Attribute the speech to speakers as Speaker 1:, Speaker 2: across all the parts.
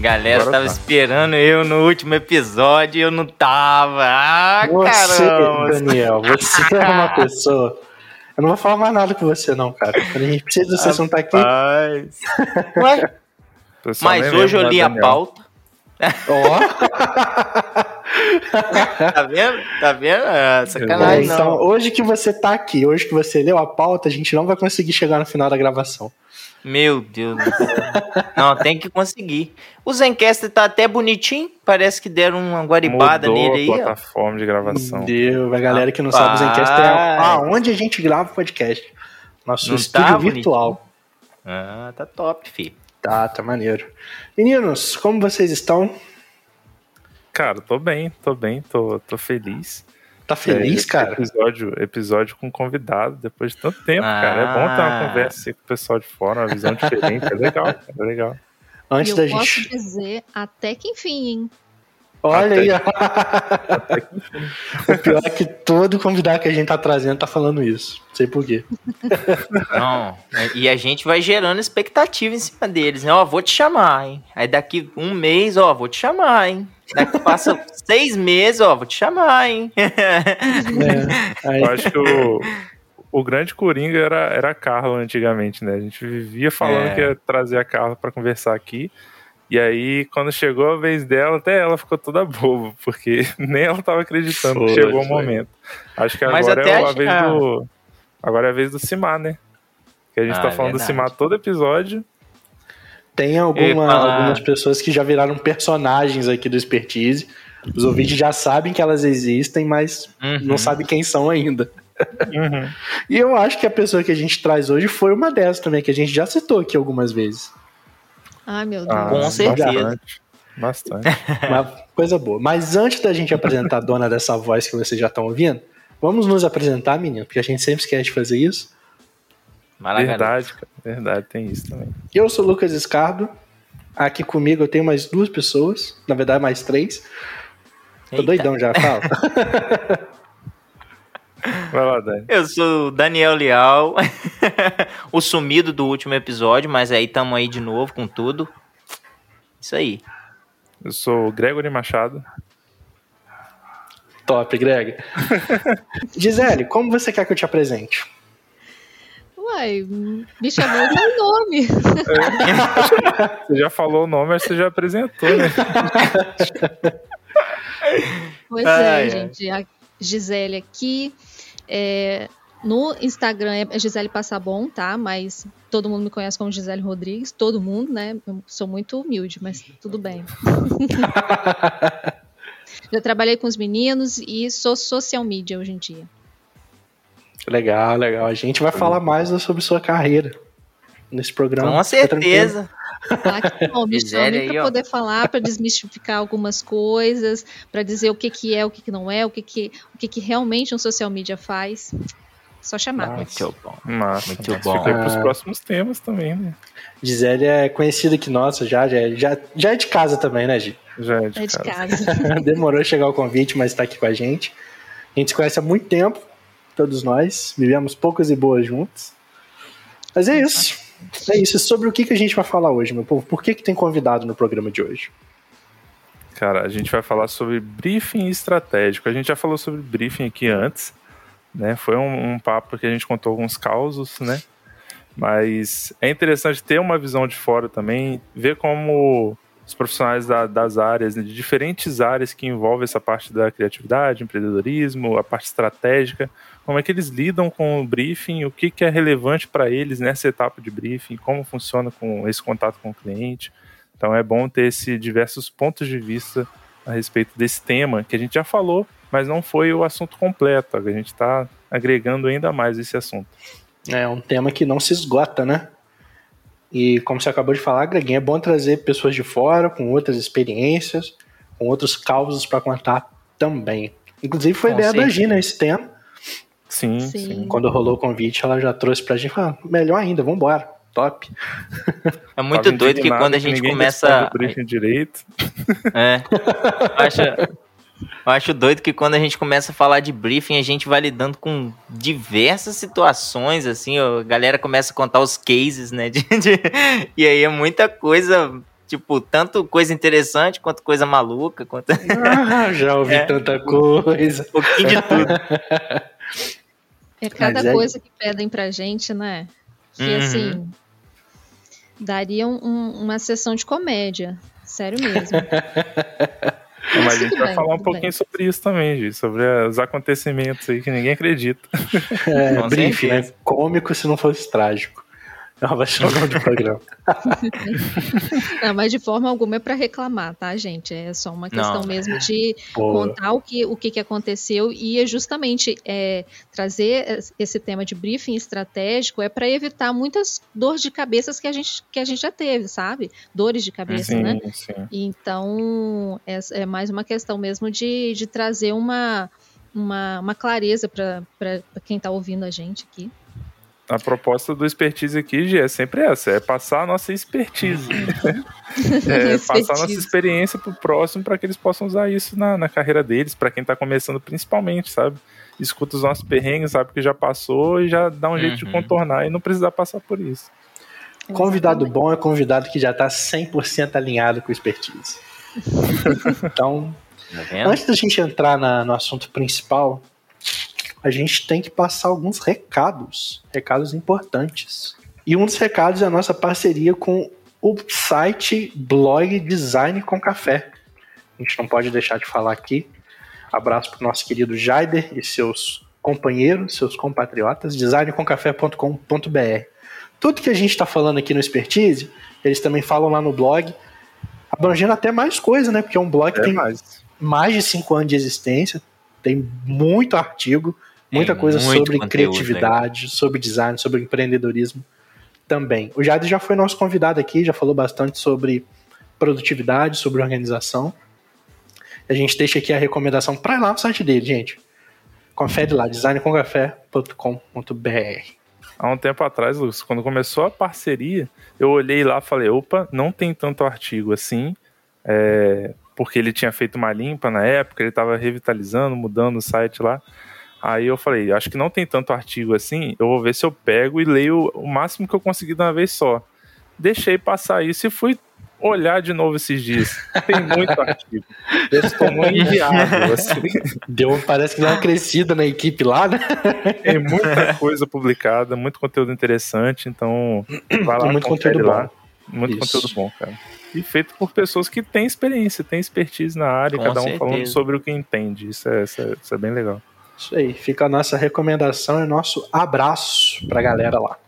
Speaker 1: Galera Agora tava tá. esperando eu no último episódio e eu não tava. Ah,
Speaker 2: você,
Speaker 1: caramba.
Speaker 2: Daniel, você é uma pessoa. Eu não vou falar mais nada com você, não, cara. A gente precisa de você, tá aqui.
Speaker 1: Ué? Mas hoje eu li a pauta. Ó. tá vendo? Tá vendo? É sacanagem,
Speaker 2: então, não. hoje que você tá aqui, hoje que você leu a pauta, a gente não vai conseguir chegar no final da gravação.
Speaker 1: Meu Deus do céu. Não, tem que conseguir. O Zencast tá até bonitinho. Parece que deram uma guaribada
Speaker 3: Mudou
Speaker 1: nele aí.
Speaker 3: A plataforma ó. de gravação.
Speaker 2: Deus, a galera que não sabe, o Zencast é aonde a gente grava o podcast. Nosso não estúdio tá virtual.
Speaker 1: Ah, tá top, filho.
Speaker 2: Tá, tá maneiro. Meninos, como vocês estão?
Speaker 3: Cara, tô bem, tô bem, tô, tô feliz.
Speaker 2: Tá feliz, é, cara?
Speaker 3: Episódio, episódio com convidado, depois de tanto tempo, ah. cara. É bom ter uma ah. conversa com o pessoal de fora, uma visão diferente. É legal, cara, é legal.
Speaker 4: Antes eu da posso gente... dizer até que enfim, hein?
Speaker 2: Olha até aí. Que... o pior é que todo convidado que a gente tá trazendo tá falando isso. Não sei porquê.
Speaker 1: Não, e a gente vai gerando expectativa em cima deles, né? Ó, vou te chamar, hein? Aí daqui um mês, ó, vou te chamar, hein? Daqui passa seis meses, ó, vou te chamar, hein?
Speaker 3: É, aí... Eu acho que o, o grande Coringa era, era a Carla antigamente, né? A gente vivia falando é. que ia trazer a Carla para conversar aqui. E aí, quando chegou a vez dela, até ela ficou toda boba, porque nem ela tava acreditando foi, que chegou o momento. Acho que agora é a vez do. Agora é a vez do Simar, né? Que a gente ah, tá falando verdade. do Simar todo episódio.
Speaker 2: Tem alguma, algumas pessoas que já viraram personagens aqui do Expertise. Os ouvintes já sabem que elas existem, mas uhum. não sabem quem são ainda. Uhum. e eu acho que a pessoa que a gente traz hoje foi uma dessas também, que a gente já citou aqui algumas vezes.
Speaker 4: Ai, meu Deus. Ah,
Speaker 1: Com certeza.
Speaker 3: Bastante. bastante.
Speaker 2: Uma coisa boa. Mas antes da gente apresentar a dona dessa voz que vocês já estão ouvindo, vamos nos apresentar, menino, porque a gente sempre esquece de fazer isso.
Speaker 3: Verdade, cara. Verdade, tem isso também.
Speaker 2: Eu sou o Lucas Escardo. Aqui comigo eu tenho mais duas pessoas, na verdade mais três. Tô Eita. doidão já, fala.
Speaker 3: Vai lá, Dani.
Speaker 1: Eu sou o Daniel Leal, o sumido do último episódio, mas aí tamo aí de novo com tudo. Isso aí.
Speaker 3: Eu sou o Gregory Machado.
Speaker 2: Top, Greg. Gisele, como você quer que eu te apresente?
Speaker 4: Uai, me chamou pelo nome.
Speaker 3: É. Você já falou o nome, mas você já apresentou, né?
Speaker 4: Pois é, gente. A Gisele aqui. É, no Instagram é Gisele Passabon, tá? Mas todo mundo me conhece como Gisele Rodrigues. Todo mundo, né? Eu sou muito humilde, mas tudo bem. Já trabalhei com os meninos e sou social media hoje em dia.
Speaker 2: Legal, legal. A gente vai falar mais sobre sua carreira nesse programa.
Speaker 1: Com certeza.
Speaker 4: Ah, que bom, me chame para poder falar, para desmistificar algumas coisas, para dizer o que, que é, o que, que não é, o que, que, o que, que realmente um social media faz. Só chamar.
Speaker 1: Muito bom.
Speaker 3: Massa. Muito Mas bom. Fica para os próximos temas também, né?
Speaker 2: Gisele é conhecida que nossa, já, já, já, já é de casa também, né, Gi?
Speaker 3: Já é de, é de
Speaker 4: casa.
Speaker 2: casa. Demorou a chegar o convite, mas está aqui com a gente. A gente se conhece há muito tempo, todos nós. Vivemos poucas e boas juntos. Mas é isso. É isso. Sobre o que, que a gente vai falar hoje, meu povo? Por que, que tem convidado no programa de hoje?
Speaker 3: Cara, a gente vai falar sobre briefing estratégico. A gente já falou sobre briefing aqui antes, né? Foi um, um papo que a gente contou alguns causos, né? Mas é interessante ter uma visão de fora também, ver como os profissionais da, das áreas, né, de diferentes áreas que envolvem essa parte da criatividade, empreendedorismo, a parte estratégica, como é que eles lidam com o briefing, o que, que é relevante para eles nessa etapa de briefing, como funciona com esse contato com o cliente. Então é bom ter esse diversos pontos de vista a respeito desse tema que a gente já falou, mas não foi o assunto completo. A gente está agregando ainda mais esse assunto.
Speaker 2: É um tema que não se esgota, né? E como você acabou de falar, Greginho, é bom trazer pessoas de fora, com outras experiências, com outros causos para contar também. Inclusive foi com ideia certeza. da Gina esse tema.
Speaker 3: Sim, sim, sim.
Speaker 2: Quando rolou o convite, ela já trouxe pra gente falar, melhor ainda, vambora. Top.
Speaker 1: É muito doido que quando a gente começa.
Speaker 3: O direito.
Speaker 1: É. Acha, eu acho doido que quando a gente começa a falar de briefing, a gente vai lidando com diversas situações, assim, a galera começa a contar os cases, né? De, de, e aí é muita coisa Tipo, tanto coisa interessante quanto coisa maluca. Quanto...
Speaker 2: Ah, já ouvi é, tanta coisa.
Speaker 1: Um pouquinho de tudo.
Speaker 4: É cada é... coisa que pedem pra gente, né? Que uhum. assim. Daria um, uma sessão de comédia. Sério mesmo.
Speaker 3: Mas a gente vai bem, falar um pouquinho bem. sobre isso também, gente, sobre os acontecimentos aí que ninguém acredita.
Speaker 2: É, briefing, né? Cômico se não fosse trágico. Ela vai nome do programa.
Speaker 4: Não, mas de forma alguma é para reclamar, tá, gente? É só uma questão não, mesmo é. de contar o que, o que, que aconteceu e é justamente é, trazer esse tema de briefing estratégico é para evitar muitas dores de cabeça que a gente, que a gente já teve, sabe? Dores de cabeça, sim, né? Sim. Então, é, é mais uma questão mesmo de, de trazer uma, uma, uma clareza para quem está ouvindo a gente aqui
Speaker 3: a proposta do expertise aqui, Gê, é sempre essa, é passar a nossa expertise. é, passar a nossa experiência pro próximo para que eles possam usar isso na, na carreira deles, para quem tá começando principalmente, sabe? Escuta os nossos perrengues, sabe que já passou e já dá um jeito de uhum. contornar e não precisar passar por isso.
Speaker 2: Convidado bom é convidado que já tá 100% alinhado com o expertise. então, tá antes da gente entrar na, no assunto principal, a gente tem que passar alguns recados, recados importantes. E um dos recados é a nossa parceria com o site blog Design com Café. A gente não pode deixar de falar aqui. Abraço para o nosso querido Jaider e seus companheiros, seus compatriotas, designcomcafé.com.br. Tudo que a gente está falando aqui no Expertise, eles também falam lá no blog, abrangendo até mais coisa, né? Porque é um blog que é tem mais. mais de cinco anos de existência, tem muito artigo, Muita Tem coisa sobre criatividade, legal. sobre design, sobre empreendedorismo também. O Jade já foi nosso convidado aqui, já falou bastante sobre produtividade, sobre organização. A gente deixa aqui a recomendação para ir lá no site dele, gente. Confere lá, designcomcafé.com.br.
Speaker 3: Há um tempo atrás, Lucas, quando começou a parceria, eu olhei lá e falei, opa, não tem tanto artigo assim, é, porque ele tinha feito uma limpa na época, ele estava revitalizando, mudando o site lá. Aí eu falei, acho que não tem tanto artigo assim, eu vou ver se eu pego e leio o máximo que eu conseguir de uma vez só. Deixei passar isso e fui olhar de novo esses dias. Tem muito artigo. Estou muito enviado. Assim.
Speaker 2: Deu, parece que deu uma crescida na equipe lá, né?
Speaker 3: Tem muita coisa publicada, muito conteúdo interessante, então vai lá,
Speaker 2: muito conteúdo lá. Bom.
Speaker 3: Muito isso. conteúdo bom, cara. E feito por pessoas que têm experiência, têm expertise na área, Com cada um certeza. falando sobre o que entende. Isso é, isso é, isso é bem legal.
Speaker 2: Isso aí, fica a nossa recomendação e nosso abraço pra galera lá.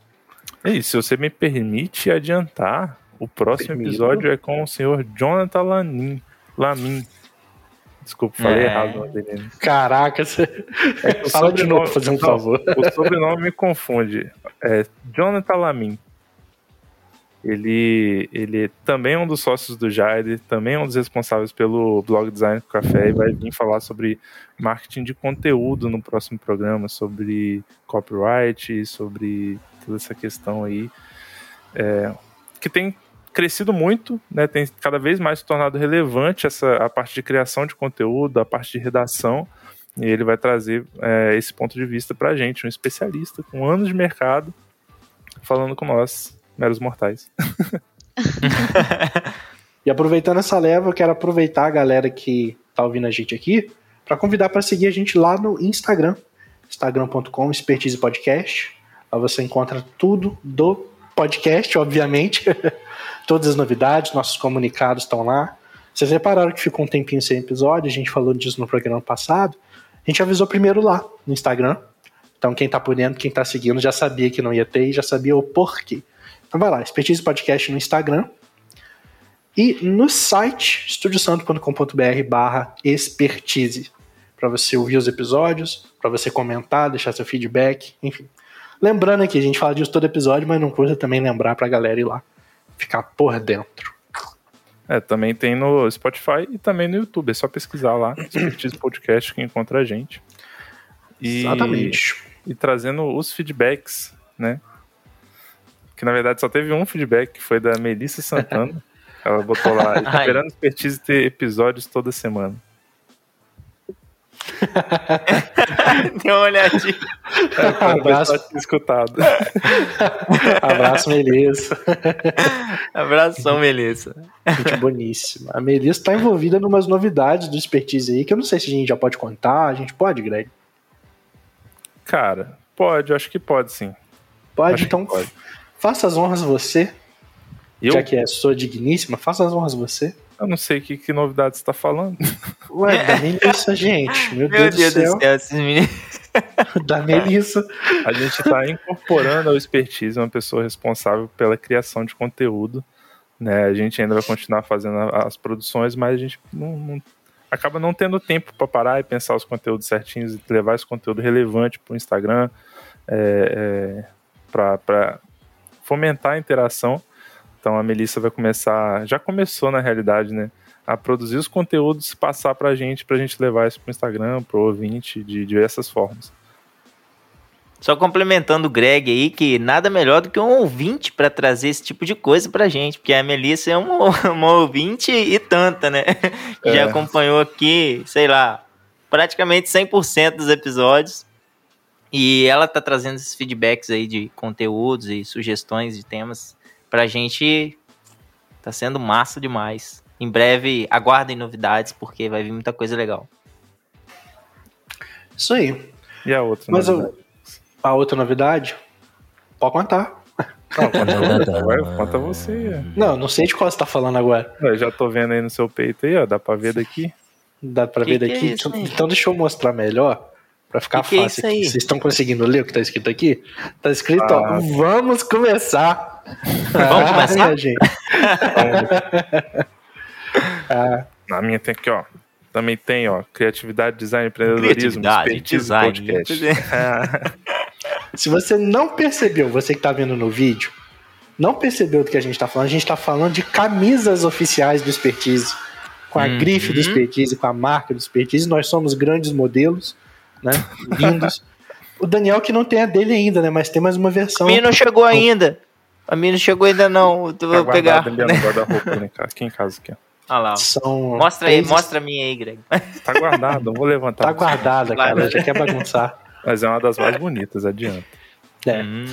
Speaker 3: E se você me permite adiantar, o próximo Permito. episódio é com o senhor Jonathan Lamin. Lamin. Desculpa, falei é. errado o nome dele.
Speaker 2: Caraca, você. É, Fala de novo, fazer um favor.
Speaker 3: O sobrenome me confunde. É Jonathan Lamin. Ele, ele também é um dos sócios do Jair, também é um dos responsáveis pelo blog Design Café e vai vir falar sobre marketing de conteúdo no próximo programa, sobre copyright, sobre toda essa questão aí, é, que tem crescido muito, né, tem cada vez mais se tornado relevante essa, a parte de criação de conteúdo, a parte de redação, e ele vai trazer é, esse ponto de vista para a gente, um especialista com anos de mercado, falando com nós meros mortais.
Speaker 2: e aproveitando essa leva, eu quero aproveitar a galera que tá ouvindo a gente aqui para convidar para seguir a gente lá no Instagram, instagram.com expertise podcast. Lá você encontra tudo do podcast, obviamente. Todas as novidades, nossos comunicados estão lá. Vocês repararam que ficou um tempinho sem episódio, a gente falou disso no programa passado. A gente avisou primeiro lá no Instagram. Então quem tá por dentro, quem tá seguindo já sabia que não ia ter e já sabia o porquê. Então vai lá, Expertise Podcast no Instagram. E no site estudiosanto.com.br barra expertise. Para você ouvir os episódios, para você comentar, deixar seu feedback, enfim. Lembrando aqui, a gente fala disso todo episódio, mas não custa também lembrar pra galera ir lá. Ficar por dentro.
Speaker 3: É, também tem no Spotify e também no YouTube. É só pesquisar lá, Expertise Podcast, que encontra a gente.
Speaker 2: E, Exatamente.
Speaker 3: E trazendo os feedbacks, né? Que na verdade só teve um feedback, que foi da Melissa Santana. Ela botou lá, esperando expertise ter episódios toda semana.
Speaker 1: Deu uma olhadinha.
Speaker 3: É, Abraço. escutado.
Speaker 2: Abraço, Melissa.
Speaker 1: Abração, Melissa.
Speaker 2: Gente boníssima. A Melissa tá envolvida em umas novidades do expertise aí, que eu não sei se a gente já pode contar. A gente pode, Greg?
Speaker 3: Cara, pode, acho que pode sim.
Speaker 2: Pode, acho então pode. Faça as honras você. Eu? Já que é sua digníssima, faça as honras você.
Speaker 3: Eu não sei que, que novidade você tá falando.
Speaker 2: Ué, da Melissa, gente. Meu, Meu Deus, Deus, do céu. Do céu esses meninos. da Melissa.
Speaker 3: A gente tá incorporando ao expertise uma pessoa responsável pela criação de conteúdo. Né? A gente ainda vai continuar fazendo as produções, mas a gente não, não acaba não tendo tempo para parar e pensar os conteúdos certinhos e levar esse conteúdo relevante para o Instagram, é, é, para fomentar a interação. Então a Melissa vai começar, já começou na realidade, né? A produzir os conteúdos, passar pra gente, pra gente levar isso pro Instagram, pro ouvinte, de diversas formas.
Speaker 1: Só complementando o Greg aí, que nada melhor do que um ouvinte para trazer esse tipo de coisa pra gente, porque a Melissa é uma, uma ouvinte e tanta, né? Que é. já acompanhou aqui, sei lá, praticamente 100% dos episódios. E ela tá trazendo esses feedbacks aí de conteúdos e sugestões de temas pra gente tá sendo massa demais. Em breve, aguardem novidades, porque vai vir muita coisa legal.
Speaker 2: Isso aí.
Speaker 3: E a outra
Speaker 2: Mas novidade? a outra novidade? Pode contar.
Speaker 3: Não, conta, agora, conta você.
Speaker 2: Não, não sei de qual você tá falando agora.
Speaker 3: Eu já tô vendo aí no seu peito aí, ó. Dá pra ver daqui.
Speaker 2: Dá pra que ver daqui? É então, então deixa eu mostrar melhor. Pra ficar que fácil. Que é Vocês estão conseguindo ler o que tá escrito aqui? Tá escrito, ah. ó. Vamos começar.
Speaker 1: Vamos começar? gente.
Speaker 3: ah. Na minha tem aqui, ó. Também tem, ó, criatividade, design, empreendedorismo, design, podcast.
Speaker 2: Se você não percebeu, você que tá vendo no vídeo, não percebeu do que a gente tá falando, a gente tá falando de camisas oficiais do Expertise, com a uhum. grife do Expertise, com a marca do Expertise. Nós somos grandes modelos, né? Lindos. o Daniel que não tem a dele ainda, né? Mas tem mais uma versão.
Speaker 1: A minha não chegou ainda. A minha não chegou ainda não. Tá vou pegar.
Speaker 3: Aqui em casa aqui.
Speaker 1: Olha lá. São mostra aí, mostra a minha aí, Greg.
Speaker 3: Tá guardado, vou levantar.
Speaker 2: Tá guardada, cara. Já quer bagunçar.
Speaker 3: Mas é uma das mais bonitas, adianta.
Speaker 2: É. Hum,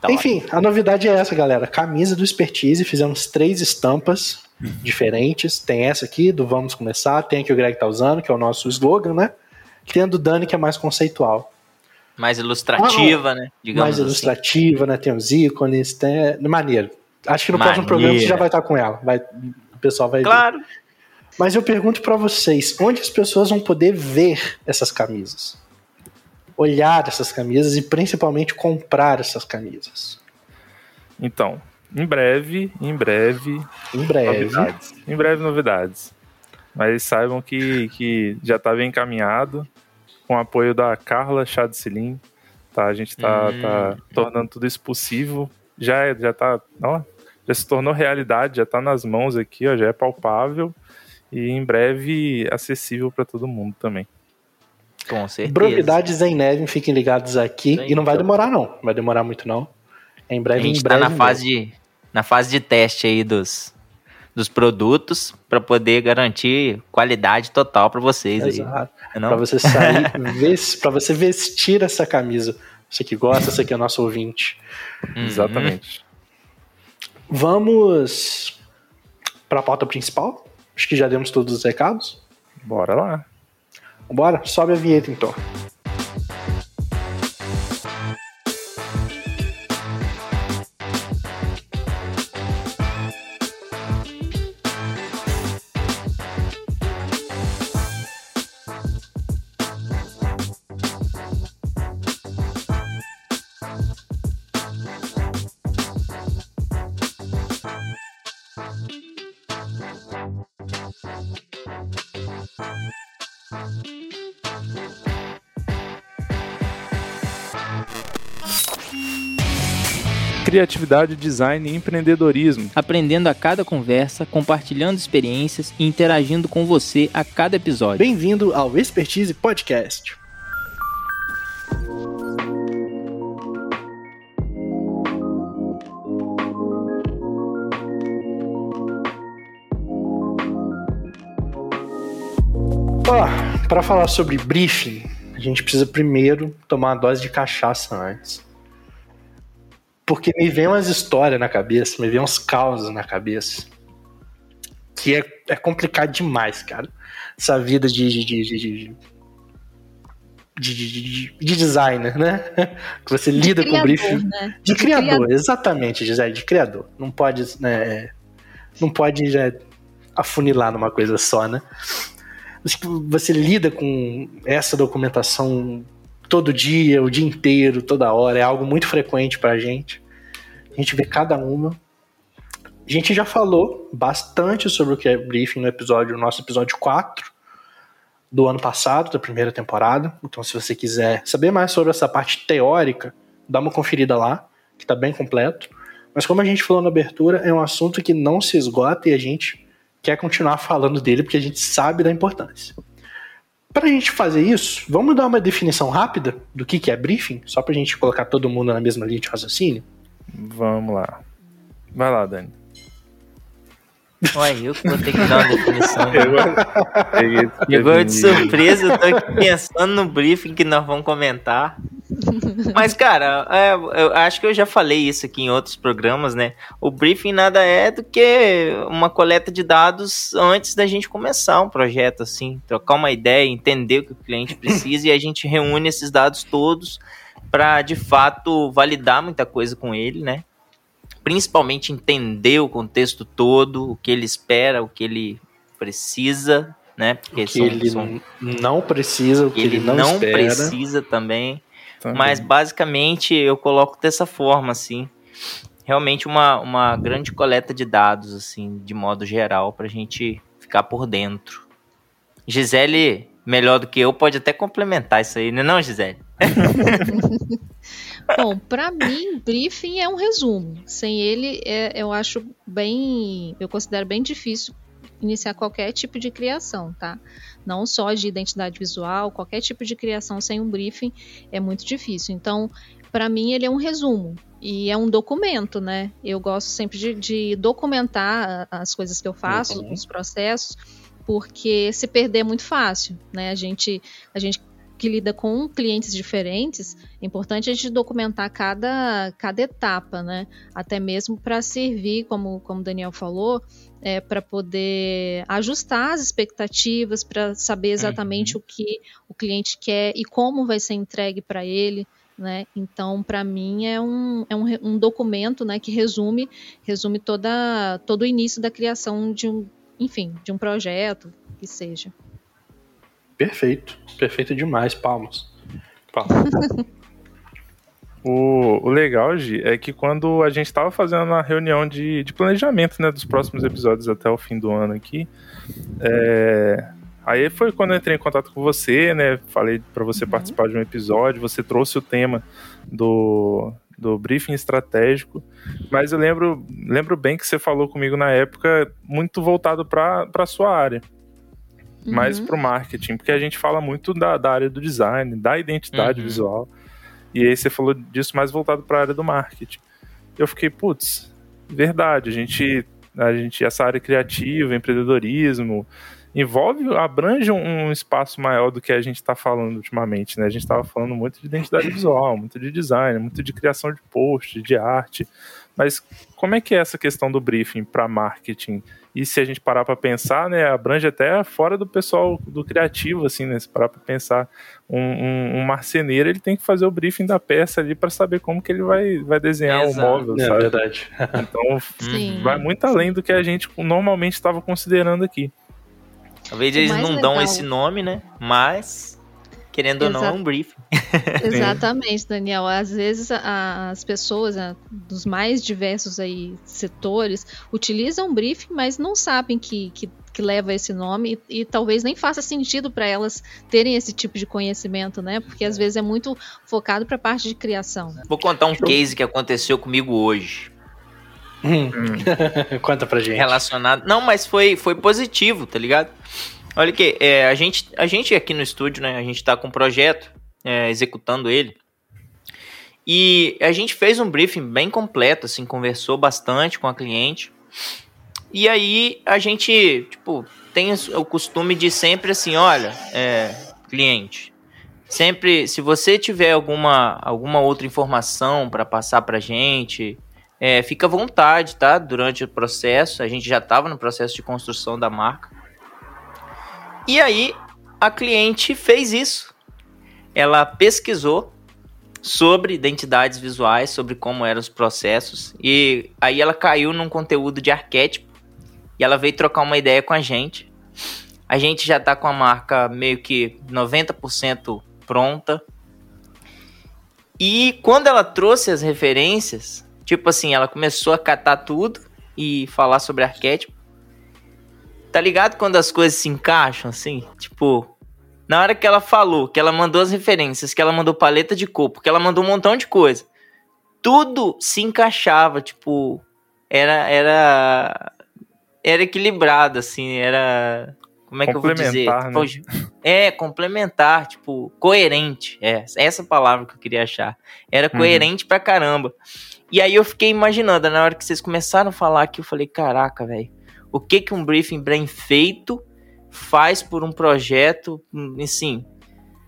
Speaker 2: tá Enfim, a novidade é essa, galera. Camisa do Expertise, fizemos três estampas diferentes. Tem essa aqui, do Vamos Começar, tem a que o Greg tá usando, que é o nosso slogan, né? Tem a do Dani, que é mais conceitual.
Speaker 1: Mais ilustrativa, ah, né?
Speaker 2: Digamos mais assim. ilustrativa, né? Tem os ícones, tem... Maneiro. Acho que no Maneira. próximo programa você já vai estar com ela. Vai... O pessoal vai
Speaker 1: claro.
Speaker 2: ver. Mas eu pergunto para vocês, onde as pessoas vão poder ver essas camisas? olhar essas camisas e principalmente comprar essas camisas?
Speaker 3: Então, em breve, em breve,
Speaker 2: em breve,
Speaker 3: novidades. em breve novidades. Mas saibam que, que já está bem encaminhado, com o apoio da Carla Chadcilin, tá? A gente está hum. tá tornando tudo isso possível. Já é, já tá, ó, já se tornou realidade, já está nas mãos aqui, ó, já é palpável e em breve acessível para todo mundo também.
Speaker 1: Com certeza.
Speaker 2: Novidades em neve, fiquem ligados aqui. Sim, e não vai demorar, não. Não vai demorar muito, não. Em breve,
Speaker 1: a gente
Speaker 2: em breve.
Speaker 1: Tá na fase, de, na fase de teste aí dos, dos produtos para poder garantir qualidade total para vocês Exato.
Speaker 2: aí. Para você sair, para você vestir essa camisa. Você que gosta, você que é nosso ouvinte.
Speaker 3: Uhum. Exatamente.
Speaker 2: Vamos para a pauta principal. Acho que já demos todos os recados.
Speaker 3: Bora lá.
Speaker 2: Bora, sobe a vinheta então.
Speaker 3: Criatividade, design e empreendedorismo.
Speaker 1: Aprendendo a cada conversa, compartilhando experiências e interagindo com você a cada episódio.
Speaker 2: Bem-vindo ao Expertise Podcast. Oh, para falar sobre briefing, a gente precisa primeiro tomar uma dose de cachaça antes. Porque me vem umas histórias na cabeça, me vem uns causos na cabeça. Que é, é complicado demais, cara. Essa vida de, de, de, de de, de, de, designer, né? Que você lida criador, com briefing. Né? De, de criador, criador, exatamente, Gisele, de criador. Não pode, né? Não pode já afunilar numa coisa só, né? Você lida com essa documentação todo dia, o dia inteiro, toda hora, é algo muito frequente pra gente. A gente vê cada uma. A gente já falou bastante sobre o que é briefing no episódio, no nosso episódio 4 do ano passado, da primeira temporada. Então, se você quiser saber mais sobre essa parte teórica, dá uma conferida lá, que está bem completo. Mas como a gente falou na abertura, é um assunto que não se esgota e a gente quer continuar falando dele porque a gente sabe da importância. Para a gente fazer isso, vamos dar uma definição rápida do que, que é briefing, só para a gente colocar todo mundo na mesma linha de raciocínio?
Speaker 3: Vamos lá. Vai lá, Dani.
Speaker 1: Olha, eu que vou ter que dar uma definição. Pegou de surpresa, eu tô aqui pensando no briefing que nós vamos comentar. Mas, cara, é, eu acho que eu já falei isso aqui em outros programas, né? O briefing nada é do que uma coleta de dados antes da gente começar um projeto, assim. Trocar uma ideia, entender o que o cliente precisa e a gente reúne esses dados todos para, de fato, validar muita coisa com ele, né? Principalmente entender o contexto todo, o que ele espera, o que ele precisa, né?
Speaker 2: Porque o que são, ele são... não precisa, o que ele, ele não, não espera.
Speaker 1: precisa também. também. Mas basicamente eu coloco dessa forma, assim. Realmente uma, uma grande coleta de dados, assim, de modo geral, para a gente ficar por dentro. Gisele, melhor do que eu, pode até complementar isso aí, né não, Gisele?
Speaker 4: Bom, para mim, briefing é um resumo. Sem ele, é, eu acho bem, eu considero bem difícil iniciar qualquer tipo de criação, tá? Não só de identidade visual, qualquer tipo de criação sem um briefing é muito difícil. Então, para mim, ele é um resumo e é um documento, né? Eu gosto sempre de, de documentar as coisas que eu faço, uhum. os processos, porque se perder é muito fácil, né? A gente, a gente que lida com clientes diferentes, é importante a gente documentar cada, cada etapa, né? Até mesmo para servir, como, como o Daniel falou, é, para poder ajustar as expectativas, para saber exatamente uhum. o que o cliente quer e como vai ser entregue para ele. Né? Então, para mim é um, é um, um documento, né, que resume resume toda todo o início da criação de um, enfim, de um projeto que seja.
Speaker 2: Perfeito. Perfeito demais. Palmas. Palmas.
Speaker 3: o, o legal, Gi, é que quando a gente estava fazendo a reunião de, de planejamento né, dos próximos episódios até o fim do ano aqui, é, aí foi quando eu entrei em contato com você, né? Falei para você uhum. participar de um episódio, você trouxe o tema do, do briefing estratégico, mas eu lembro, lembro bem que você falou comigo na época muito voltado para a sua área uhum. mais para o marketing, porque a gente fala muito da, da área do design, da identidade uhum. visual, e aí você falou disso mais voltado para a área do marketing. Eu fiquei, putz, verdade, a gente, a gente, essa área criativa, empreendedorismo, envolve, abrange um, espaço maior do que a gente está falando ultimamente, né? A gente estava falando muito de identidade visual, muito de design, muito de criação de post, de arte, mas como é que é essa questão do briefing para marketing? E se a gente parar para pensar, né, abrange até fora do pessoal do criativo, assim, né? Se parar para pensar, um, um, um, marceneiro ele tem que fazer o briefing da peça ali para saber como que ele vai, vai desenhar o móvel, é, sabe?
Speaker 2: verdade.
Speaker 3: Então Sim. vai muito além do que a gente normalmente estava considerando aqui.
Speaker 1: Talvez eles não legal. dão esse nome, né? Mas querendo ou não, é um briefing.
Speaker 4: Exatamente, Daniel. Às vezes a, as pessoas a, dos mais diversos aí setores utilizam briefing, mas não sabem que, que, que leva esse nome e, e talvez nem faça sentido para elas terem esse tipo de conhecimento, né? Porque às vezes é muito focado para a parte de criação.
Speaker 1: Vou contar um case que aconteceu comigo hoje.
Speaker 2: Hum. Conta pra gente.
Speaker 1: Relacionado. Não, mas foi, foi positivo, tá ligado? Olha que é, a, gente, a gente aqui no estúdio, né? A gente tá com um projeto, é, executando ele. E a gente fez um briefing bem completo, assim, conversou bastante com a cliente. E aí a gente, tipo, tem o costume de sempre assim, olha, é, cliente, sempre, se você tiver alguma, alguma outra informação para passar para gente, é, fica à vontade, tá? Durante o processo, a gente já estava no processo de construção da marca. E aí, a cliente fez isso. Ela pesquisou sobre identidades visuais, sobre como eram os processos, e aí ela caiu num conteúdo de arquétipo e ela veio trocar uma ideia com a gente. A gente já tá com a marca meio que 90% pronta. E quando ela trouxe as referências, tipo assim, ela começou a catar tudo e falar sobre arquétipo. Tá ligado quando as coisas se encaixam assim? Tipo, na hora que ela falou, que ela mandou as referências, que ela mandou paleta de corpo, que ela mandou um montão de coisa, tudo se encaixava, tipo, era era era equilibrado assim, era como é que eu vou dizer? Né? É, complementar, tipo, coerente. É, essa palavra que eu queria achar. Era uhum. coerente uhum. pra caramba. E aí eu fiquei imaginando, na hora que vocês começaram a falar aqui, eu falei, caraca, velho, o que que um briefing bem feito faz por um projeto, assim,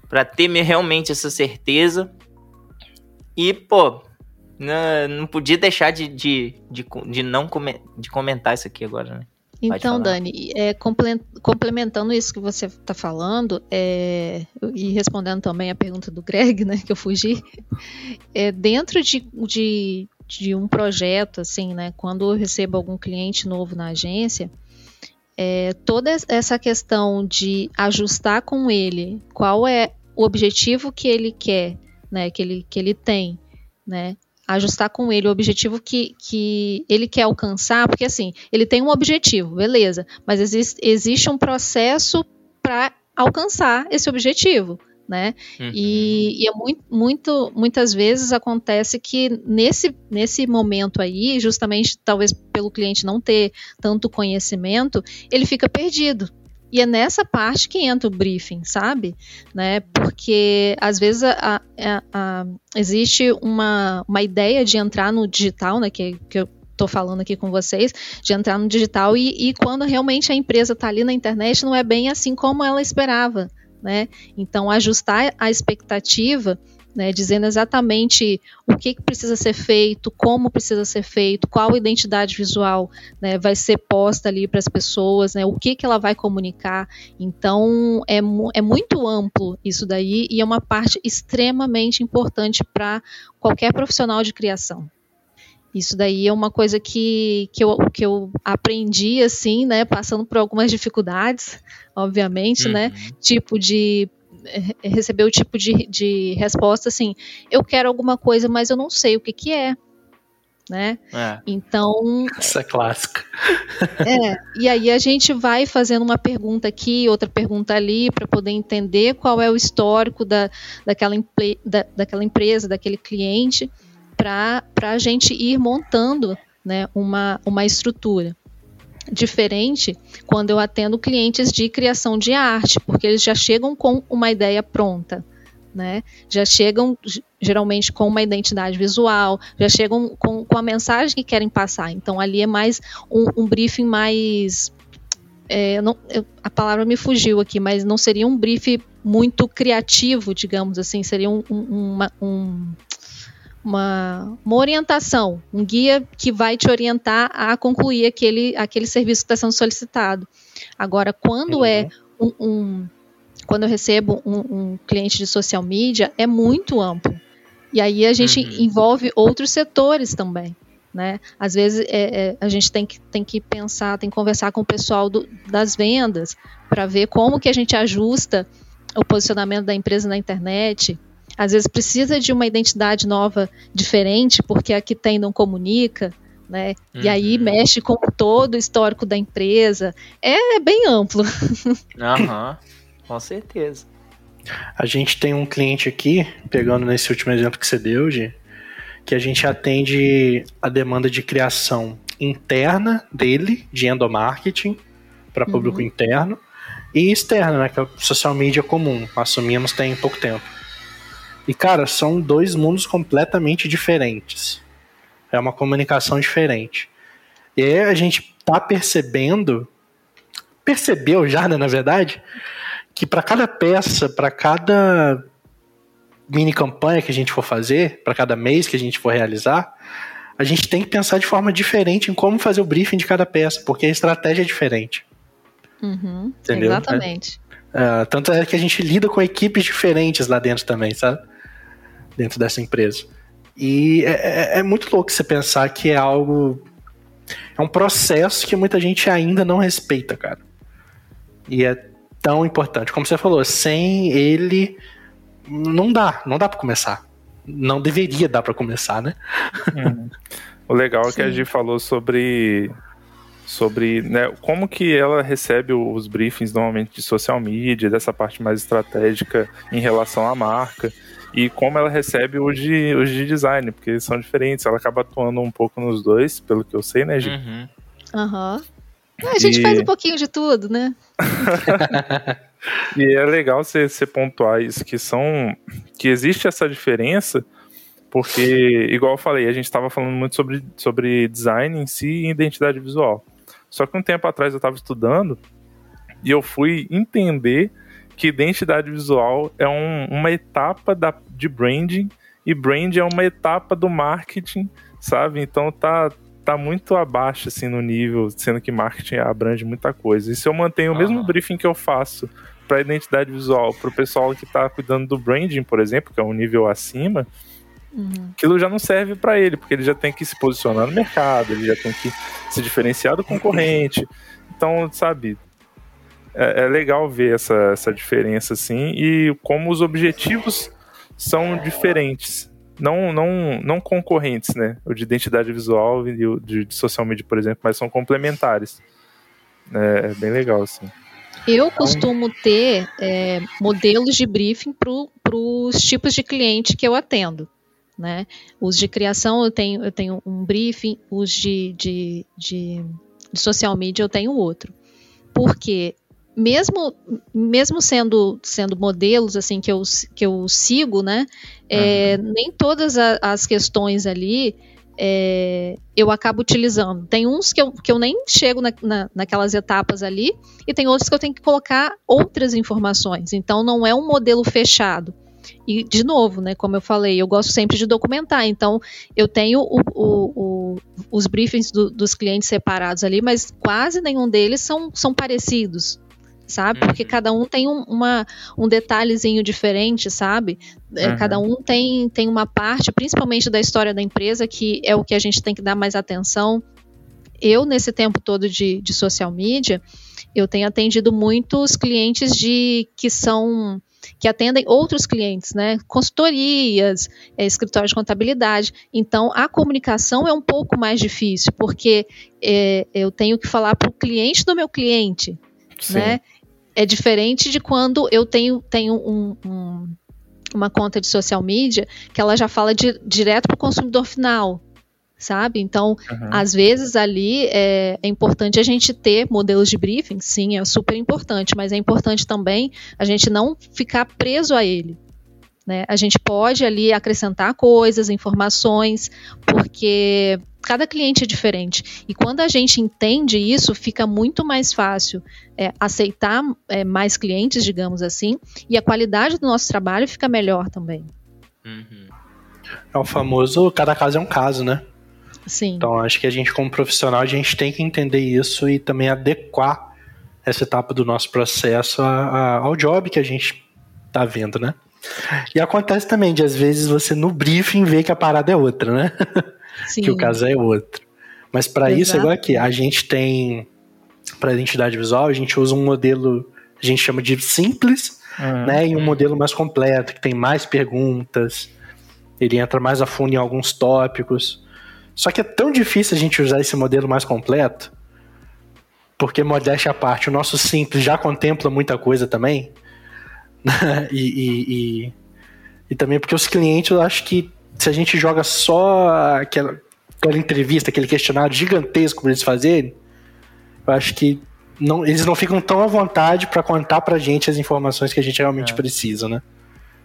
Speaker 1: para ter realmente essa certeza. E, pô, não, podia deixar de, de, de, de não come, de comentar isso aqui agora, né?
Speaker 4: Então, Dani, é, complementando isso que você está falando, é, e respondendo também a pergunta do Greg, né, que eu fugi, é, dentro de, de, de um projeto, assim, né, quando eu recebo algum cliente novo na agência, é, toda essa questão de ajustar com ele qual é o objetivo que ele quer, né, que ele, que ele tem, né, ajustar com ele o objetivo que, que ele quer alcançar, porque assim, ele tem um objetivo, beleza, mas existe, existe um processo para alcançar esse objetivo. Né? Uhum. E, e, é muito, muito, muitas vezes acontece que nesse, nesse momento aí, justamente talvez pelo cliente não ter tanto conhecimento, ele fica perdido. E é nessa parte que entra o briefing, sabe? Né? Porque às vezes a, a, a, existe uma, uma ideia de entrar no digital, né? Que, que eu estou falando aqui com vocês, de entrar no digital e, e quando realmente a empresa está ali na internet, não é bem assim como ela esperava. Né? Então, ajustar a expectativa né, dizendo exatamente o que, que, precisa ser feito, como precisa ser feito, qual identidade visual né, vai ser posta ali para as pessoas, né, o que, que ela vai comunicar. Então, é, é muito amplo isso daí e é uma parte extremamente importante para qualquer profissional de criação. Isso daí é uma coisa que, que, eu, que eu aprendi, assim, né, passando por algumas dificuldades, obviamente, né, uhum. né, tipo de receber o tipo de, de resposta assim: eu quero alguma coisa, mas eu não sei o que, que é. Né? É. Então.
Speaker 2: Essa é clássica.
Speaker 4: É, e aí a gente vai fazendo uma pergunta aqui, outra pergunta ali, para poder entender qual é o histórico da, daquela, da, daquela empresa, daquele cliente, para a gente ir montando né, uma, uma estrutura diferente quando eu atendo clientes de criação de arte, porque eles já chegam com uma ideia pronta. Né? Já chegam geralmente com uma identidade visual, já chegam com, com a mensagem que querem passar. Então ali é mais um, um briefing mais. É, não, eu, a palavra me fugiu aqui, mas não seria um briefing muito criativo, digamos assim, seria um, um, uma, um uma, uma orientação, um guia que vai te orientar a concluir aquele, aquele serviço que está sendo solicitado. Agora, quando uhum. é um, um, quando eu recebo um, um, cliente de social media, é muito amplo. E aí a gente uhum. envolve outros setores também. Né? Às vezes é, é, a gente tem que, tem que pensar, tem que conversar com o pessoal do, das vendas para ver como que a gente ajusta o posicionamento da empresa na internet, às vezes precisa de uma identidade nova, diferente, porque a que tem não comunica, né? Uhum. E aí uhum. mexe com todo o histórico da empresa. É, é bem amplo.
Speaker 1: Aham, com certeza.
Speaker 2: A gente tem um cliente aqui, pegando nesse último exemplo que você deu, Gi, que a gente atende a demanda de criação interna dele, de endomarketing, para público uhum. interno, e externa, né, que é social media comum, assumimos tem pouco tempo. E, cara, são dois mundos completamente diferentes. É uma comunicação diferente. E aí a gente tá percebendo, percebeu já, né, na verdade, que para cada peça, para cada mini campanha que a gente for fazer, para cada mês que a gente for realizar, a gente tem que pensar de forma diferente em como fazer o briefing de cada peça, porque a estratégia é diferente.
Speaker 4: Uhum, Entendeu? Exatamente.
Speaker 2: É, tanto é que a gente lida com equipes diferentes lá dentro também, sabe? Dentro dessa empresa. E é, é, é muito louco você pensar que é algo. É um processo que muita gente ainda não respeita, cara. E é tão importante. Como você falou, sem ele não dá, não dá para começar. Não deveria dar para começar, né?
Speaker 3: Uhum. O legal é que a Gi falou sobre sobre né, como que ela recebe os briefings normalmente de social media, dessa parte mais estratégica em relação à marca e como ela recebe os de, os de design, porque eles são diferentes. Ela acaba atuando um pouco nos dois, pelo que eu sei, né, Gi?
Speaker 4: Uhum. Aham. Uhum. A gente e... faz um pouquinho de tudo, né?
Speaker 3: e é legal você, você pontuar isso, que são. que existe essa diferença, porque, igual eu falei, a gente estava falando muito sobre, sobre design em si e identidade visual. Só que um tempo atrás eu estava estudando e eu fui entender que identidade visual é um, uma etapa da, de branding e brand é uma etapa do marketing, sabe? Então tá, tá muito abaixo assim no nível, sendo que marketing abrange muita coisa. E se eu mantenho o mesmo briefing que eu faço para identidade visual para o pessoal que está cuidando do branding, por exemplo, que é um nível acima, Uhum. Aquilo já não serve para ele, porque ele já tem que se posicionar no mercado, ele já tem que se diferenciar do concorrente. Então, sabe, é, é legal ver essa, essa diferença assim e como os objetivos são diferentes. Não, não, não concorrentes, né? O de identidade visual e o de, de social media, por exemplo, mas são complementares. É, é bem legal, assim.
Speaker 4: Eu costumo ter é, modelos de briefing para os tipos de cliente que eu atendo né? Os de criação eu tenho, eu tenho um briefing, os de, de, de, de social media eu tenho outro. Porque mesmo, mesmo sendo, sendo modelos assim que eu, que eu sigo, né? É, uhum. Nem todas a, as questões ali é, eu acabo utilizando. Tem uns que eu, que eu nem chego na, na, naquelas etapas ali, e tem outros que eu tenho que colocar outras informações. Então não é um modelo fechado. E, de novo, né, como eu falei, eu gosto sempre de documentar. Então, eu tenho o, o, o, os briefings do, dos clientes separados ali, mas quase nenhum deles são, são parecidos sabe? Porque uhum. cada um tem um, uma, um detalhezinho diferente, sabe? É, uhum. Cada um tem, tem uma parte, principalmente da história da empresa, que é o que a gente tem que dar mais atenção. Eu, nesse tempo todo de, de social media, eu tenho atendido muitos clientes de que são que atendem outros clientes, né? Consultorias, é, escritórios de contabilidade. Então, a comunicação é um pouco mais difícil, porque é, eu tenho que falar para o cliente do meu cliente, Sim. né? É diferente de quando eu tenho, tenho um, um, uma conta de social media que ela já fala de, direto para o consumidor final sabe? Então, uhum. às vezes ali é, é, importante a gente ter modelos de briefing, sim, é super importante, mas é importante também a gente não ficar preso a ele. Né? A gente pode ali acrescentar coisas, informações, porque cada cliente é diferente. E quando a gente entende isso, fica muito mais fácil é, aceitar é, mais clientes, digamos assim, e a qualidade do nosso trabalho fica melhor também.
Speaker 2: Uhum. É o famoso cada caso é um caso, né?
Speaker 4: Sim.
Speaker 2: Então acho que a gente, como profissional, a gente tem que entender isso e também adequar essa etapa do nosso processo a, a, ao job que a gente tá vendo, né? E acontece também de às vezes você no briefing vê que a parada é outra, né? Sim. que o caso é outro. Mas para isso, igual aqui, a gente tem para identidade visual, a gente usa um modelo, a gente chama de simples, uhum. né? E um modelo mais completo, que tem mais perguntas, ele entra mais a fundo em alguns tópicos. Só que é tão difícil a gente usar esse modelo mais completo, porque modéstia à parte, o nosso simples já contempla muita coisa também. e, e, e, e, também porque os clientes, eu acho que se a gente joga só aquela, aquela entrevista, aquele questionário gigantesco para eles fazerem, eu acho que não, eles não ficam tão à vontade para contar pra gente as informações que a gente realmente é. precisa, né?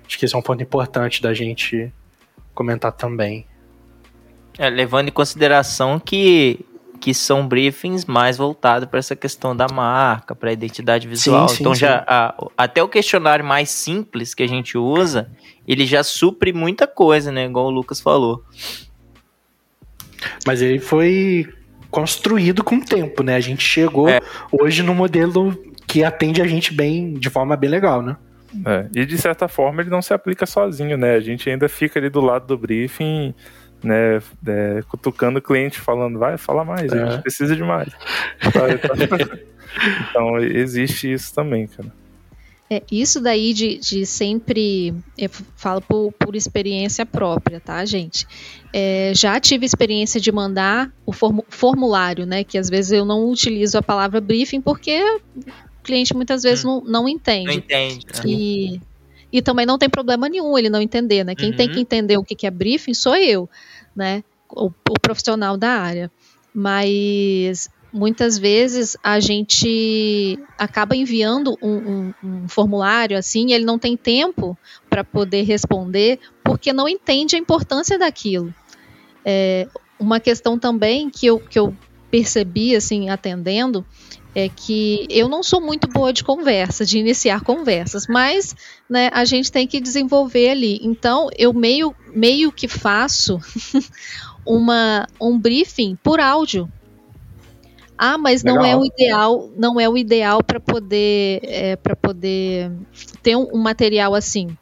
Speaker 2: Acho que esse é um ponto importante da gente comentar também.
Speaker 1: É, levando em consideração que que são briefings mais voltados para essa questão da marca, para a identidade visual. Sim, sim, então já a, até o questionário mais simples que a gente usa, ele já supre muita coisa, né? Igual o Lucas falou.
Speaker 2: Mas ele foi construído com o tempo, né? A gente chegou é. hoje no modelo que atende a gente bem, de forma bem legal, né?
Speaker 3: É. E de certa forma ele não se aplica sozinho, né? A gente ainda fica ali do lado do briefing, né? É, cutucando o cliente, falando, vai, fala mais, é. a gente precisa de mais. então existe isso também, cara.
Speaker 4: É, isso daí de, de sempre, eu falo por, por experiência própria, tá, gente? É, já tive experiência de mandar o formulário, né? Que às vezes eu não utilizo a palavra briefing porque o cliente muitas vezes hum. não, não entende. Não
Speaker 1: entende.
Speaker 4: Né? E, e também não tem problema nenhum ele não entender, né? Quem uhum. tem que entender o que é briefing sou eu, né? O, o profissional da área. Mas muitas vezes a gente acaba enviando um, um, um formulário assim e ele não tem tempo para poder responder porque não entende a importância daquilo. É, uma questão também que eu, que eu percebi assim atendendo é que eu não sou muito boa de conversa, de iniciar conversas, mas né, a gente tem que desenvolver ali. Então eu meio, meio que faço uma, um briefing por áudio ah, mas Legal. não é o ideal, não é o ideal para poder é, para poder ter um, um, material assim.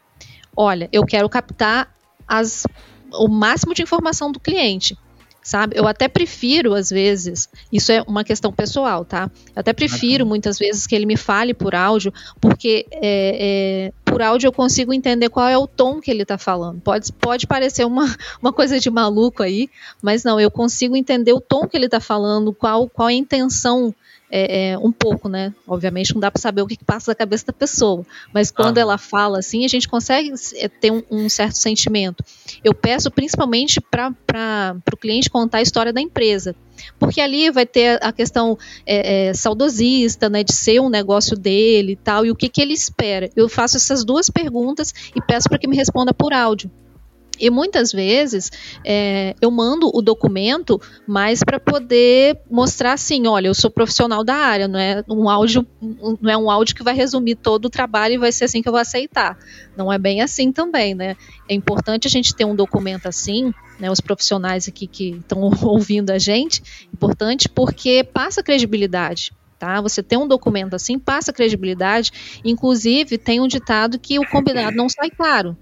Speaker 4: Olha, eu quero captar as, o máximo de informação do cliente sabe? Eu até prefiro, às vezes, isso é uma questão pessoal, tá? Eu até prefiro, muitas vezes, que ele me fale por áudio, porque é, é, por áudio eu consigo entender qual é o tom que ele está falando. Pode, pode parecer uma, uma coisa de maluco aí, mas não, eu consigo entender o tom que ele está falando, qual, qual é a intenção é, é, um pouco, né? Obviamente não dá para saber o que, que, passa na cabeça da pessoa, mas quando ah. ela fala assim, a gente consegue é, ter um, um certo sentimento. Eu peço principalmente para o cliente contar a história da empresa, porque ali vai ter a questão é, é, saudosista, né, de ser um negócio dele e tal, e o que, que ele espera. Eu faço essas duas perguntas e peço para que me responda por áudio. E muitas vezes é, eu mando o documento mais para poder mostrar assim, olha, eu sou profissional da área, não é um áudio, não é um áudio que vai resumir todo o trabalho e vai ser assim que eu vou aceitar. Não é bem assim também, né? É importante a gente ter um documento assim, né? Os profissionais aqui que estão ouvindo a gente, importante porque passa credibilidade. Tá? Você tem um documento assim, passa credibilidade. Inclusive, tem um ditado que o combinado não sai caro.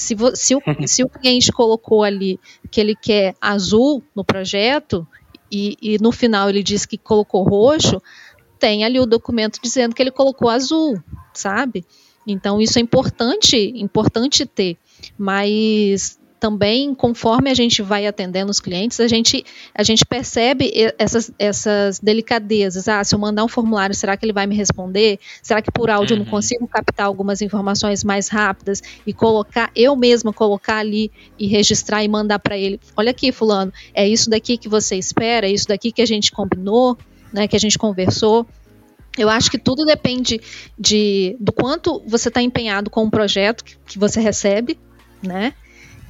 Speaker 4: Se, se, o, se o cliente colocou ali que ele quer azul no projeto e, e no final ele diz que colocou roxo, tem ali o documento dizendo que ele colocou azul, sabe? Então isso é importante, importante ter. Mas também, conforme a gente vai atendendo os clientes, a gente, a gente percebe essas, essas delicadezas. Ah, se eu mandar um formulário, será que ele vai me responder? Será que por áudio uhum. eu não uhum. consigo captar algumas informações mais rápidas e colocar, eu mesma colocar ali e registrar e mandar para ele? Olha aqui, fulano, é isso daqui que você espera, é isso daqui que a gente combinou, né, que a gente conversou. Eu acho que tudo depende de, do quanto você está empenhado com o projeto que, que você recebe, né?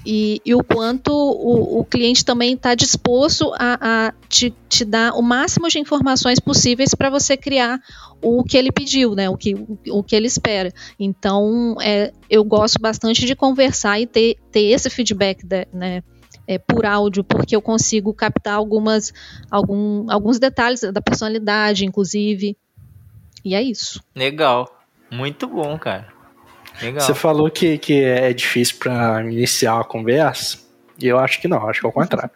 Speaker 4: E, e, o quanto o, o cliente também está disposto a, a te, te, dar o máximo de informações possíveis para você criar o que ele pediu, né? O que, o, que ele espera. Então, é, eu gosto bastante de conversar e ter, ter esse feedback, de, né? É, por áudio, porque eu consigo captar algumas, algum, alguns detalhes da personalidade, inclusive. E é isso.
Speaker 1: Legal. Muito bom, cara.
Speaker 2: Legal. Você falou que, que é difícil para iniciar uma conversa. E eu acho que não, acho que é o contrário.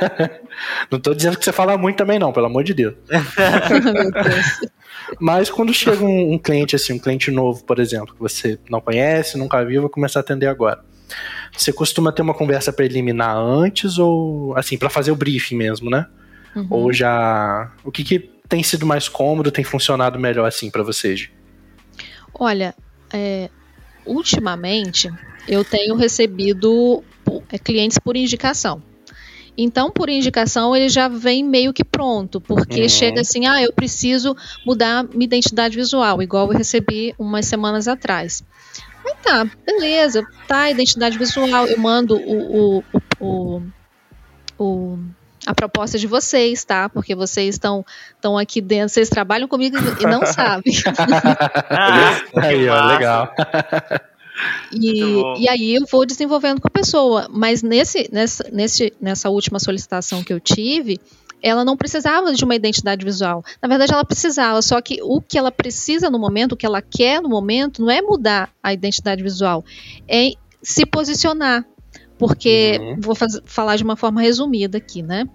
Speaker 2: não estou dizendo que você fala muito também, não, pelo amor de Deus. Mas quando chega um, um, cliente assim, um cliente novo, por exemplo, que você não conhece, nunca viu, vai começar a atender agora. Você costuma ter uma conversa preliminar antes ou assim, para fazer o briefing mesmo, né? Uhum. Ou já. O que, que tem sido mais cômodo, tem funcionado melhor assim para vocês?
Speaker 4: Olha, é, ultimamente eu tenho recebido é, clientes por indicação. Então, por indicação, ele já vem meio que pronto, porque uhum. chega assim, ah, eu preciso mudar minha identidade visual, igual eu recebi umas semanas atrás. Aí tá, beleza, tá, identidade visual, eu mando o, o, o, o, o a proposta de vocês, tá? Porque vocês estão estão aqui dentro, vocês trabalham comigo e não sabem.
Speaker 2: ah, aí, ó, legal.
Speaker 4: E, e aí eu vou desenvolvendo com a pessoa. Mas nesse, nessa, nesse, nessa última solicitação que eu tive, ela não precisava de uma identidade visual. Na verdade, ela precisava, só que o que ela precisa no momento, o que ela quer no momento, não é mudar a identidade visual, é se posicionar. Porque, uhum. vou fazer, falar de uma forma resumida aqui, né?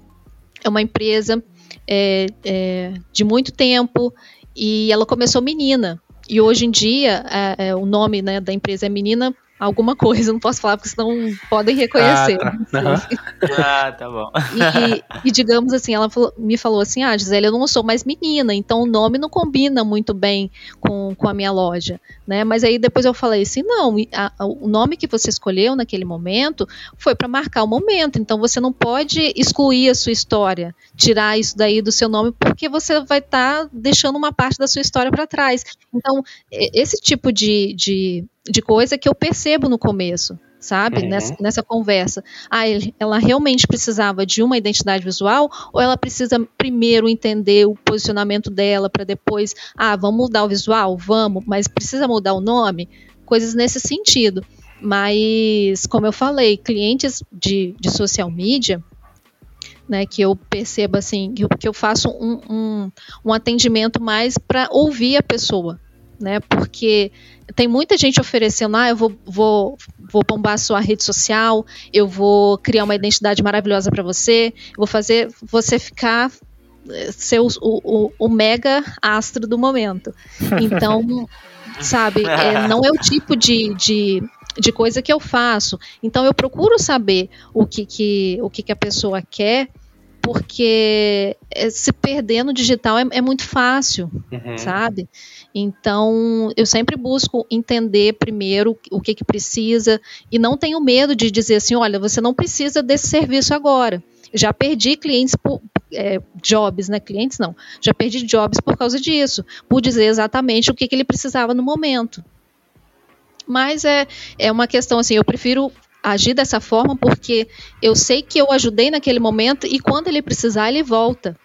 Speaker 4: É uma empresa é, é, de muito tempo e ela começou menina. E hoje em dia, é, é, o nome né, da empresa é Menina alguma coisa, não posso falar porque senão podem reconhecer. Ah,
Speaker 1: tá, ah, tá bom.
Speaker 4: E, e, digamos assim, ela falou, me falou assim: ah, Gisele, eu não sou mais menina, então o nome não combina muito bem com, com a minha loja, né? Mas aí depois eu falei assim: não, a, a, o nome que você escolheu naquele momento foi para marcar o momento, então você não pode excluir a sua história, tirar isso daí do seu nome, porque você vai estar tá deixando uma parte da sua história para trás. Então, esse tipo de, de de coisa que eu percebo no começo, sabe? Uhum. Nessa, nessa, conversa. Ah, ela realmente precisava de uma identidade visual ou ela precisa primeiro entender o posicionamento dela para depois, ah, vamos mudar o visual? Vamos, mas precisa mudar o nome? Coisas nesse sentido. Mas, como eu falei, clientes de, de social media, né, que eu percebo assim, que eu, que eu faço um, um, um atendimento mais para ouvir a pessoa, né? Porque tem muita gente oferecendo, ah, eu vou, vou, vou bombar a sua rede social, eu vou criar uma identidade maravilhosa para você, vou fazer você ficar eh, ser o, o, o, mega astro do momento. Então, sabe, é, não é o tipo de, de, de, coisa que eu faço. Então, eu procuro saber o que, que, o que, que a pessoa quer porque eh, se perder no digital é, é muito fácil, uhum. sabe? Então, eu sempre busco entender primeiro o que, que precisa e não tenho medo de dizer assim: olha, você não precisa desse serviço agora. Já perdi clientes por é, jobs, né? Clientes não. Já perdi jobs por causa disso, por dizer exatamente o que, que ele precisava no momento. Mas é, é uma questão assim, eu prefiro agir dessa forma porque eu sei que eu ajudei naquele momento e quando ele precisar, ele volta.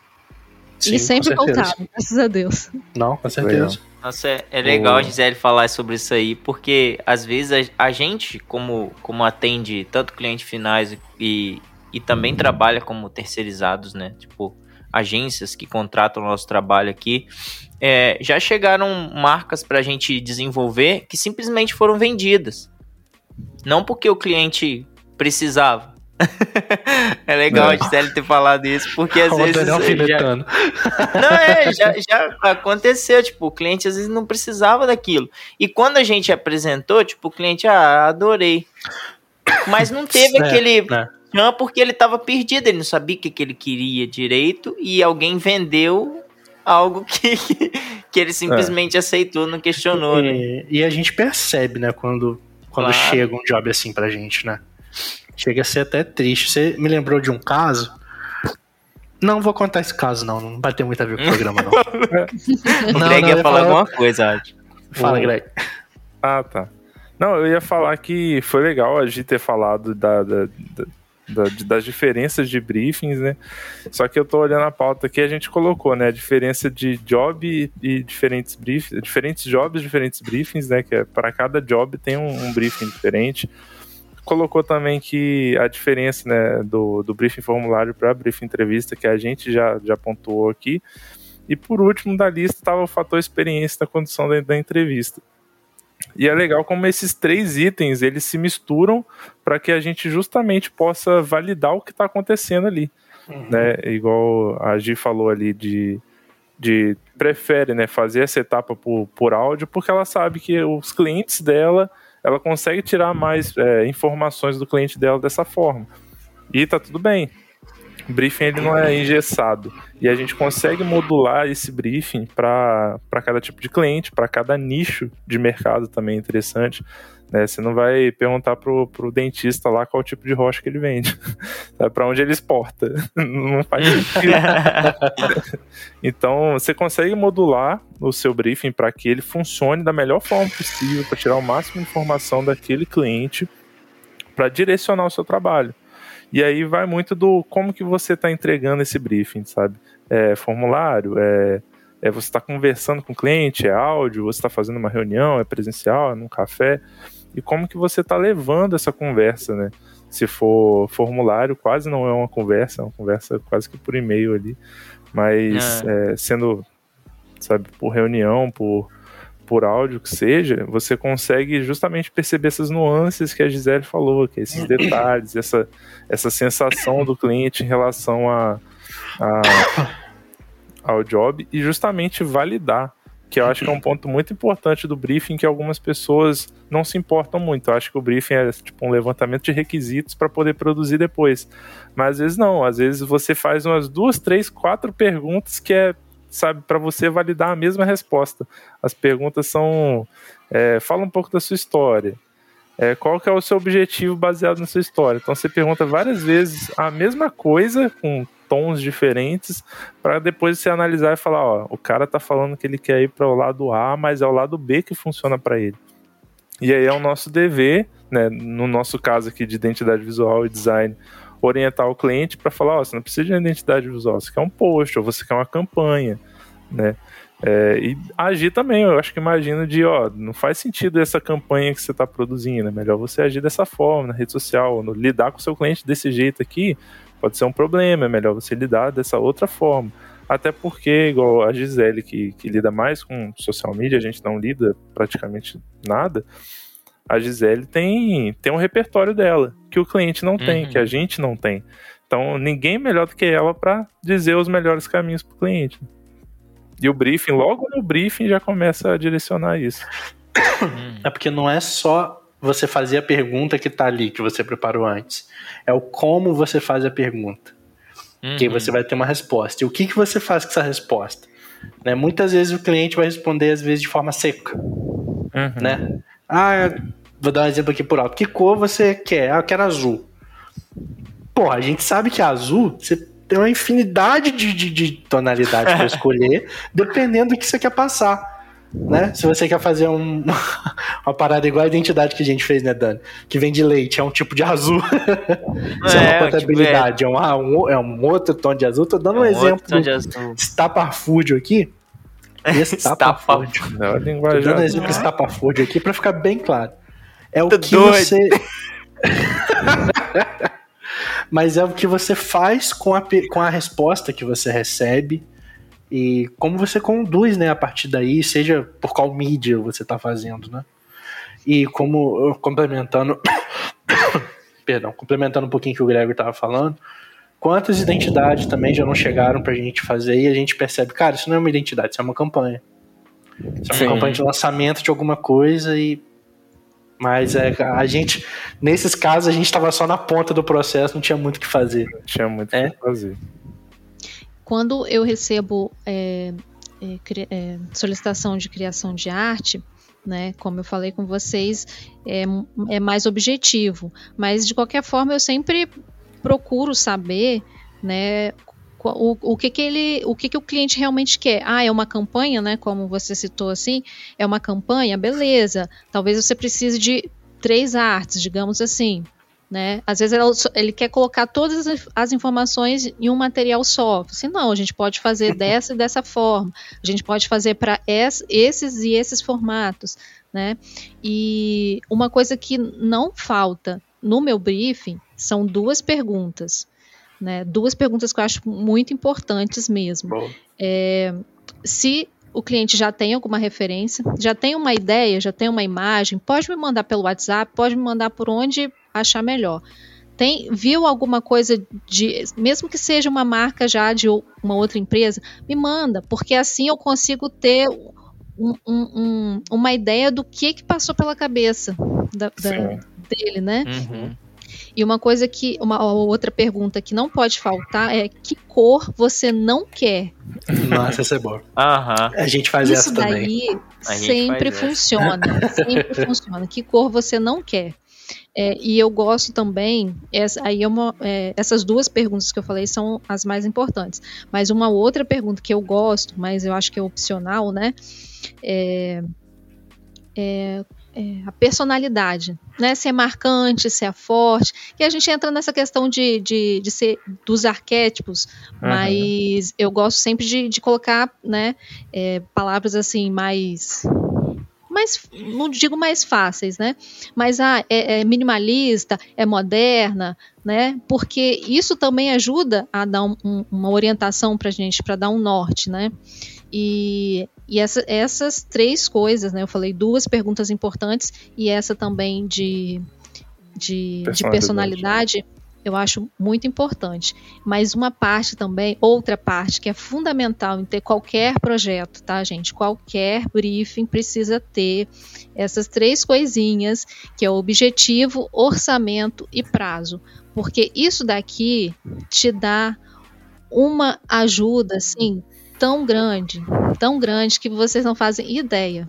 Speaker 4: Sim, e sempre voltava, graças a Deus.
Speaker 2: Não, com certeza.
Speaker 1: Nossa, é, é legal a Gisele falar sobre isso aí, porque às vezes a, a, gente, como, como atende tanto clientes finais e, e também trabalha como terceirizados, né? Tipo, agências que contratam o nosso trabalho aqui, é, já chegaram marcas para a gente desenvolver que simplesmente foram vendidas. Não porque o cliente precisava, é legal é. a Gisele ter falado isso, porque às vezes. Já... Não, é, já, já aconteceu, tipo, o cliente às vezes não precisava daquilo. E quando a gente apresentou, tipo, o cliente, ah, adorei. Mas não teve é, aquele. Não, porque ele estava perdido, ele não sabia o que, que ele queria direito e alguém vendeu algo que, que ele simplesmente é. aceitou, não questionou,
Speaker 2: e,
Speaker 1: né?
Speaker 2: E a gente percebe, né, quando, quando claro. chega um job assim pra gente, né? Chega a ser até triste. Você me lembrou de um caso. Não vou contar esse caso, não. Não vai ter muito a ver com o programa, não.
Speaker 1: o não, Greg não, ia falar alguma coisa, acho.
Speaker 2: Fala, o... Greg.
Speaker 3: Ah, tá. Não, eu ia falar que foi legal a gente ter falado da, da, da, das diferenças de briefings, né? Só que eu tô olhando a pauta aqui a gente colocou, né? A diferença de job e diferentes briefings, diferentes jobs, diferentes briefings, né? Que é para cada job tem um, um briefing diferente colocou também que a diferença né, do, do briefing formulário para briefing entrevista, que a gente já, já pontuou aqui. E por último da lista estava o fator experiência da condução da, da entrevista. E é legal como esses três itens eles se misturam para que a gente justamente possa validar o que está acontecendo ali. Uhum. Né? Igual a Gi falou ali de, de prefere né, fazer essa etapa por, por áudio porque ela sabe que os clientes dela ela consegue tirar mais é, informações do cliente dela dessa forma. E tá tudo bem. O briefing ele não é engessado. E a gente consegue modular esse briefing para cada tipo de cliente, para cada nicho de mercado também interessante. Né? Você não vai perguntar pro, pro dentista lá qual tipo de rocha que ele vende, para onde ele exporta. Não faz sentido. então, você consegue modular o seu briefing para que ele funcione da melhor forma possível, para tirar o máximo de informação daquele cliente, para direcionar o seu trabalho. E aí vai muito do como que você está entregando esse briefing, sabe? É formulário, é, é você está conversando com o cliente, é áudio, você está fazendo uma reunião, é presencial, é num café, e como que você está levando essa conversa, né? Se for formulário, quase não é uma conversa, é uma conversa quase que por e-mail ali, mas é. É, sendo, sabe, por reunião, por por áudio que seja, você consegue justamente perceber essas nuances que a Gisele falou, que esses detalhes, essa, essa sensação do cliente em relação a, a, ao job e justamente validar, que eu acho que é um ponto muito importante do briefing que algumas pessoas não se importam muito. Eu acho que o briefing é tipo um levantamento de requisitos para poder produzir depois. Mas às vezes não, às vezes você faz umas duas, três, quatro perguntas que é sabe, para você validar a mesma resposta. As perguntas são: é, fala um pouco da sua história. É, qual que é o seu objetivo baseado na sua história? Então você pergunta várias vezes a mesma coisa com tons diferentes para depois você analisar e falar, ó, o cara tá falando que ele quer ir para o lado A, mas é o lado B que funciona para ele. E aí é o nosso dever, né, no nosso caso aqui de identidade visual e design, orientar o cliente para falar, ó, você não precisa de uma identidade visual, você quer um post, ou você quer uma campanha, né? É, e agir também, eu acho que imagino de, ó, não faz sentido essa campanha que você está produzindo, é melhor você agir dessa forma na rede social, no, lidar com o seu cliente desse jeito aqui pode ser um problema, é melhor você lidar dessa outra forma. Até porque, igual a Gisele, que, que lida mais com social media, a gente não lida praticamente nada, a Gisele tem, tem um repertório dela, que o cliente não tem, uhum. que a gente não tem. Então, ninguém melhor do que ela para dizer os melhores caminhos para o cliente. E o briefing, logo no briefing, já começa a direcionar isso.
Speaker 2: É porque não é só você fazer a pergunta que está ali, que você preparou antes. É o como você faz a pergunta. Uhum. Que você vai ter uma resposta. E o que, que você faz com essa resposta? Né? Muitas vezes o cliente vai responder, às vezes, de forma seca. Uhum. Né? Ah, Vou dar um exemplo aqui por alto. Que cor você quer? Ah, eu quero azul. Porra, a gente sabe que azul, você tem uma infinidade de, de, de tonalidades para escolher, dependendo do que você quer passar. Né? Se você quer fazer um, uma parada igual a identidade que a gente fez, né, Dani? Que vem de leite, é um tipo de azul. Isso é, é uma contabilidade, tipo, é, um, ah, um, é um outro tom de azul. Tô dando um, um exemplo do estapafúrdio aqui. Estapafúrdio. Tô dando um exemplo de estapafúrdio aqui para ficar bem claro. É o tá que doido. você. Mas é o que você faz com a, com a resposta que você recebe e como você conduz, né, a partir daí, seja por qual mídia você está fazendo, né? E como complementando, perdão, complementando um pouquinho o que o Gregor estava falando, quantas identidades também já não chegaram para a gente fazer e a gente percebe, cara, isso não é uma identidade, isso é uma campanha. Isso é uma Sim. campanha de lançamento de alguma coisa e mas é, a gente, nesses casos, a gente estava só na ponta do processo, não tinha muito o que fazer. Não
Speaker 3: tinha muito o é? que fazer.
Speaker 4: Quando eu recebo é, é, é, solicitação de criação de arte, né, como eu falei com vocês, é, é mais objetivo. Mas de qualquer forma, eu sempre procuro saber né, o, o que que ele, o que que o cliente realmente quer? Ah, é uma campanha, né? Como você citou assim, é uma campanha, beleza. Talvez você precise de três artes, digamos assim, né? Às vezes ele quer colocar todas as informações em um material só. Se não, a gente pode fazer dessa e dessa forma. A gente pode fazer para esses e esses formatos, né? E uma coisa que não falta no meu briefing são duas perguntas. Né? Duas perguntas que eu acho muito importantes mesmo. É, se o cliente já tem alguma referência, já tem uma ideia, já tem uma imagem, pode me mandar pelo WhatsApp, pode me mandar por onde achar melhor. Tem, viu alguma coisa de, mesmo que seja uma marca já de uma outra empresa, me manda, porque assim eu consigo ter um, um, uma ideia do que que passou pela cabeça da, da, dele, né? Uhum. E uma coisa que, uma outra pergunta que não pode faltar é que cor você não quer?
Speaker 2: Nossa, essa é boa. Aham. A gente faz
Speaker 4: Isso
Speaker 2: essa
Speaker 4: daí
Speaker 2: também.
Speaker 4: sempre funciona. sempre funciona. Que cor você não quer? É, e eu gosto também, essa, aí é uma, é, essas duas perguntas que eu falei são as mais importantes. Mas uma outra pergunta que eu gosto, mas eu acho que é opcional, né? É, é a personalidade, né? Se é marcante, se é forte. E a gente entra nessa questão de, de, de ser dos arquétipos, uhum. mas eu gosto sempre de, de colocar, né? É, palavras assim mais mais, não digo mais fáceis, né? Mas ah, é, é, minimalista, é moderna, né? Porque isso também ajuda a dar um, um, uma orientação para gente, para dar um norte, né? E e essa, essas três coisas, né? Eu falei duas perguntas importantes e essa também de, de, personalidade. de personalidade, eu acho muito importante. Mas uma parte também, outra parte que é fundamental em ter qualquer projeto, tá, gente? Qualquer briefing precisa ter essas três coisinhas, que é o objetivo, orçamento e prazo. Porque isso daqui te dá uma ajuda, assim, tão grande, tão grande que vocês não fazem ideia.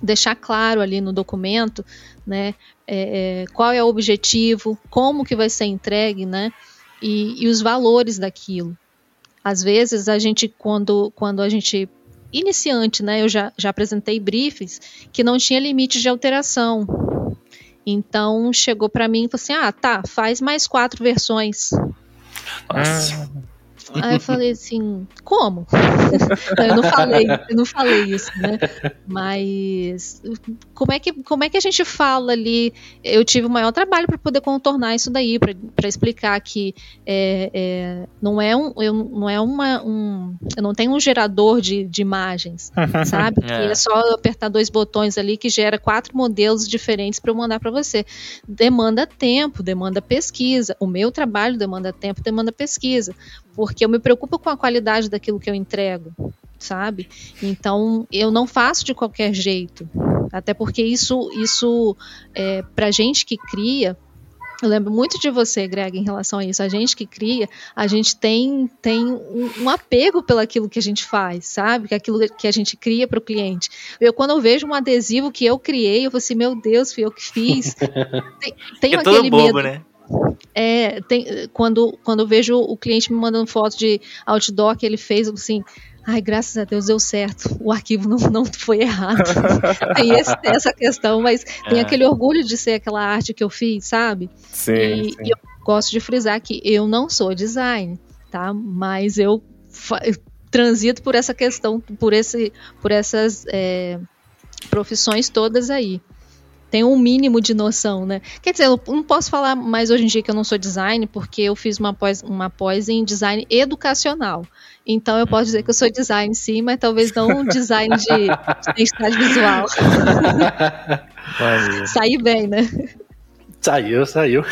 Speaker 4: Deixar claro ali no documento, né, é, é, qual é o objetivo, como que vai ser entregue, né, e, e os valores daquilo. Às vezes a gente, quando, quando a gente iniciante, né, eu já, já apresentei briefings que não tinha limite de alteração. Então chegou para mim e falou assim: ah, tá, faz mais quatro versões.
Speaker 2: Nossa.
Speaker 4: Ah. Aí eu falei assim, como? eu não falei, eu não falei isso, né? Mas como é que, como é que a gente fala ali? Eu tive o maior trabalho para poder contornar isso daí, para explicar que é, é, não é um, eu, não é uma, um, eu não tenho um gerador de, de imagens, sabe? Que é. é só apertar dois botões ali que gera quatro modelos diferentes para eu mandar para você. Demanda tempo, demanda pesquisa. O meu trabalho demanda tempo, demanda pesquisa porque eu me preocupo com a qualidade daquilo que eu entrego, sabe? Então eu não faço de qualquer jeito, até porque isso, isso é, para gente que cria, eu lembro muito de você, Greg, em relação a isso. A gente que cria, a gente tem, tem um, um apego pelaquilo que a gente faz, sabe? Que aquilo que a gente cria para o cliente. Eu, quando eu vejo um adesivo que eu criei, eu falo assim, meu Deus, fui eu que fiz. Tem, tenho é aquele bobo, medo. Né? É, tem, quando, quando eu vejo o cliente me mandando foto de outdoor que ele fez, assim, ai, graças a Deus deu certo, o arquivo não, não foi errado. tem esse, essa questão, mas é. tem aquele orgulho de ser aquela arte que eu fiz, sabe?
Speaker 3: Sim,
Speaker 4: e,
Speaker 3: sim.
Speaker 4: e eu gosto de frisar que eu não sou design, tá? Mas eu transito por essa questão, por, esse, por essas é, profissões todas aí tem um mínimo de noção, né? Quer dizer, eu não posso falar mais hoje em dia que eu não sou design, porque eu fiz uma pós, uma pós em design educacional. Então eu posso dizer que eu sou design sim, mas talvez não um design de, de identidade visual. Saí bem, né?
Speaker 2: Saiu, saiu.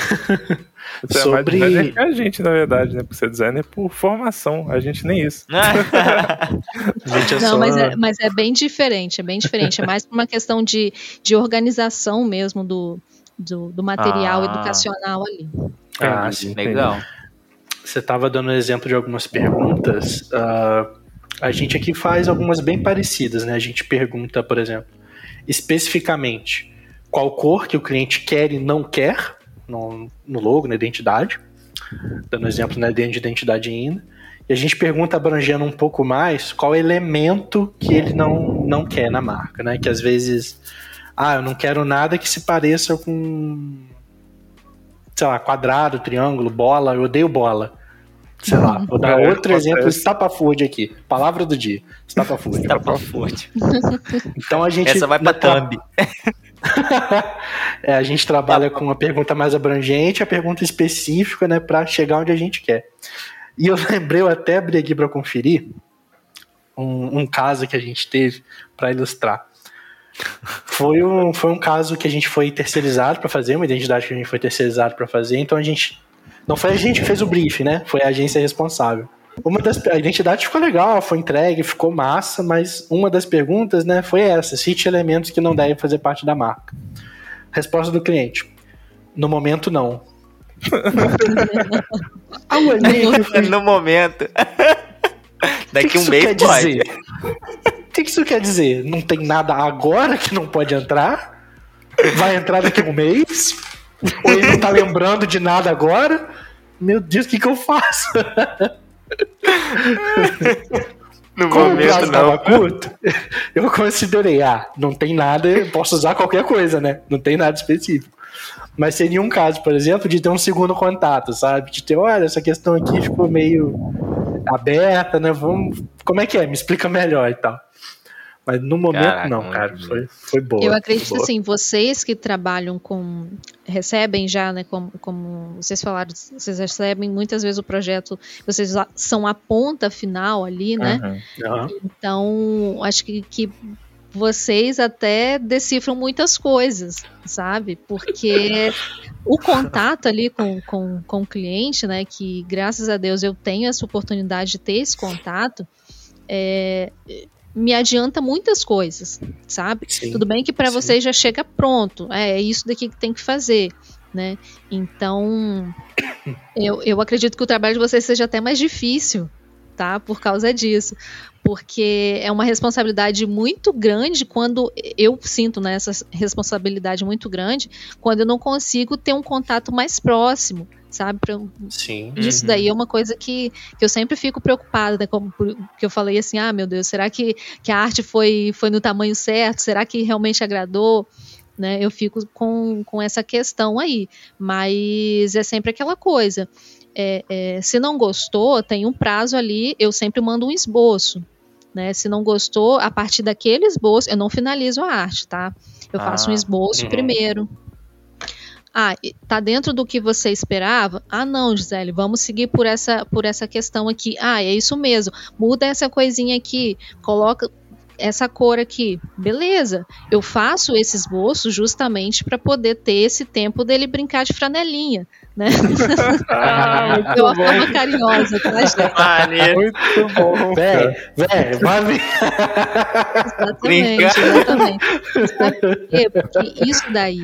Speaker 3: Você Sobre... é mais designer que a gente, na verdade, né? Porque você é designer por formação, a gente nem isso.
Speaker 4: gente é Não, só... mas, é, mas é bem diferente, é bem diferente. É mais uma questão de, de organização mesmo do, do, do material ah. educacional ali.
Speaker 1: Ah, sim, legal.
Speaker 2: Você estava dando exemplo de algumas perguntas. Uh, a gente aqui faz algumas bem parecidas, né? A gente pergunta, por exemplo, especificamente qual cor que o cliente quer e não quer no, no logo, na identidade, dando exemplo né, dentro de identidade ainda. E a gente pergunta, abrangendo um pouco mais, qual elemento que ele não, não quer na marca, né? Que às vezes, ah, eu não quero nada que se pareça com, sei lá, quadrado, triângulo, bola, eu odeio bola. Sei lá, vou dar é, outro exemplo, estapafúrdia aqui. Palavra do dia, estapafúrdia.
Speaker 1: Estapafúrdia.
Speaker 2: então a gente...
Speaker 1: Essa vai pra thumb.
Speaker 2: é, a gente trabalha com uma pergunta mais abrangente, a pergunta específica, né, para chegar onde a gente quer. E eu lembrei, eu até abri aqui para conferir um, um, caso que a gente teve para ilustrar. Foi um, foi um caso que a gente foi terceirizado para fazer, uma identidade que a gente foi terceirizado para fazer, então a gente. Não foi a gente que fez o brief, né? Foi a agência responsável. Uma das a identidade ficou legal, foi entregue, ficou massa, mas uma das perguntas, né, foi essa: cite elementos que não devem fazer parte da marca. Resposta do cliente: no momento não.
Speaker 1: ah, no momento. Daqui que um mês
Speaker 2: quer pode. Dizer? O que isso quer dizer? Não tem nada agora que não pode entrar? Vai entrar daqui a um mês? Ou ele não tá lembrando de nada agora? Meu Deus, o que, que eu faço? No Como momento, o prazo estava curto, eu considerei, ah, não tem nada, posso usar qualquer coisa, né? Não tem nada específico. Mas seria um caso, por exemplo, de ter um segundo contato, sabe? De ter, olha, essa questão aqui ficou meio aberta, né? Vamos, como é que é? Me explica melhor e tal. Mas no momento Caraca, não, cara, foi, foi boa.
Speaker 4: Eu acredito
Speaker 2: boa.
Speaker 4: assim, vocês que trabalham com recebem já, né, como, como vocês falaram, vocês recebem muitas vezes o projeto, vocês são a ponta final ali, né? Uhum. Uhum. Então, acho que, que vocês até decifram muitas coisas, sabe? Porque o contato ali com, com, com o cliente, né? Que graças a Deus eu tenho essa oportunidade de ter esse contato, é, me adianta muitas coisas, sabe? Sim, Tudo bem que para você já chega pronto, é, é isso daqui que tem que fazer, né? Então, eu, eu acredito que o trabalho de vocês seja até mais difícil, tá? Por causa disso. Porque é uma responsabilidade muito grande quando eu sinto né, essa responsabilidade muito grande quando eu não consigo ter um contato mais próximo sabe? Pra,
Speaker 2: Sim.
Speaker 4: Isso uhum. daí é uma coisa que, que eu sempre fico preocupada, né? Como que eu falei assim, ah, meu Deus, será que, que a arte foi, foi no tamanho certo? Será que realmente agradou? Né, eu fico com, com essa questão aí, mas é sempre aquela coisa. É, é, se não gostou, tem um prazo ali, eu sempre mando um esboço. Né? Se não gostou, a partir daquele esboço, eu não finalizo a arte, tá? Eu ah, faço um esboço uhum. primeiro, ah, tá dentro do que você esperava? Ah, não, Gisele, vamos seguir por essa, por essa questão aqui. Ah, é isso mesmo. Muda essa coisinha aqui, coloca essa cor aqui. Beleza. Eu faço esse esboço justamente para poder ter esse tempo dele brincar de franelinha né? Ah, eu forma carinhosa, tá, gente?
Speaker 3: Muito bom.
Speaker 2: Véi, véi, vai
Speaker 4: Exatamente, exatamente. Sabe por quê? Porque isso daí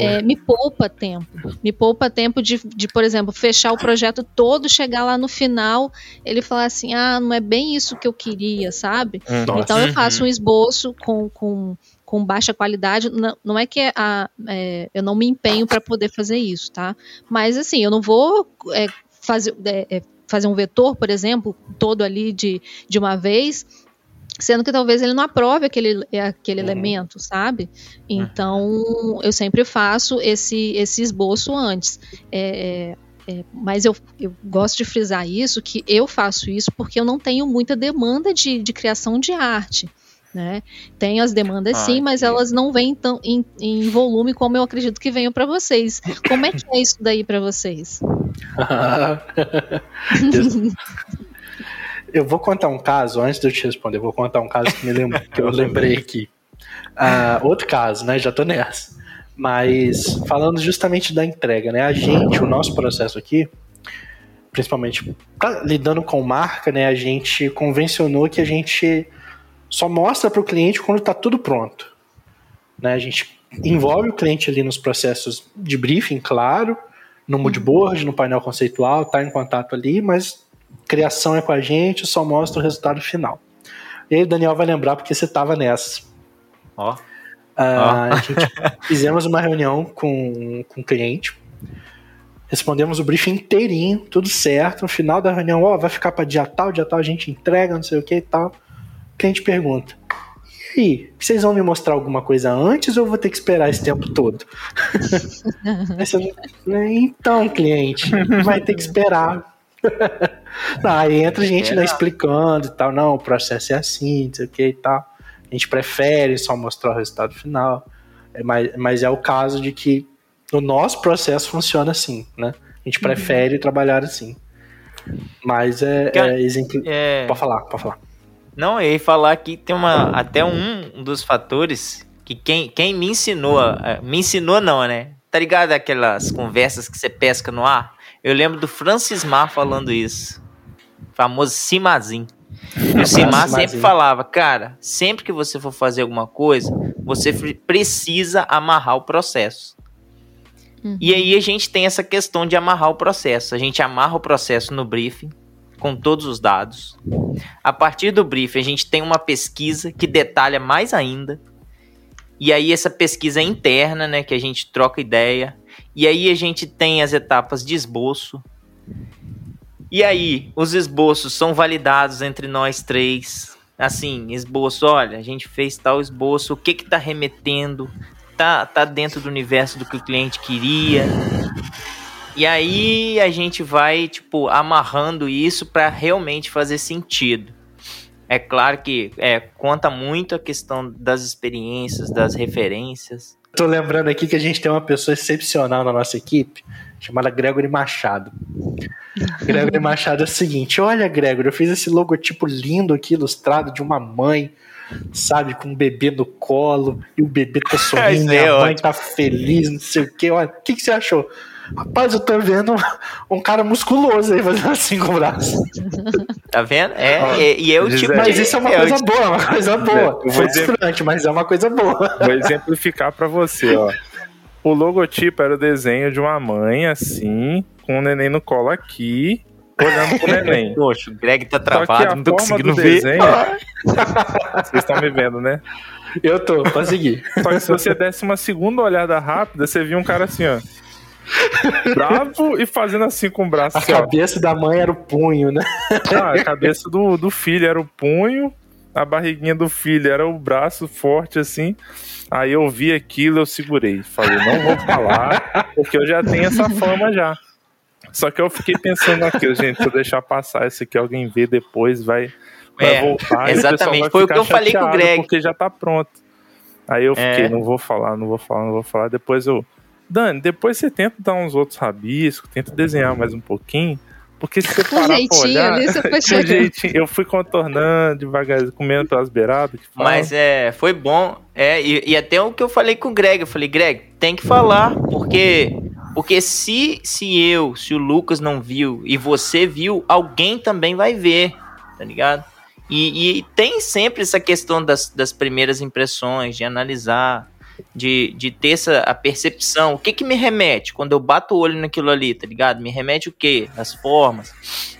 Speaker 4: é, me poupa tempo. Me poupa tempo de, de, por exemplo, fechar o projeto todo, chegar lá no final, ele falar assim: ah, não é bem isso que eu queria, sabe? Nossa. Então eu faço um esboço com, com com baixa qualidade, não, não é que a, é, eu não me empenho para poder fazer isso, tá? Mas assim, eu não vou é, fazer, é, é, fazer um vetor, por exemplo, todo ali de, de uma vez, sendo que talvez ele não aprove aquele, aquele uhum. elemento, sabe? Então, eu sempre faço esse, esse esboço antes. É, é, mas eu, eu gosto de frisar isso, que eu faço isso porque eu não tenho muita demanda de, de criação de arte. Né? Tem as demandas ah, sim, mas elas não vêm tão em, em, volume como eu acredito que venham para vocês. Como é que é isso daí para vocês?
Speaker 2: eu vou contar um caso, antes de eu te responder, eu vou contar um caso que, me lembro, que eu lembrei aqui. Uh, outro caso, né? Já tô nessa. Mas falando justamente da entrega, né? A gente, o nosso processo aqui, principalmente tá lidando com marca, né? A gente convencionou que a gente só mostra para o cliente quando está tudo pronto. Né? A gente envolve o cliente ali nos processos de briefing, claro, no moodboard, no painel conceitual, está em contato ali, mas criação é com a gente, só mostra o resultado final. E aí o Daniel vai lembrar porque você estava nessa.
Speaker 1: Ó. Oh.
Speaker 2: Uh, oh. A gente fizemos uma reunião com, com o cliente, respondemos o briefing inteirinho, tudo certo. No final da reunião, ó, oh, vai ficar para dia tal, dia tal a gente entrega, não sei o que e tal cliente pergunta: E aí, vocês vão me mostrar alguma coisa antes ou eu vou ter que esperar esse tempo todo? Né, então, cliente, vai ter que esperar. aí entra a gente né, explicando e tal, não, o processo é assim, não sei o que e tal. A gente prefere só mostrar o resultado final. É, mas, mas é o caso de que o nosso processo funciona assim, né? A gente uhum. prefere uhum. trabalhar assim. Mas é, é exemplo. É... Pode falar, pode falar.
Speaker 1: Não, eu ia falar que tem uma até um dos fatores que quem, quem me ensinou, me ensinou não, né? Tá ligado aquelas conversas que você pesca no ar? Eu lembro do Francis Mar falando isso. famoso Simazin. O Simar sempre falava, cara, sempre que você for fazer alguma coisa, você precisa amarrar o processo. Uhum. E aí a gente tem essa questão de amarrar o processo. A gente amarra o processo no briefing, com todos os dados. A partir do briefing, a gente tem uma pesquisa que detalha mais ainda. E aí essa pesquisa é interna, né, que a gente troca ideia. E aí a gente tem as etapas de esboço. E aí, os esboços são validados entre nós três. Assim, esboço, olha, a gente fez tal esboço, o que que tá remetendo? Tá, tá dentro do universo do que o cliente queria. E aí a gente vai, tipo, amarrando isso para realmente fazer sentido. É claro que é, conta muito a questão das experiências, das referências.
Speaker 2: Tô lembrando aqui que a gente tem uma pessoa excepcional na nossa equipe, chamada Gregory Machado. Gregory Machado é o seguinte: olha, Gregory, eu fiz esse logotipo lindo aqui, ilustrado de uma mãe, sabe, com um bebê no colo, e o bebê tá sorrindo, é, a mãe tá feliz, não sei o quê. Olha, o que, que você achou? Rapaz, eu tô vendo um cara musculoso aí fazendo assim com o braço.
Speaker 1: Tá vendo? É, e, e eu tipo.
Speaker 2: Mas isso é uma coisa boa, é uma coisa boa. Foi estranho, mas é uma coisa boa.
Speaker 3: Vou exemplificar para você, ó. O logotipo era o desenho de uma mãe, assim, com o neném no colo aqui, olhando pro neném.
Speaker 1: Poxa, o Greg tá travado, não tô conseguindo ver. Desenho,
Speaker 3: vocês estão me vendo, né?
Speaker 2: Eu tô, pode seguir.
Speaker 3: Só que se você desse uma segunda olhada rápida, você via um cara assim, ó. Bravo e fazendo assim com o braço.
Speaker 2: A assim, cabeça ó. da mãe era o punho, né?
Speaker 3: Ah, a cabeça do, do filho era o punho, a barriguinha do filho era o braço forte assim. Aí eu vi aquilo, eu segurei. Falei, não vou falar, porque eu já tenho essa fama já. Só que eu fiquei pensando aqui, gente, se eu deixar passar isso aqui, alguém vê depois, vai, vai é, voltar.
Speaker 1: Exatamente, foi o que eu falei com o Greg.
Speaker 3: Porque já tá pronto. Aí eu fiquei, é. não vou falar, não vou falar, não vou falar. Depois eu Dani, depois você tenta dar uns outros rabiscos, tenta desenhar mais um pouquinho. Porque se você parar um pra olhar, ali você foi um jeitinho, eu fui contornando devagar, comendo pelas beiradas.
Speaker 1: Mas é, foi bom. É, e, e, até o que eu falei com o Greg, eu falei, Greg, tem que falar, porque porque se se eu, se o Lucas não viu e você viu, alguém também vai ver, tá ligado? E, e tem sempre essa questão das, das primeiras impressões, de analisar de, de ter essa a percepção. O que que me remete quando eu bato o olho naquilo ali, tá ligado? Me remete o quê? As formas.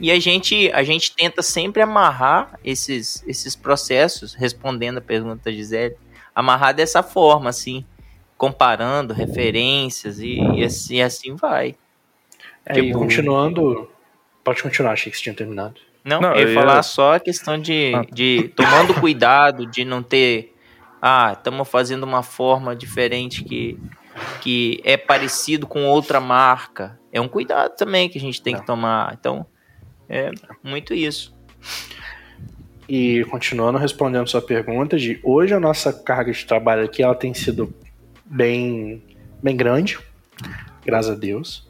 Speaker 1: E a gente, a gente tenta sempre amarrar esses, esses processos, respondendo a pergunta da Gisele, amarrar dessa forma, assim, comparando referências e, e, assim, e assim vai.
Speaker 2: É, tipo, e continuando. Pode continuar, achei que você tinha terminado.
Speaker 1: Não, não eu ia falar só a questão de, ah. de tomando cuidado, de não ter ah, estamos fazendo uma forma diferente que, que é parecido com outra marca. É um cuidado também que a gente tem que é. tomar. Então, é muito isso.
Speaker 2: E continuando respondendo sua pergunta, de hoje a nossa carga de trabalho aqui ela tem sido bem, bem grande, graças a Deus.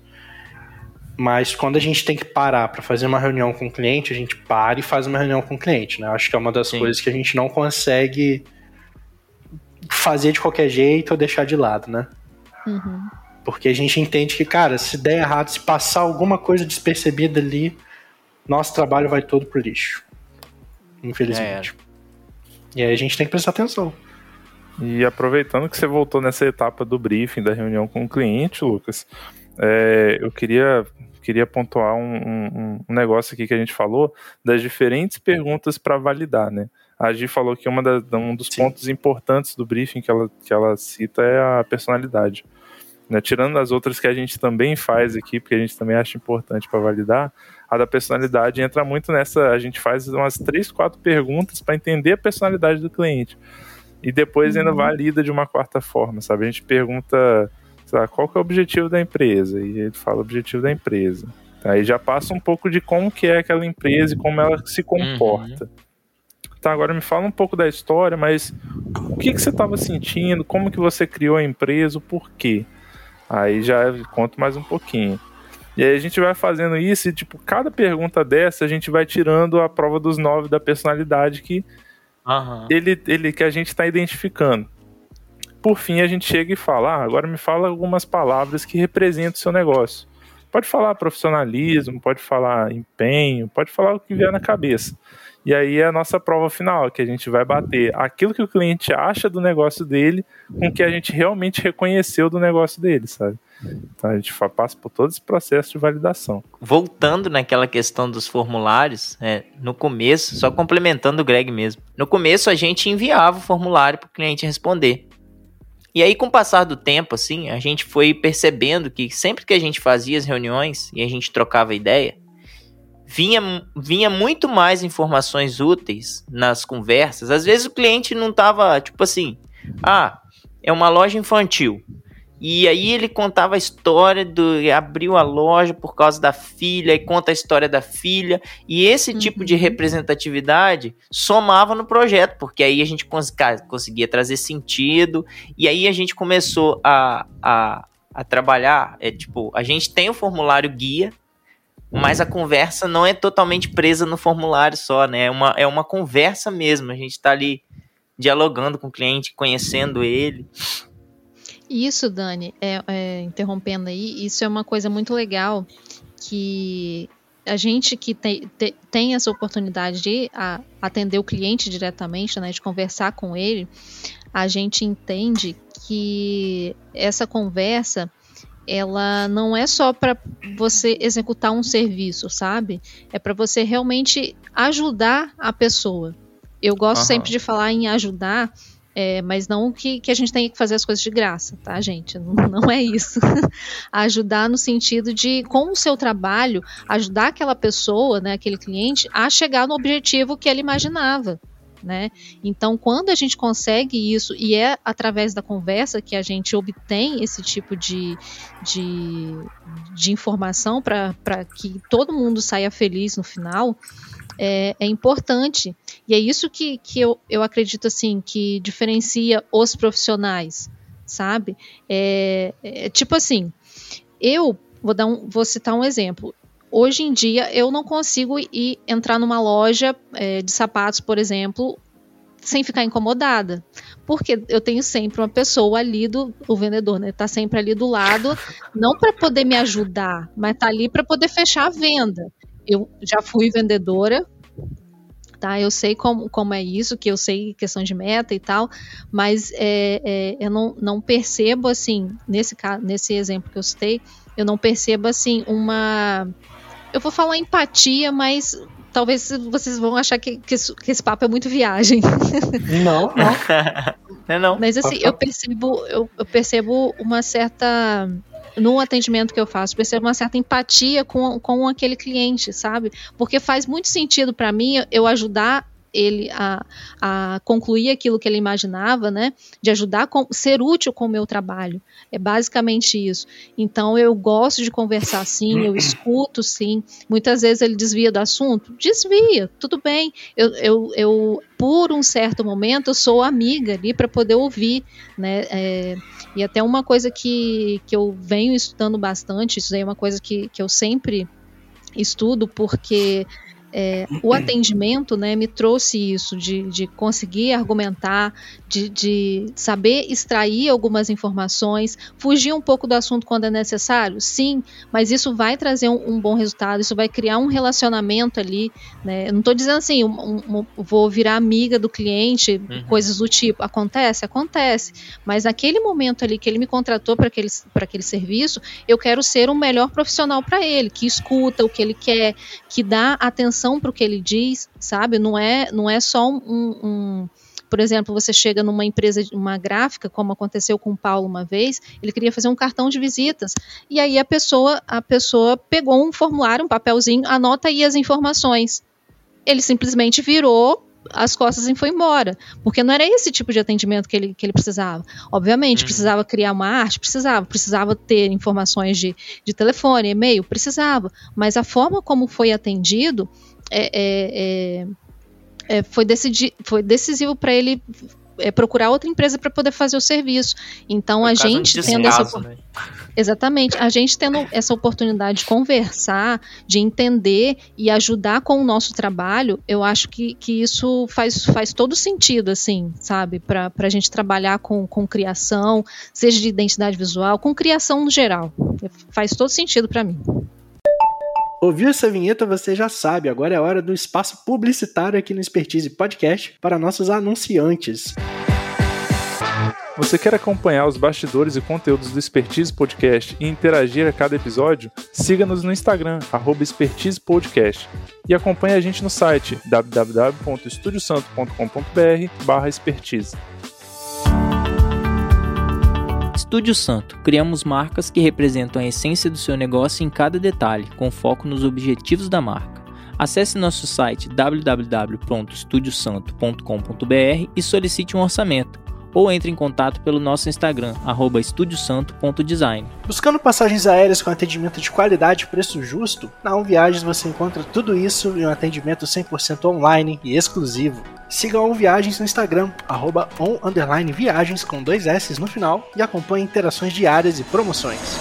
Speaker 2: Mas quando a gente tem que parar para fazer uma reunião com o cliente, a gente para e faz uma reunião com o cliente, né? Acho que é uma das Sim. coisas que a gente não consegue fazer de qualquer jeito ou deixar de lado, né? Uhum. Porque a gente entende que, cara, se der errado, se passar alguma coisa despercebida ali, nosso trabalho vai todo pro lixo. Infelizmente. É. E aí a gente tem que prestar atenção.
Speaker 3: E aproveitando que você voltou nessa etapa do briefing, da reunião com o cliente, Lucas, é, eu queria, queria pontuar um, um, um, negócio aqui que a gente falou das diferentes perguntas para validar, né? A Gi falou que uma da, um dos Sim. pontos importantes do briefing que ela, que ela cita é a personalidade. Né? Tirando as outras que a gente também faz aqui, porque a gente também acha importante para validar, a da personalidade entra muito nessa. A gente faz umas três, quatro perguntas para entender a personalidade do cliente. E depois uhum. ainda valida de uma quarta forma, sabe? A gente pergunta lá, qual que é o objetivo da empresa? E ele fala o objetivo da empresa. Aí já passa um pouco de como que é aquela empresa e como ela se comporta. Uhum. Tá, agora me fala um pouco da história, mas o que, que você estava sentindo? Como que você criou a empresa? O porquê? Aí já conto mais um pouquinho. E aí a gente vai fazendo isso e, tipo, cada pergunta dessa a gente vai tirando a prova dos nove da personalidade que uhum. ele, ele que a gente está identificando. Por fim, a gente chega e fala: ah, agora me fala algumas palavras que representam o seu negócio. Pode falar profissionalismo, pode falar empenho, pode falar o que vier na cabeça. E aí é a nossa prova final, que a gente vai bater aquilo que o cliente acha do negócio dele com o que a gente realmente reconheceu do negócio dele, sabe? Então a gente passa por todo esse processo de validação.
Speaker 1: Voltando naquela questão dos formulários, é, no começo, só complementando o Greg mesmo, no começo a gente enviava o formulário para o cliente responder. E aí, com o passar do tempo, assim, a gente foi percebendo que sempre que a gente fazia as reuniões e a gente trocava ideia, vinha, vinha muito mais informações úteis nas conversas. Às vezes o cliente não tava, tipo assim, ah, é uma loja infantil. E aí ele contava a história do. abriu a loja por causa da filha, e conta a história da filha. E esse uhum. tipo de uhum. representatividade somava no projeto, porque aí a gente cons conseguia trazer sentido. E aí a gente começou a, a, a trabalhar. É, tipo, a gente tem o formulário guia, mas a conversa não é totalmente presa no formulário só, né? É uma, é uma conversa mesmo. A gente está ali dialogando com o cliente, conhecendo ele.
Speaker 4: Isso, Dani, é, é, interrompendo aí, isso é uma coisa muito legal que a gente que tem, tem essa oportunidade de a, atender o cliente diretamente, né, de conversar com ele, a gente entende que essa conversa ela não é só para você executar um serviço, sabe? É para você realmente ajudar a pessoa. Eu gosto sempre de falar em ajudar é, mas não que, que a gente tenha que fazer as coisas de graça, tá, gente? Não, não é isso. ajudar no sentido de, com o seu trabalho, ajudar aquela pessoa, né, aquele cliente, a chegar no objetivo que ele imaginava. Né? Então, quando a gente consegue isso, e é através da conversa que a gente obtém esse tipo de, de, de informação para que todo mundo saia feliz no final, é, é importante. E é isso que, que eu, eu acredito assim que diferencia os profissionais, sabe? É, é, tipo assim, eu vou dar um, vou citar um exemplo. Hoje em dia eu não consigo ir entrar numa loja é, de sapatos, por exemplo, sem ficar incomodada. Porque eu tenho sempre uma pessoa ali do o vendedor, né? Tá sempre ali do lado, não para poder me ajudar, mas tá ali para poder fechar a venda. Eu já fui vendedora, tá? Eu sei como, como é isso, que eu sei questão de meta e tal, mas é, é, eu não, não percebo, assim, nesse, nesse exemplo que eu citei, eu não percebo, assim, uma... Eu vou falar empatia, mas talvez vocês vão achar que, que, que esse papo é muito viagem.
Speaker 2: Não, não.
Speaker 1: é não.
Speaker 4: Mas assim, eu percebo, eu, eu percebo uma certa no atendimento que eu faço, percebo uma certa empatia com, com aquele cliente, sabe? Porque faz muito sentido para mim eu ajudar ele a, a concluir aquilo que ele imaginava, né? De ajudar a ser útil com o meu trabalho. É basicamente isso. Então eu gosto de conversar sim, eu escuto sim. Muitas vezes ele desvia do assunto, desvia, tudo bem. Eu, eu, eu por um certo momento, eu sou amiga ali para poder ouvir, né? É, e até uma coisa que, que eu venho estudando bastante, isso aí é uma coisa que, que eu sempre estudo, porque é, o atendimento né, me trouxe isso, de, de conseguir argumentar, de, de, saber extrair algumas informações, fugir um pouco do assunto quando é necessário, sim, mas isso vai trazer um, um bom resultado, isso vai criar um relacionamento ali. Né? Eu não estou dizendo assim, um, um, vou virar amiga do cliente, uhum. coisas do tipo. Acontece? Acontece. Mas naquele momento ali que ele me contratou para aquele, aquele serviço, eu quero ser um melhor profissional para ele, que escuta o que ele quer, que dá atenção atenção para o que ele diz, sabe? Não é, não é só um, um por exemplo, você chega numa empresa, uma gráfica, como aconteceu com o Paulo uma vez, ele queria fazer um cartão de visitas. E aí a pessoa, a pessoa pegou um formulário, um papelzinho, anota aí as informações. Ele simplesmente virou as costas e foi embora. Porque não era esse tipo de atendimento que ele, que ele precisava. Obviamente, uhum. precisava criar uma arte, precisava, precisava ter informações de, de telefone, e-mail, precisava. Mas a forma como foi atendido é, é, é, é foi, decidi, foi decisivo para ele é, procurar outra empresa para poder fazer o serviço. Então, a gente tendo essa. Né? Exatamente. A gente tendo essa oportunidade de conversar, de entender e ajudar com o nosso trabalho, eu acho que, que isso faz, faz todo sentido, assim, sabe? Para a gente trabalhar com, com criação, seja de identidade visual, com criação no geral. Faz todo sentido para mim.
Speaker 2: Ouviu essa vinheta, você já sabe. Agora é a hora do espaço publicitário aqui no Expertise Podcast para nossos anunciantes.
Speaker 3: Você quer acompanhar os bastidores e conteúdos do Expertise Podcast e interagir a cada episódio? Siga-nos no Instagram, Expertise Podcast. E acompanhe a gente no site www.estudiosanto.com.br expertise.
Speaker 1: Estúdio Santo. Criamos marcas que representam a essência do seu negócio em cada detalhe, com foco nos objetivos da marca.
Speaker 5: Acesse nosso site www.estudiosanto.com.br e solicite um orçamento ou entre em contato pelo nosso Instagram, estudiosanto.design.
Speaker 2: Buscando passagens aéreas com atendimento de qualidade e preço justo, na On Viagens você encontra tudo isso em um atendimento 100% online e exclusivo. Siga On Viagens no Instagram, arroba on viagens com dois S no final e acompanhe interações diárias e promoções.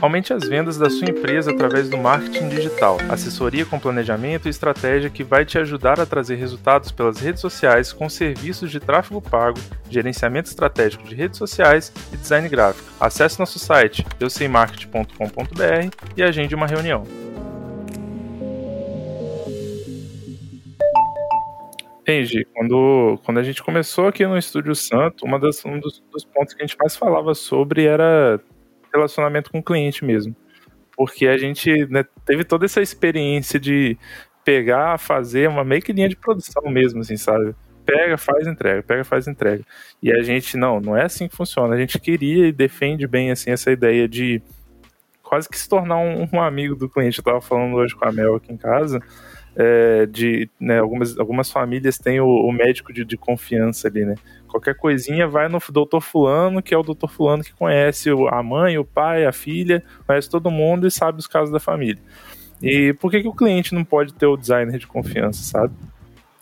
Speaker 3: Aumente as vendas da sua empresa através do marketing digital, assessoria com planejamento e estratégia que vai te ajudar a trazer resultados pelas redes sociais com serviços de tráfego pago, gerenciamento estratégico de redes sociais e design gráfico. Acesse nosso site euseimarketing.com.br e agende uma reunião. Entendi. Quando, quando a gente começou aqui no Estúdio Santo, uma das, um dos, dos pontos que a gente mais falava sobre era relacionamento com o cliente mesmo. Porque a gente né, teve toda essa experiência de pegar, fazer uma meio que linha de produção mesmo, assim, sabe? Pega, faz entrega, pega, faz entrega. E a gente, não, não é assim que funciona. A gente queria e defende bem, assim, essa ideia de quase que se tornar um, um amigo do cliente. Eu tava falando hoje com a Mel aqui em casa, é, de né, algumas, algumas famílias têm o, o médico de, de, confiança ali, né? Qualquer coisinha vai no doutor fulano, que é o doutor fulano que conhece a mãe, o pai, a filha, conhece todo mundo e sabe os casos da família. E por que, que o cliente não pode ter o designer de confiança, sabe?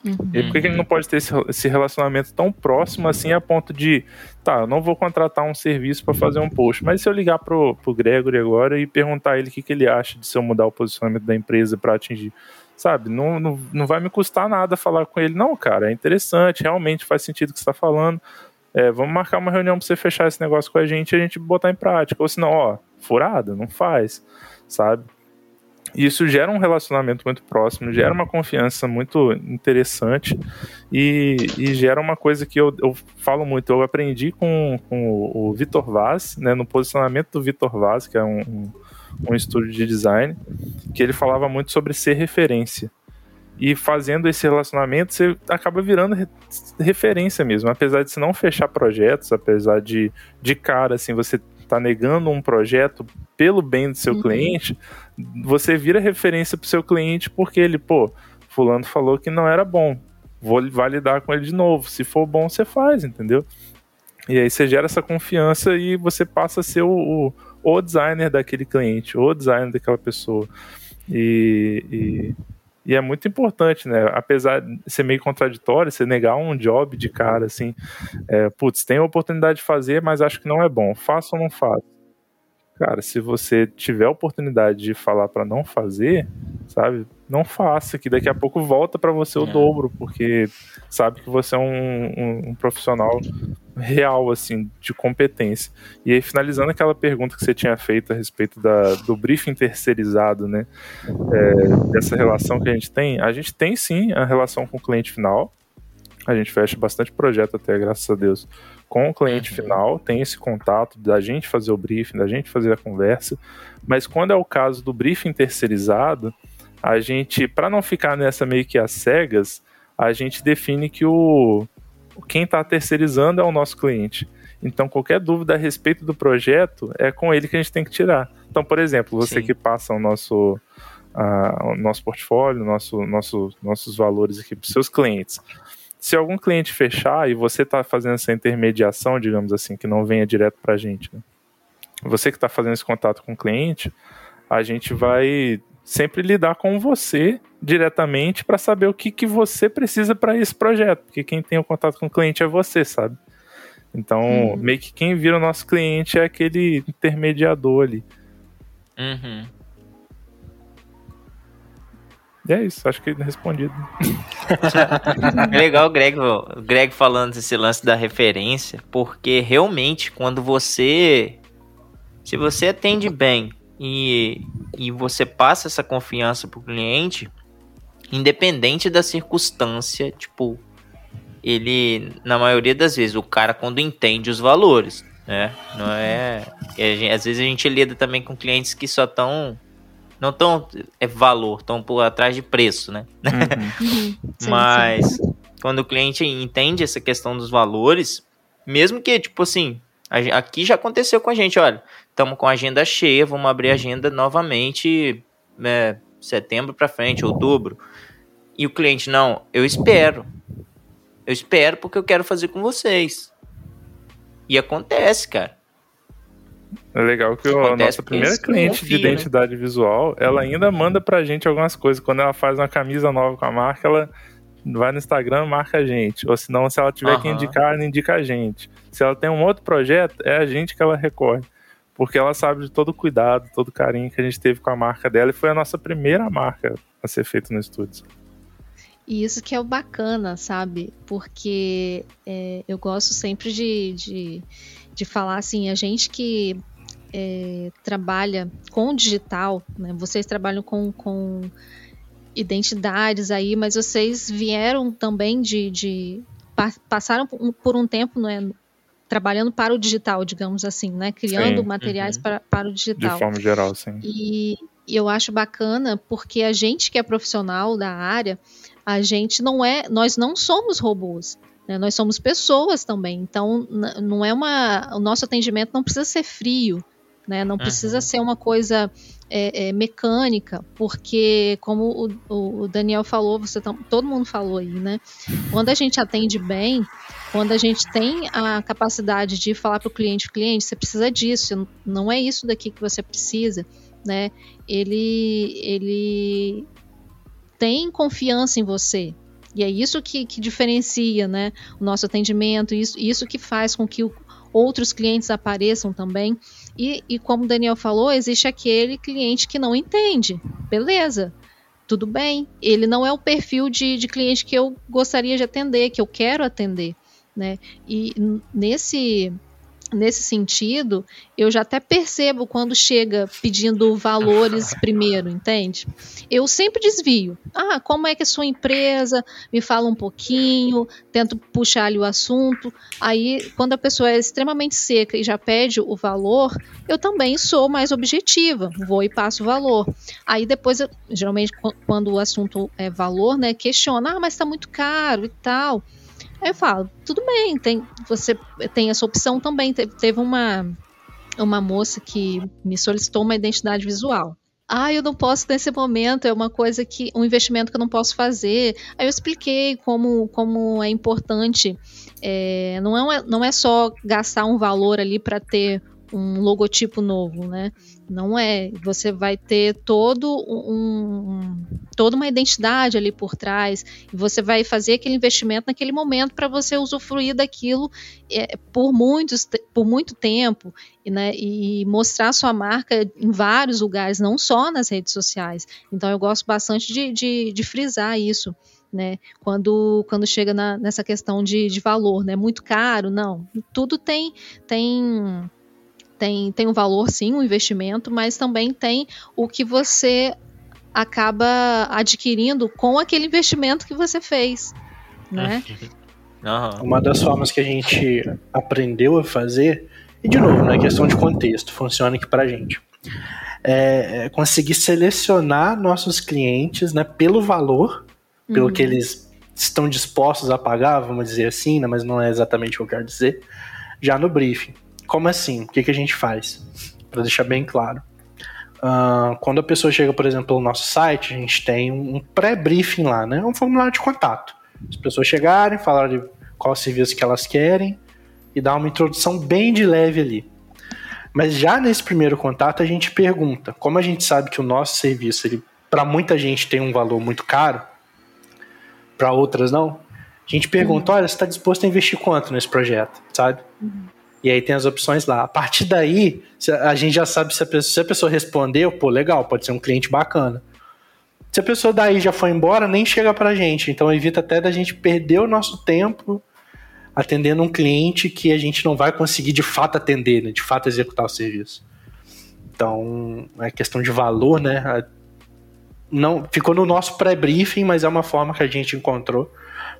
Speaker 3: Uhum. E por que, que ele não pode ter esse, esse relacionamento tão próximo assim a ponto de, tá, eu não vou contratar um serviço para fazer um post, mas se eu ligar pro, pro Gregory agora e perguntar a ele o que, que ele acha de se eu mudar o posicionamento da empresa para atingir sabe? Não, não, não vai me custar nada falar com ele, não, cara. É interessante, realmente faz sentido o que você está falando. É, vamos marcar uma reunião para você fechar esse negócio com a gente e a gente botar em prática. Ou senão, ó, furada, não faz, sabe? Isso gera um relacionamento muito próximo, gera uma confiança muito interessante e, e gera uma coisa que eu, eu, falo muito. Eu aprendi com, com o, o Vitor Vaz, né, no posicionamento do Vitor Vaz, que é um, um um estúdio de design, que ele falava muito sobre ser referência. E fazendo esse relacionamento, você acaba virando re referência mesmo. Apesar de você não fechar projetos, apesar de, de cara, assim, você tá negando um projeto pelo bem do seu uhum. cliente, você vira referência pro seu cliente porque ele, pô, fulano falou que não era bom. Vou validar com ele de novo. Se for bom, você faz, entendeu? E aí você gera essa confiança e você passa a ser o, o o designer daquele cliente, o designer daquela pessoa. E, e, e, é muito importante, né? Apesar de ser meio contraditório, você negar um job de cara, assim, é, putz, tem a oportunidade de fazer, mas acho que não é bom. Faça ou não faça? Cara, se você tiver a oportunidade de falar para não fazer, sabe? Não faça, que daqui a pouco volta para você o é. dobro, porque sabe que você é um, um, um, profissional real, assim, de competência. E aí, finalizando aquela pergunta que você tinha feito a respeito da, do briefing terceirizado, né? É, dessa relação que a gente tem, a gente tem sim a relação com o cliente final. A gente fecha bastante projeto até, graças a Deus com o cliente uhum. final, tem esse contato da gente fazer o briefing, da gente fazer a conversa, mas quando é o caso do briefing terceirizado, a gente, para não ficar nessa meio que às cegas, a gente define que o quem está terceirizando é o nosso cliente. Então, qualquer dúvida a respeito do projeto é com ele que a gente tem que tirar. Então, por exemplo, você Sim. que passa o nosso, uh, o nosso portfólio, nosso, nosso, nossos valores aqui para os seus clientes se algum cliente fechar e você está fazendo essa intermediação, digamos assim, que não venha direto para a gente, né? você que está fazendo esse contato com o cliente, a gente vai sempre lidar com você diretamente para saber o que, que você precisa para esse projeto, porque quem tem o contato com o cliente é você, sabe? Então, uhum. meio que quem vira o nosso cliente é aquele intermediador ali.
Speaker 1: Uhum.
Speaker 3: E é isso, acho que respondido.
Speaker 1: Legal o Greg, o Greg falando desse lance da referência, porque realmente quando você. Se você atende bem e, e você passa essa confiança pro cliente, independente da circunstância, tipo, ele, na maioria das vezes, o cara quando entende os valores, né? Não é. Gente, às vezes a gente lida também com clientes que só estão não tão é valor, estão por atrás de preço, né? Uhum. uhum. Mas sim. quando o cliente entende essa questão dos valores, mesmo que, tipo assim, aqui já aconteceu com a gente, olha, estamos com a agenda cheia, vamos abrir a agenda novamente é, setembro para frente, outubro. E o cliente, não, eu espero. Eu espero porque eu quero fazer com vocês. E acontece, cara.
Speaker 3: É legal que a nossa primeira cliente confio, de né? identidade né? visual, ela ainda manda pra gente algumas coisas. Quando ela faz uma camisa nova com a marca, ela vai no Instagram, marca a gente. Ou senão, se ela tiver uhum. que indicar, ela indica a gente. Se ela tem um outro projeto, é a gente que ela recorre. Porque ela sabe de todo o cuidado, todo o carinho que a gente teve com a marca dela. E foi a nossa primeira marca a ser feita no estúdio.
Speaker 4: E isso que é o bacana, sabe? Porque é, eu gosto sempre de, de, de, falar assim, a gente que é, trabalha com digital, né? vocês trabalham com, com identidades aí, mas vocês vieram também de, de passaram por um tempo né, trabalhando para o digital, digamos assim, né, criando sim, materiais uhum. para, para o digital.
Speaker 3: De forma geral, sim.
Speaker 4: E, e eu acho bacana porque a gente que é profissional da área, a gente não é, nós não somos robôs. Né? Nós somos pessoas também, então não é uma, o nosso atendimento não precisa ser frio, né? Não uhum. precisa ser uma coisa é, é, mecânica, porque como o, o, Daniel falou, você todo mundo falou aí, né? Quando a gente atende bem, quando a gente tem a capacidade de falar para o cliente, cliente, você precisa disso, não é isso daqui que você precisa, né? Ele, ele tem confiança em você. E é isso que, que diferencia, né, o nosso atendimento, isso, isso que faz com que o, outros clientes apareçam também. E, e como o Daniel falou, existe aquele cliente que não entende. Beleza, tudo bem. Ele não é o perfil de, de cliente que eu gostaria de atender, que eu quero atender. Né? E nesse nesse sentido, eu já até percebo quando chega pedindo valores primeiro, entende? Eu sempre desvio. Ah, como é que é sua empresa? Me fala um pouquinho, tento puxar ali o assunto. Aí, quando a pessoa é extremamente seca e já pede o valor, eu também sou mais objetiva, vou e passo o valor. Aí depois, eu, geralmente, quando o assunto é valor, né, questiona, ah, mas está muito caro e tal. Aí eu falo, tudo bem, tem, você tem essa opção também. Te, teve uma, uma moça que me solicitou uma identidade visual. Ah, eu não posso nesse momento, é uma coisa que, um investimento que eu não posso fazer. Aí eu expliquei como, como é importante. É, não, é, não é só gastar um valor ali para ter um logotipo novo, né? Não é. Você vai ter todo um, toda uma identidade ali por trás e você vai fazer aquele investimento naquele momento para você usufruir daquilo é, por muitos por muito tempo né, e mostrar sua marca em vários lugares, não só nas redes sociais. Então eu gosto bastante de, de, de frisar isso. Né? Quando, quando chega na, nessa questão de, de valor, né? Muito caro, não. Tudo tem tem tem, tem um valor, sim, um investimento, mas também tem o que você acaba adquirindo com aquele investimento que você fez, né?
Speaker 2: Uhum. Uma das formas que a gente aprendeu a fazer, e de novo, né, questão de contexto, funciona aqui pra gente, é, é conseguir selecionar nossos clientes né, pelo valor, pelo uhum. que eles estão dispostos a pagar, vamos dizer assim, né, mas não é exatamente o que eu quero dizer, já no briefing. Como assim? O que, que a gente faz? Para deixar bem claro. Uh, quando a pessoa chega, por exemplo, no nosso site, a gente tem um pré-briefing lá, né? Um formulário de contato. As pessoas chegarem, falarem qual serviço que elas querem e dar uma introdução bem de leve ali. Mas já nesse primeiro contato a gente pergunta, como a gente sabe que o nosso serviço, para muita gente tem um valor muito caro, para outras não, a gente pergunta, uhum. olha, você está disposto a investir quanto nesse projeto, sabe? Uhum. E aí tem as opções lá. A partir daí, a gente já sabe se a pessoa, se a pessoa respondeu, pô, legal, pode ser um cliente bacana. Se a pessoa daí já foi embora, nem chega pra gente. Então evita até da gente perder o nosso tempo atendendo um cliente que a gente não vai conseguir de fato atender, né? de fato executar o serviço. Então, é questão de valor, né? Não, ficou no nosso pré-briefing, mas é uma forma que a gente encontrou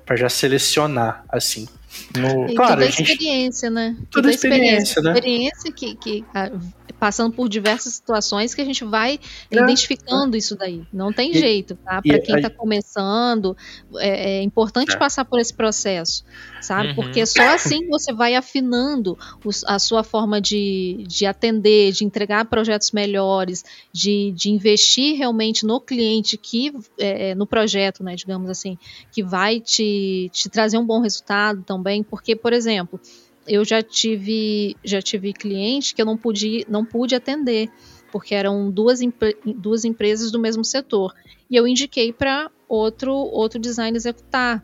Speaker 2: para já selecionar assim.
Speaker 4: No, e claro, toda a experiência, gente... né?
Speaker 2: Toda, toda a experiência, experiência, né?
Speaker 4: experiência que, que a, passando por diversas situações que a gente vai é, identificando é. isso daí. Não tem e, jeito, tá? Para quem está começando, é, é importante é. passar por esse processo, sabe? Uhum. Porque só assim você vai afinando os, a sua forma de, de atender, de entregar projetos melhores, de, de investir realmente no cliente que, é, no projeto, né, digamos assim, que vai te, te trazer um bom resultado também, porque, por exemplo, eu já tive já tive cliente que eu não pude não pude atender porque eram duas, duas empresas do mesmo setor. E eu indiquei para outro outro design executar.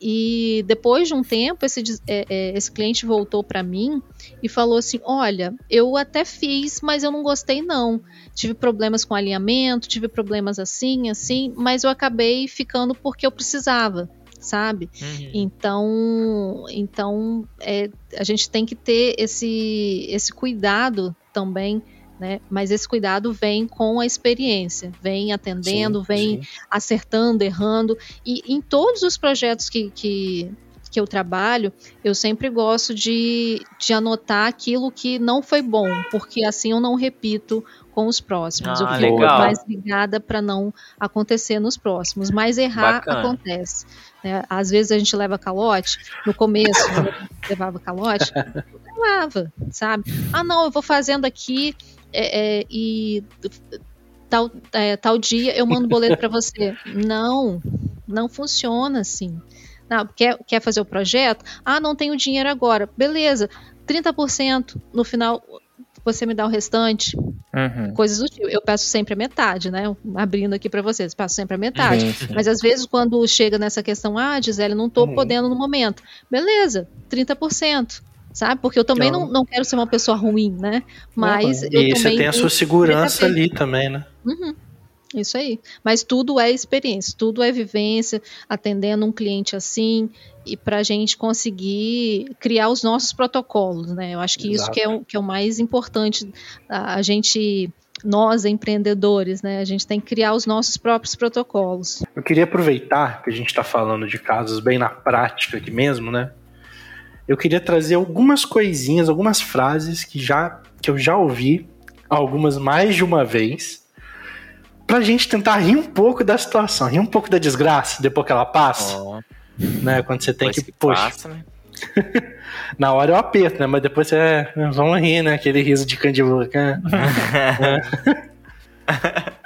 Speaker 4: E depois de um tempo esse, é, é, esse cliente voltou para mim e falou assim olha eu até fiz mas eu não gostei não. Tive problemas com alinhamento tive problemas assim assim mas eu acabei ficando porque eu precisava sabe? Uhum. Então, então é, a gente tem que ter esse, esse cuidado também né? Mas esse cuidado vem com a experiência, vem atendendo, sim, vem sim. acertando, errando. E em todos os projetos que, que, que, eu trabalho, eu sempre gosto de, de anotar aquilo que não foi bom, porque assim eu não repito com os próximos. Ah, eu fico legal. mais ligada para não acontecer nos próximos. Mas errar Bacana. acontece. Né? Às vezes a gente leva calote, no começo levava calote, levava, sabe? Ah, não, eu vou fazendo aqui é, é, e tal, é, tal dia eu mando boleto para você. Não, não funciona assim. Não, quer, quer fazer o projeto? Ah, não tenho dinheiro agora. Beleza, 30% no final você me dá o restante. Uhum. Coisas do tipo. Eu peço sempre a metade, né? Abrindo aqui para vocês, peço sempre a metade. Uhum. Mas às vezes, quando chega nessa questão, ah, Gisele, não tô uhum. podendo no momento. Beleza, 30% sabe? Porque eu também então, não, não quero ser uma pessoa ruim, né? Mas
Speaker 2: uhum.
Speaker 4: eu
Speaker 2: e você tem a sua segurança ali também, né?
Speaker 4: Uhum. Isso aí. Mas tudo é experiência, tudo é vivência, atendendo um cliente assim, e para a gente conseguir criar os nossos protocolos, né? Eu acho que Exato. isso que é, o, que é o mais importante, a, a gente nós empreendedores, né? A gente tem que criar os nossos próprios protocolos.
Speaker 2: Eu queria aproveitar que a gente está falando de casos bem na prática aqui mesmo, né? Eu queria trazer algumas coisinhas, algumas frases que já que eu já ouvi, algumas mais de uma vez, pra gente tentar rir um pouco da situação, rir um pouco da desgraça depois que ela passa. Oh. Né? Quando você tem que, que poxa. Passa, né? Na hora eu aperto, né? Mas depois você. É, vamos rir, né? Aquele riso de candidato. é.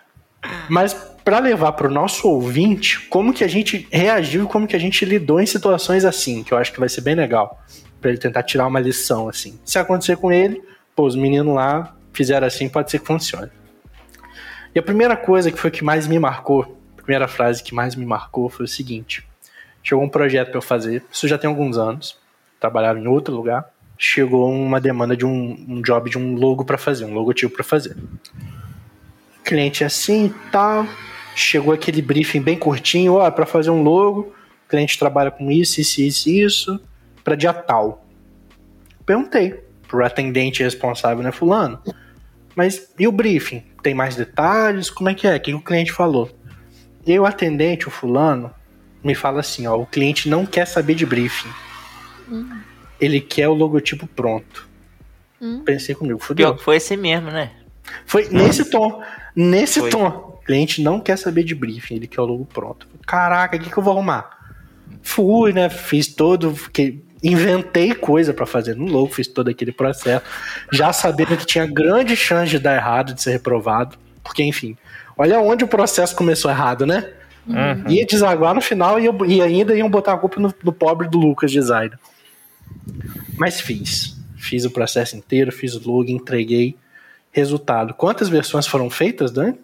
Speaker 2: Mas para levar para o nosso ouvinte como que a gente reagiu e como que a gente lidou em situações assim, que eu acho que vai ser bem legal, para ele tentar tirar uma lição assim. Se acontecer com ele, pô, os meninos lá fizeram assim, pode ser que funcione. E a primeira coisa que foi que mais me marcou, a primeira frase que mais me marcou foi o seguinte: chegou um projeto para eu fazer, isso já tem alguns anos, trabalhava em outro lugar, chegou uma demanda de um, um job de um logo para fazer, um logotipo para fazer. Cliente assim e tal, chegou aquele briefing bem curtinho, ó, para fazer um logo, o cliente trabalha com isso, isso, isso, isso, para dia tal. Perguntei pro atendente responsável, né, fulano, mas e o briefing? Tem mais detalhes? Como é que é? O que o cliente falou? E o atendente, o fulano, me fala assim, ó, o cliente não quer saber de briefing. Hum. Ele quer o logotipo pronto. Hum. Pensei comigo, fudeu.
Speaker 1: Foi esse mesmo, né?
Speaker 2: Foi nesse tom. Nesse foi. tom. O cliente não quer saber de briefing, ele quer o logo pronto. Caraca, o que, que eu vou arrumar? Fui, né? Fiz todo. Fiquei, inventei coisa para fazer no logo, fiz todo aquele processo, já sabendo que tinha grande chance de dar errado, de ser reprovado, porque enfim, olha onde o processo começou errado, né? Uhum. Ia desaguar no final e, e, ainda iam botar a culpa no, no pobre do Lucas Design. Mas fiz. Fiz o processo inteiro, fiz o logo, entreguei. Resultado. Quantas versões foram feitas, Dan?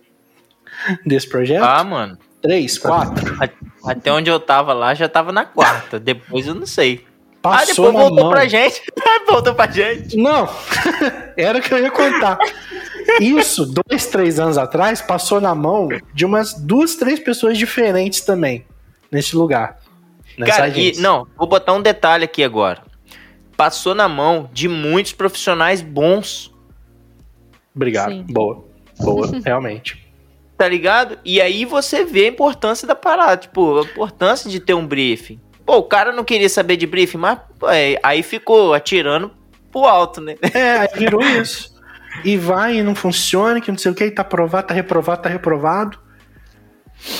Speaker 2: Desse projeto?
Speaker 1: Ah, mano.
Speaker 2: Três, quatro.
Speaker 1: Até onde eu tava lá já tava na quarta. Depois eu não sei.
Speaker 2: Passou ah, depois
Speaker 1: voltou
Speaker 2: mão.
Speaker 1: pra gente. voltou pra gente.
Speaker 2: Não, era o que eu ia contar. Isso, dois, três anos atrás, passou na mão de umas duas, três pessoas diferentes também, nesse lugar.
Speaker 1: Cara, e, não, vou botar um detalhe aqui agora. Passou na mão de muitos profissionais bons.
Speaker 2: Obrigado. Sim. Boa. Boa, realmente.
Speaker 1: Tá ligado? E aí você vê a importância da parada, tipo, a importância de ter um briefing. Pô, o cara não queria saber de briefing, mas é, aí ficou atirando pro alto, né?
Speaker 2: É, virou isso. e vai e não funciona, que não sei o que, tá aprovado, tá reprovado, tá reprovado.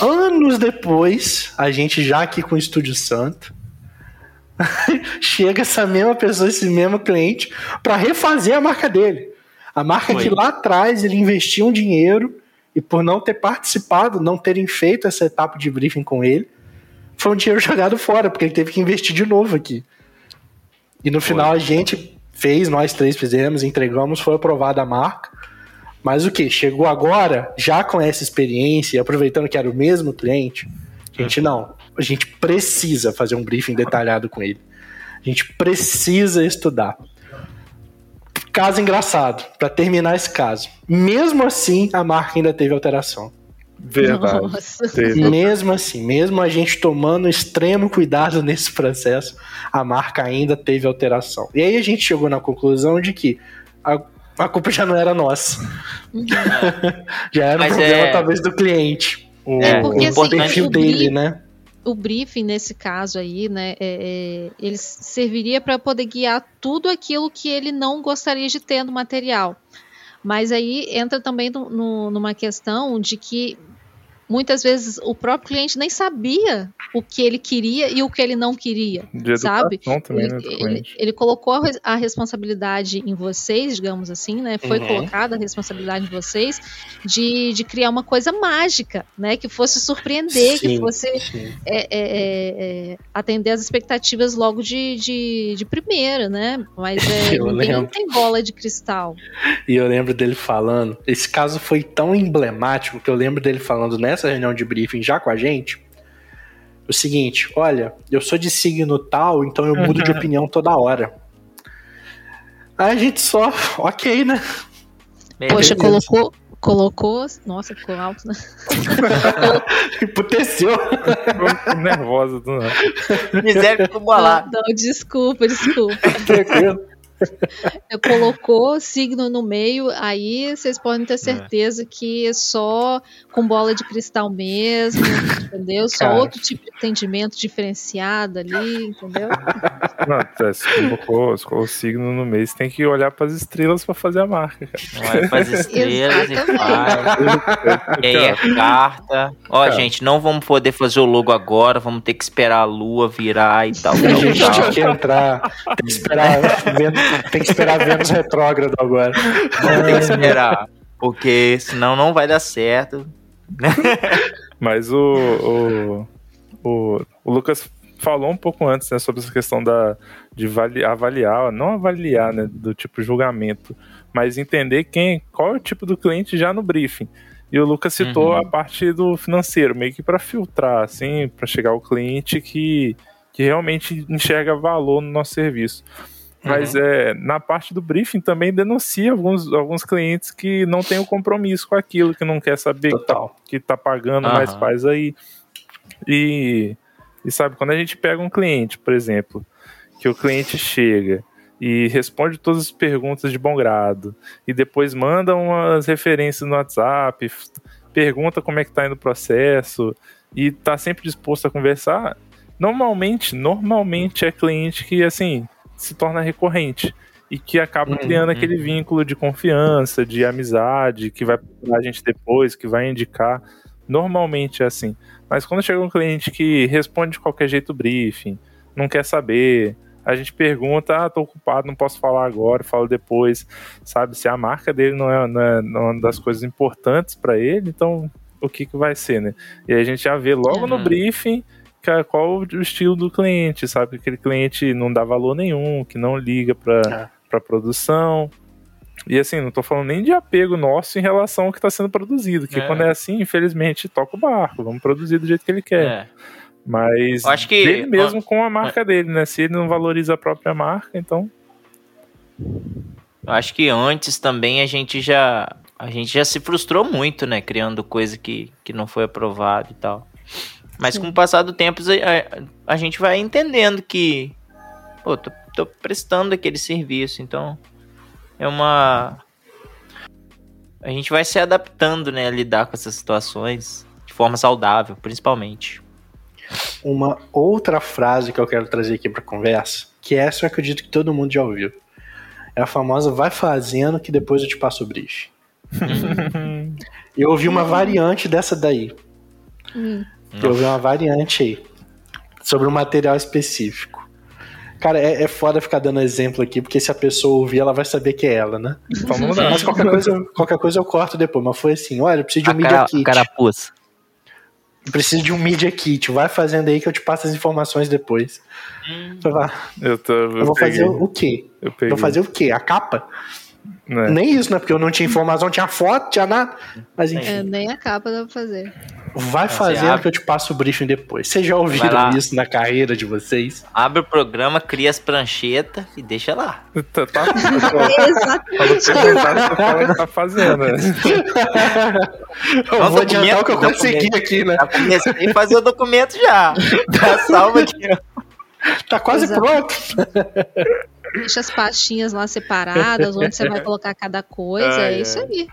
Speaker 2: Anos depois, a gente já aqui com o Estúdio Santo, chega essa mesma pessoa, esse mesmo cliente, para refazer a marca dele. A marca Foi. que lá atrás ele investiu um dinheiro e por não ter participado, não terem feito essa etapa de briefing com ele, foi um dinheiro jogado fora, porque ele teve que investir de novo aqui. E no foi. final a gente fez, nós três fizemos, entregamos, foi aprovada a marca. Mas o que? Chegou agora, já com essa experiência, aproveitando que era o mesmo cliente, a gente não. A gente precisa fazer um briefing detalhado com ele. A gente precisa estudar. Caso engraçado, para terminar esse caso. Mesmo assim, a marca ainda teve alteração.
Speaker 3: Verdade.
Speaker 2: Mesmo assim, mesmo a gente tomando extremo cuidado nesse processo, a marca ainda teve alteração. E aí a gente chegou na conclusão de que a, a culpa já não era nossa. Uhum. já era Mas um problema, é... talvez, do cliente.
Speaker 4: O, é, porque, o assim, perfil dele, né? o briefing nesse caso aí, né, é, é, ele serviria para poder guiar tudo aquilo que ele não gostaria de ter no material. Mas aí entra também no, no, numa questão de que muitas vezes o próprio cliente nem sabia o que ele queria e o que ele não queria, de sabe? Também, né, ele, ele, ele, colocou a responsabilidade em vocês, digamos assim, né? Foi uhum. colocada a responsabilidade em vocês de, de criar uma coisa mágica, né? Que fosse surpreender, sim, que fosse é, é, é, é, atender as expectativas logo de, de, de primeira, né? Mas é, ninguém lembro. tem bola de cristal.
Speaker 2: E eu lembro dele falando, esse caso foi tão emblemático que eu lembro dele falando, né? Nessa reunião de briefing já com a gente o seguinte: olha, eu sou de signo tal, então eu mudo de opinião toda hora. Aí a gente só, ok, né?
Speaker 4: Poxa, colocou, colocou. Nossa, ficou alto, né?
Speaker 2: Emputeceu.
Speaker 3: nervosa do nada.
Speaker 1: Miséria ficou bolado.
Speaker 4: Não, desculpa, desculpa. Tranquilo. Colocou signo no meio, aí vocês podem ter é. certeza é. que é só com bola de cristal mesmo, entendeu? Só Cara. outro tipo de atendimento diferenciado ali, entendeu?
Speaker 3: Não, é, se colocou, se colocou o signo no meio, você tem que olhar para as estrelas para fazer a marca.
Speaker 1: Cara. Olha para as estrelas e faz. e aí é carta. Ó, Cara. gente, não vamos poder fazer o logo agora, vamos ter que esperar a lua virar e tal. A
Speaker 2: gente tinha que entrar, tem que esperar tem que esperar Vênus retrógrado agora.
Speaker 1: Tem que esperar. Porque senão não vai dar certo.
Speaker 3: Mas o, o, o, o, Lucas falou um pouco antes né, sobre essa questão da, de avaliar, não avaliar né, do tipo julgamento, mas entender quem, qual é o tipo do cliente já no briefing. E o Lucas citou uhum. a parte do financeiro, meio que para filtrar, assim, para chegar ao cliente que, que realmente enxerga valor no nosso serviço. Mas uhum. é, na parte do briefing também denuncia alguns, alguns clientes que não têm o compromisso com aquilo, que não quer saber que tá, que tá, pagando, uhum. mas faz aí. E, e sabe, quando a gente pega um cliente, por exemplo, que o cliente chega e responde todas as perguntas de bom grado, e depois manda umas referências no WhatsApp, pergunta como é que tá indo o processo, e tá sempre disposto a conversar, normalmente, normalmente é cliente que, assim, se torna recorrente e que acaba uhum, criando aquele vínculo de confiança, de amizade, que vai procurar a gente depois, que vai indicar. Normalmente é assim. Mas quando chega um cliente que responde de qualquer jeito o briefing, não quer saber, a gente pergunta, ah, tô ocupado, não posso falar agora, falo depois, sabe? Se a marca dele não é, não é, é uma das coisas importantes para ele, então o que que vai ser, né? E a gente já vê logo uhum. no briefing qual o estilo do cliente, sabe? Que aquele cliente não dá valor nenhum, que não liga para é. Pra produção. E assim, não tô falando nem de apego nosso em relação ao que está sendo produzido, que é. quando é assim, infelizmente, toca o barco, vamos produzir do jeito que ele quer. É. Mas
Speaker 1: Eu acho que
Speaker 3: ele mesmo com a marca é. dele, né? Se ele não valoriza a própria marca, então.
Speaker 1: Eu acho que antes também a gente já a gente já se frustrou muito, né, criando coisa que, que não foi aprovado e tal. Mas Sim. com o passar do tempo, a, a, gente vai entendendo que, pô, tô, tô prestando aquele serviço, então é uma. A gente vai se adaptando, né, a lidar com essas situações de forma saudável, principalmente.
Speaker 2: Uma outra frase que eu quero trazer aqui para conversa, que essa eu acredito que todo mundo já ouviu. É a famosa vai fazendo que depois eu te passo o brief. eu ouvi uma variante dessa daí. Hum. Eu ouvi uma variante aí. Sobre um material específico. Cara, é, é foda ficar dando exemplo aqui, porque se a pessoa ouvir, ela vai saber que é ela, né? Vamos lá. Mas qualquer coisa, qualquer coisa eu corto depois. Mas foi assim: olha, eu preciso de um a Media cara, Kit.
Speaker 1: Carapuça.
Speaker 2: Eu preciso de um Media Kit. Vai fazendo aí que eu te passo as informações depois. Hum.
Speaker 3: Eu, tô, eu,
Speaker 2: eu vou peguei. fazer o quê? Eu vou fazer o quê? A capa? É. Nem isso, né? Porque eu não tinha informação, tinha foto, tinha nada. Mas enfim. É,
Speaker 4: nem a capa dá pra fazer.
Speaker 2: Vai fazendo que eu te passo o briefing depois. Vocês já ouviram isso na carreira de vocês?
Speaker 1: Abre o programa, cria as pranchetas e deixa lá.
Speaker 3: Tá, tá, Exatamente. tá fazendo. Né?
Speaker 2: eu vou adiantar o que eu consegui aqui, né? Já
Speaker 1: comecei a fazer o documento já. Tá salva aqui,
Speaker 2: Tá quase Exato. pronto.
Speaker 4: Deixa as pastinhas lá separadas, onde você vai colocar cada coisa. é isso aí.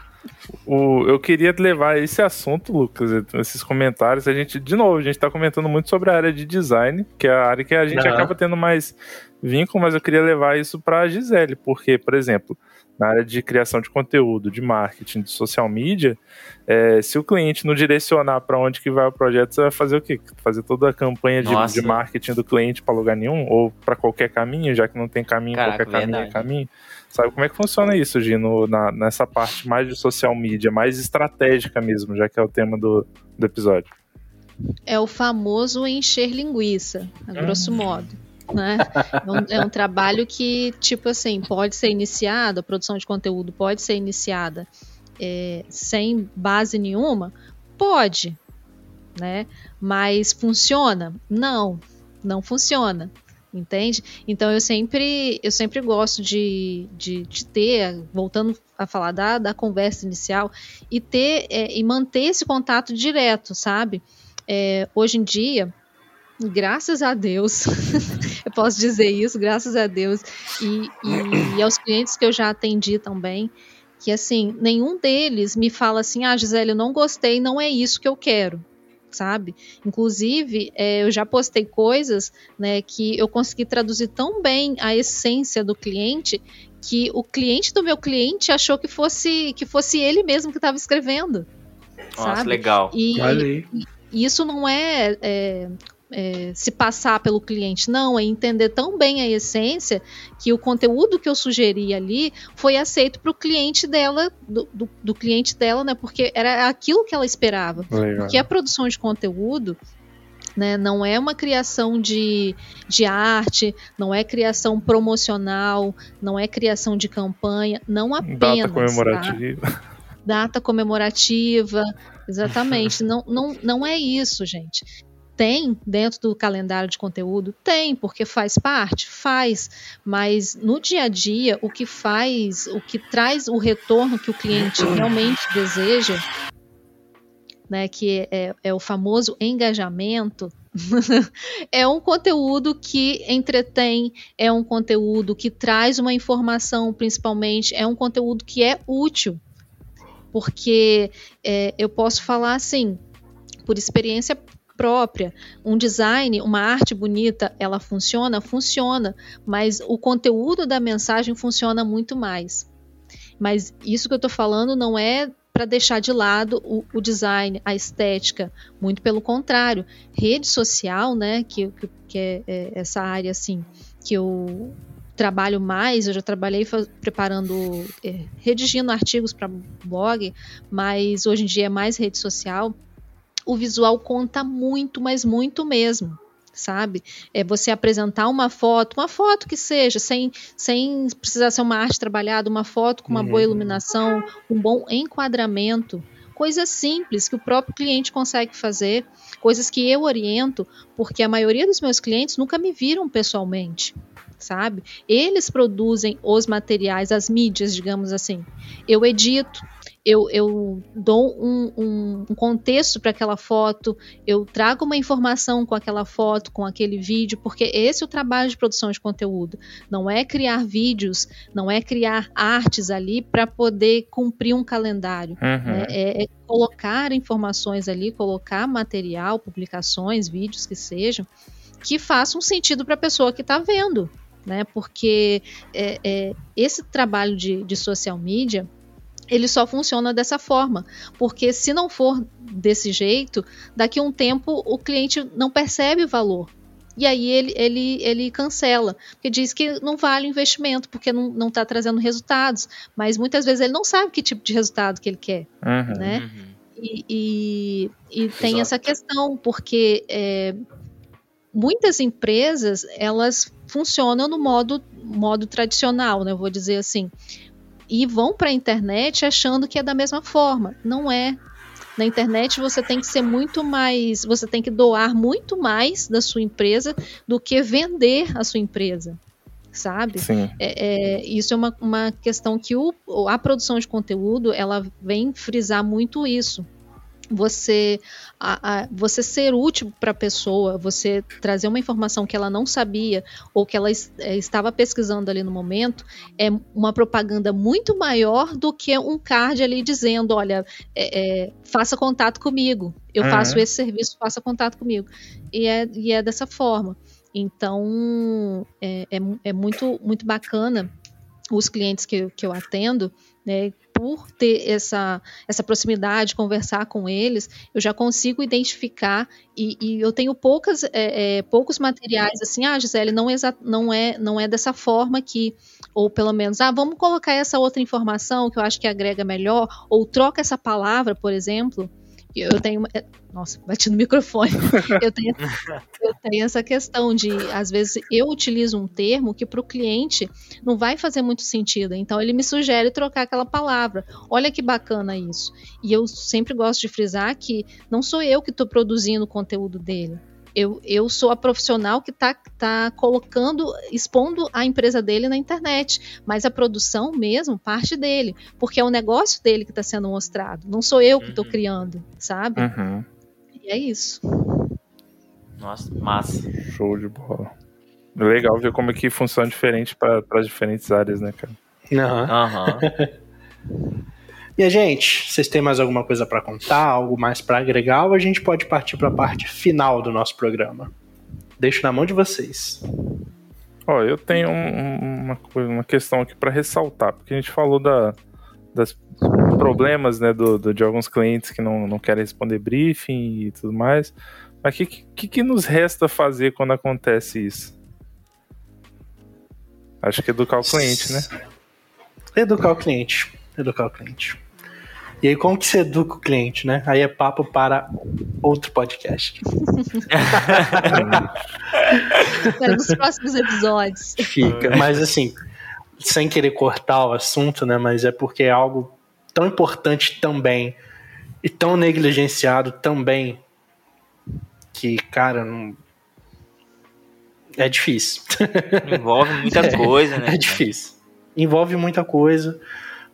Speaker 3: O, eu queria levar esse assunto, Lucas, esses comentários. A gente, de novo, a gente está comentando muito sobre a área de design, que é a área que a gente uhum. acaba tendo mais vínculo, mas eu queria levar isso para a Gisele, porque, por exemplo, na área de criação de conteúdo, de marketing, de social media, é, se o cliente não direcionar para onde que vai o projeto, você vai fazer o quê? Fazer toda a campanha de, de marketing do cliente para lugar nenhum ou para qualquer caminho, já que não tem caminho, Caraca, qualquer caminho é caminho. Sabe como é que funciona isso, Gino, na, nessa parte mais de social media, mais estratégica mesmo, já que é o tema do, do episódio?
Speaker 4: É o famoso encher linguiça, a grosso hum. modo. Né? É, um, é um trabalho que, tipo assim, pode ser iniciado, a produção de conteúdo pode ser iniciada é, sem base nenhuma? Pode, né? Mas funciona? Não, não funciona entende? Então eu sempre eu sempre gosto de, de, de ter, voltando a falar da, da conversa inicial, e ter é, e manter esse contato direto, sabe? É, hoje em dia, graças a Deus, eu posso dizer isso, graças a Deus, e, e, e aos clientes que eu já atendi também, que assim, nenhum deles me fala assim, ah, Gisele, eu não gostei, não é isso que eu quero sabe? Inclusive, é, eu já postei coisas né, que eu consegui traduzir tão bem a essência do cliente que o cliente do meu cliente achou que fosse que fosse ele mesmo que estava escrevendo.
Speaker 1: Nossa, sabe? legal.
Speaker 4: E, e, e, isso não é, é é, se passar pelo cliente, não, é entender tão bem a essência que o conteúdo que eu sugeri ali foi aceito para o cliente dela, do, do, do, cliente dela, né? Porque era aquilo que ela esperava. Legal. Porque a produção de conteúdo né, não é uma criação de, de arte, não é criação promocional, não é criação de campanha, não apenas.
Speaker 3: Data comemorativa. Tá?
Speaker 4: Data comemorativa, exatamente. não, não, não é isso, gente. Tem dentro do calendário de conteúdo? Tem, porque faz parte? Faz. Mas no dia a dia, o que faz, o que traz o retorno que o cliente realmente deseja, né, que é, é o famoso engajamento, é um conteúdo que entretém, é um conteúdo que traz uma informação, principalmente, é um conteúdo que é útil. Porque é, eu posso falar assim, por experiência própria. Um design, uma arte bonita, ela funciona? Funciona, mas o conteúdo da mensagem funciona muito mais. Mas isso que eu estou falando não é para deixar de lado o, o, design, a estética, muito pelo contrário. Rede social, né, que, que, é, é, essa área assim que eu trabalho mais, eu já trabalhei preparando, é, redigindo artigos para blog, mas hoje em dia é mais rede social o visual conta muito, mas muito mesmo sabe? É você apresentar uma foto, uma foto que seja, sem, sem precisar ser uma arte trabalhada, uma foto com uma uhum. boa iluminação, um bom enquadramento, coisas simples que o próprio cliente consegue fazer, coisas que eu oriento, porque a maioria dos meus clientes nunca me viram pessoalmente, sabe? Eles produzem os materiais, as mídias, digamos assim. Eu edito, eu, eu dou um, um, um contexto para aquela foto, eu trago uma informação com aquela foto, com aquele vídeo, porque esse é o trabalho de produção de conteúdo. Não é criar vídeos, não é criar artes ali para poder cumprir um calendário. Uhum. Né? É, é colocar informações ali, colocar material, publicações, vídeos que sejam, que façam sentido para a pessoa que está vendo né? Porque é, é, esse trabalho de, de social media ele só funciona dessa forma, porque se não for desse jeito, daqui a um tempo o cliente não percebe o valor. E aí ele, ele, ele cancela, porque diz que não vale o investimento, porque não está trazendo resultados. Mas muitas vezes ele não sabe que tipo de resultado que ele quer. Uhum. Né? Uhum. E, e, e tem essa questão, porque é, muitas empresas elas funcionam no modo, modo tradicional, né? Eu vou dizer assim e vão para a internet achando que é da mesma forma. Não é. Na internet você tem que ser muito mais, você tem que doar muito mais da sua empresa do que vender a sua empresa, sabe? É, é, isso é uma, uma questão que o, a produção de conteúdo ela vem frisar muito isso você a, a, você ser útil para a pessoa, você trazer uma informação que ela não sabia ou que ela es, é, estava pesquisando ali no momento, é uma propaganda muito maior do que um card ali dizendo, olha, é, é, faça contato comigo, eu uhum. faço esse serviço, faça contato comigo. E é, e é dessa forma. Então, é, é, é muito, muito bacana os clientes que, que eu atendo, né, por ter essa, essa proximidade, conversar com eles, eu já consigo identificar e, e eu tenho poucas, é, é, poucos materiais assim, ah, Gisele, não, exa não, é, não é dessa forma que, ou pelo menos, ah, vamos colocar essa outra informação que eu acho que agrega melhor, ou troca essa palavra, por exemplo, eu tenho. Nossa, bati no microfone. Eu tenho, eu tenho essa questão de, às vezes, eu utilizo um termo que para o cliente não vai fazer muito sentido. Então, ele me sugere trocar aquela palavra. Olha que bacana isso. E eu sempre gosto de frisar que não sou eu que estou produzindo o conteúdo dele eu, eu sou a profissional que está tá colocando, expondo a empresa dele na internet, mas a produção mesmo parte dele, porque é o negócio dele que está sendo mostrado, não sou eu que estou uhum. criando, sabe? Uhum. E é isso.
Speaker 1: Nossa, massa.
Speaker 3: Show de bola. Legal ver como é que funciona diferente para as diferentes áreas, né, cara?
Speaker 2: Aham. Uhum. E a gente, vocês têm mais alguma coisa para contar, algo mais para agregar, ou a gente pode partir para a parte final do nosso programa? Deixo na mão de vocês.
Speaker 3: Ó, eu tenho um, uma, uma questão aqui para ressaltar, porque a gente falou da, das problemas né, do, do, de alguns clientes que não, não querem responder briefing e tudo mais. Mas o que, que, que nos resta fazer quando acontece isso? Acho que educar o cliente, né?
Speaker 2: Educar o cliente. Educar o cliente. E aí, como que você educa o cliente, né? Aí é papo para outro podcast.
Speaker 4: para os próximos episódios.
Speaker 2: Fica, mas assim, sem querer cortar o assunto, né? Mas é porque é algo tão importante também e tão negligenciado também que, cara, não... é difícil.
Speaker 1: Envolve muita é, coisa, né?
Speaker 2: É difícil. Envolve muita coisa.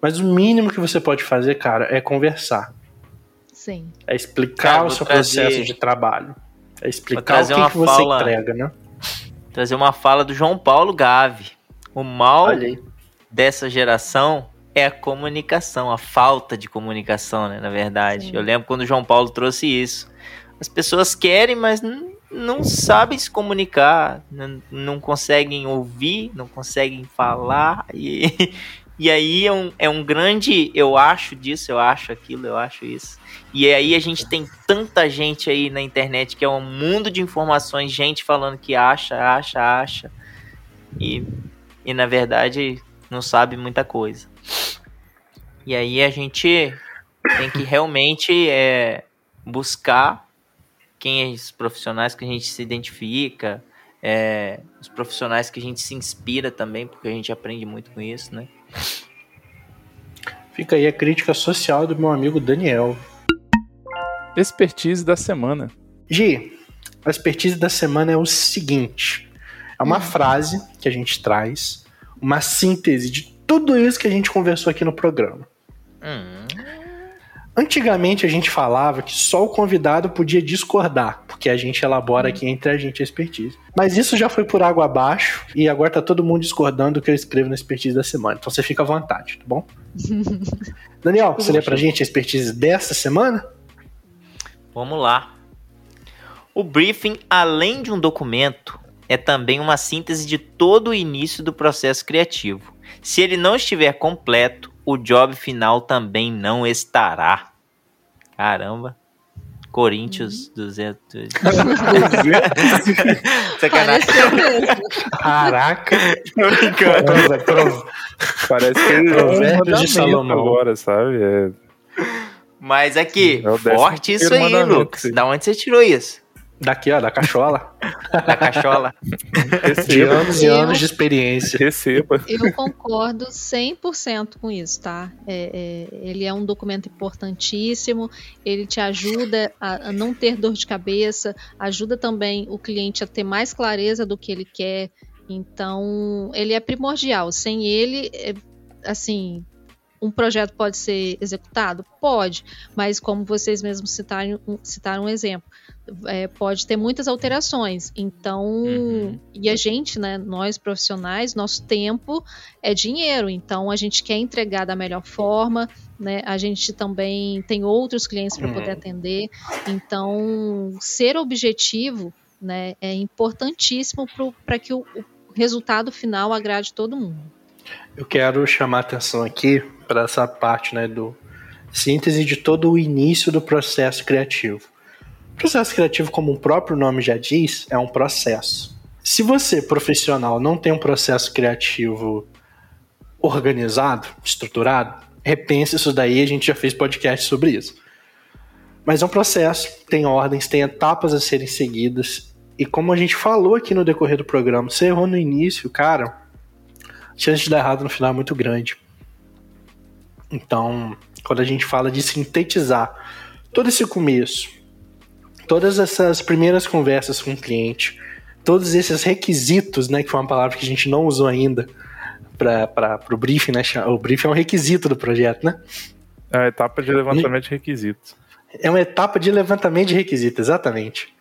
Speaker 2: Mas o mínimo que você pode fazer, cara, é conversar.
Speaker 4: Sim.
Speaker 2: É explicar cara, o seu trazer... processo de trabalho. É explicar o que, que você fala... entrega, né?
Speaker 1: Trazer uma fala do João Paulo Gave. O mal dessa geração é a comunicação, a falta de comunicação, né? Na verdade. Sim. Eu lembro quando o João Paulo trouxe isso. As pessoas querem, mas não, não sabem se comunicar, não, não conseguem ouvir, não conseguem falar. E, e aí é um, é um grande eu acho disso, eu acho aquilo, eu acho isso. E aí a gente tem tanta gente aí na internet que é um mundo de informações, gente falando que acha, acha, acha. E, e na verdade não sabe muita coisa. E aí a gente tem que realmente é, buscar quem é os profissionais que a gente se identifica, é, os profissionais que a gente se inspira também, porque a gente aprende muito com isso, né?
Speaker 2: Fica aí a crítica social do meu amigo Daniel.
Speaker 3: Expertise da semana.
Speaker 2: Gi, a expertise da semana é o seguinte: é uma hum. frase que a gente traz, uma síntese de tudo isso que a gente conversou aqui no programa. Hum. Antigamente a gente falava que só o convidado podia discordar, porque a gente elabora aqui entre a gente a expertise. Mas isso já foi por água abaixo e agora tá todo mundo discordando do que eu escrevo na expertise da semana. Então você fica à vontade, tá bom? Daniel, você lê pra gente a expertise dessa semana?
Speaker 1: Vamos lá. O briefing, além de um documento, é também uma síntese de todo o início do processo criativo. Se ele não estiver completo, o job final também não estará. Caramba. Corinthians 200.
Speaker 2: Sacanagem. Caraca.
Speaker 3: Parece que ele é de Salomão agora, sabe? É...
Speaker 1: Mas aqui, é forte isso aí, Lucas. Da onde você tirou isso?
Speaker 2: Daqui, ó, da cachola.
Speaker 1: da cachola.
Speaker 2: de anos e anos de experiência.
Speaker 3: Receba.
Speaker 4: Eu concordo 100% com isso, tá? É, é, ele é um documento importantíssimo, ele te ajuda a, a, não ter dor de cabeça, ajuda também o cliente a ter mais clareza do que ele quer. Então, ele é primordial. Sem ele, é, assim, um projeto pode ser executado? Pode, mas como vocês mesmos citaram, citaram um exemplo, é, pode ter muitas alterações. Então, uhum. e a gente, né, nós profissionais, nosso tempo é dinheiro, então a gente quer entregar da melhor forma, né? A gente também tem outros clientes para uhum. poder atender, então ser objetivo, né, é importantíssimo para que o, o resultado final agrade todo mundo.
Speaker 2: Eu quero chamar a atenção aqui para essa parte né, do síntese de todo o início do processo criativo. Processo criativo, como o próprio nome já diz, é um processo. Se você, profissional, não tem um processo criativo organizado, estruturado, repense isso daí, a gente já fez podcast sobre isso. Mas é um processo, tem ordens, tem etapas a serem seguidas. E como a gente falou aqui no decorrer do programa, você errou no início, cara, a chance de dar errado no final é muito grande. Então, quando a gente fala de sintetizar todo esse começo, todas essas primeiras conversas com o cliente, todos esses requisitos, né, que foi uma palavra que a gente não usou ainda para o briefing, né? O briefing é um requisito do projeto, né?
Speaker 3: É a etapa de levantamento de requisitos.
Speaker 2: É uma etapa de levantamento de requisitos, exatamente.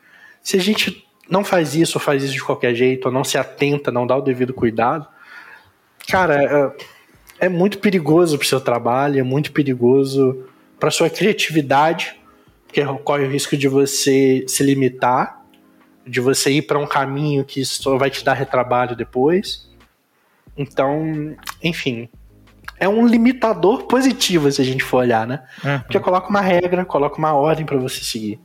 Speaker 2: Se a gente não faz isso, ou faz isso de qualquer jeito, ou não se atenta, não dá o devido cuidado, cara, é é muito perigoso para o seu trabalho, é muito perigoso para sua criatividade, porque corre o risco de você se limitar, de você ir para um caminho que só vai te dar retrabalho depois. Então, enfim, é um limitador positivo se a gente for olhar, né? Uhum. Porque coloca uma regra, coloca uma ordem para você seguir.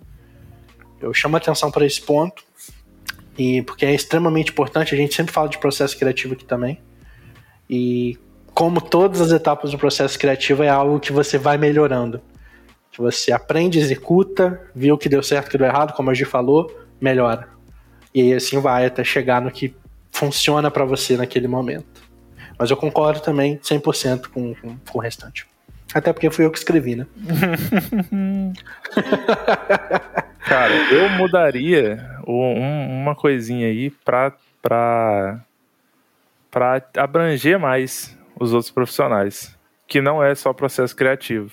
Speaker 2: Eu chamo atenção para esse ponto, e porque é extremamente importante, a gente sempre fala de processo criativo aqui também. E como todas as etapas do processo criativo, é algo que você vai melhorando. Que você aprende, executa, viu o que deu certo, o que deu errado, como a Gi falou, melhora. E assim vai até chegar no que funciona para você naquele momento. Mas eu concordo também 100% com, com, com o restante. Até porque fui eu que escrevi, né?
Speaker 3: Cara, eu mudaria uma coisinha aí pra, pra, pra abranger mais os outros profissionais, que não é só processo criativo,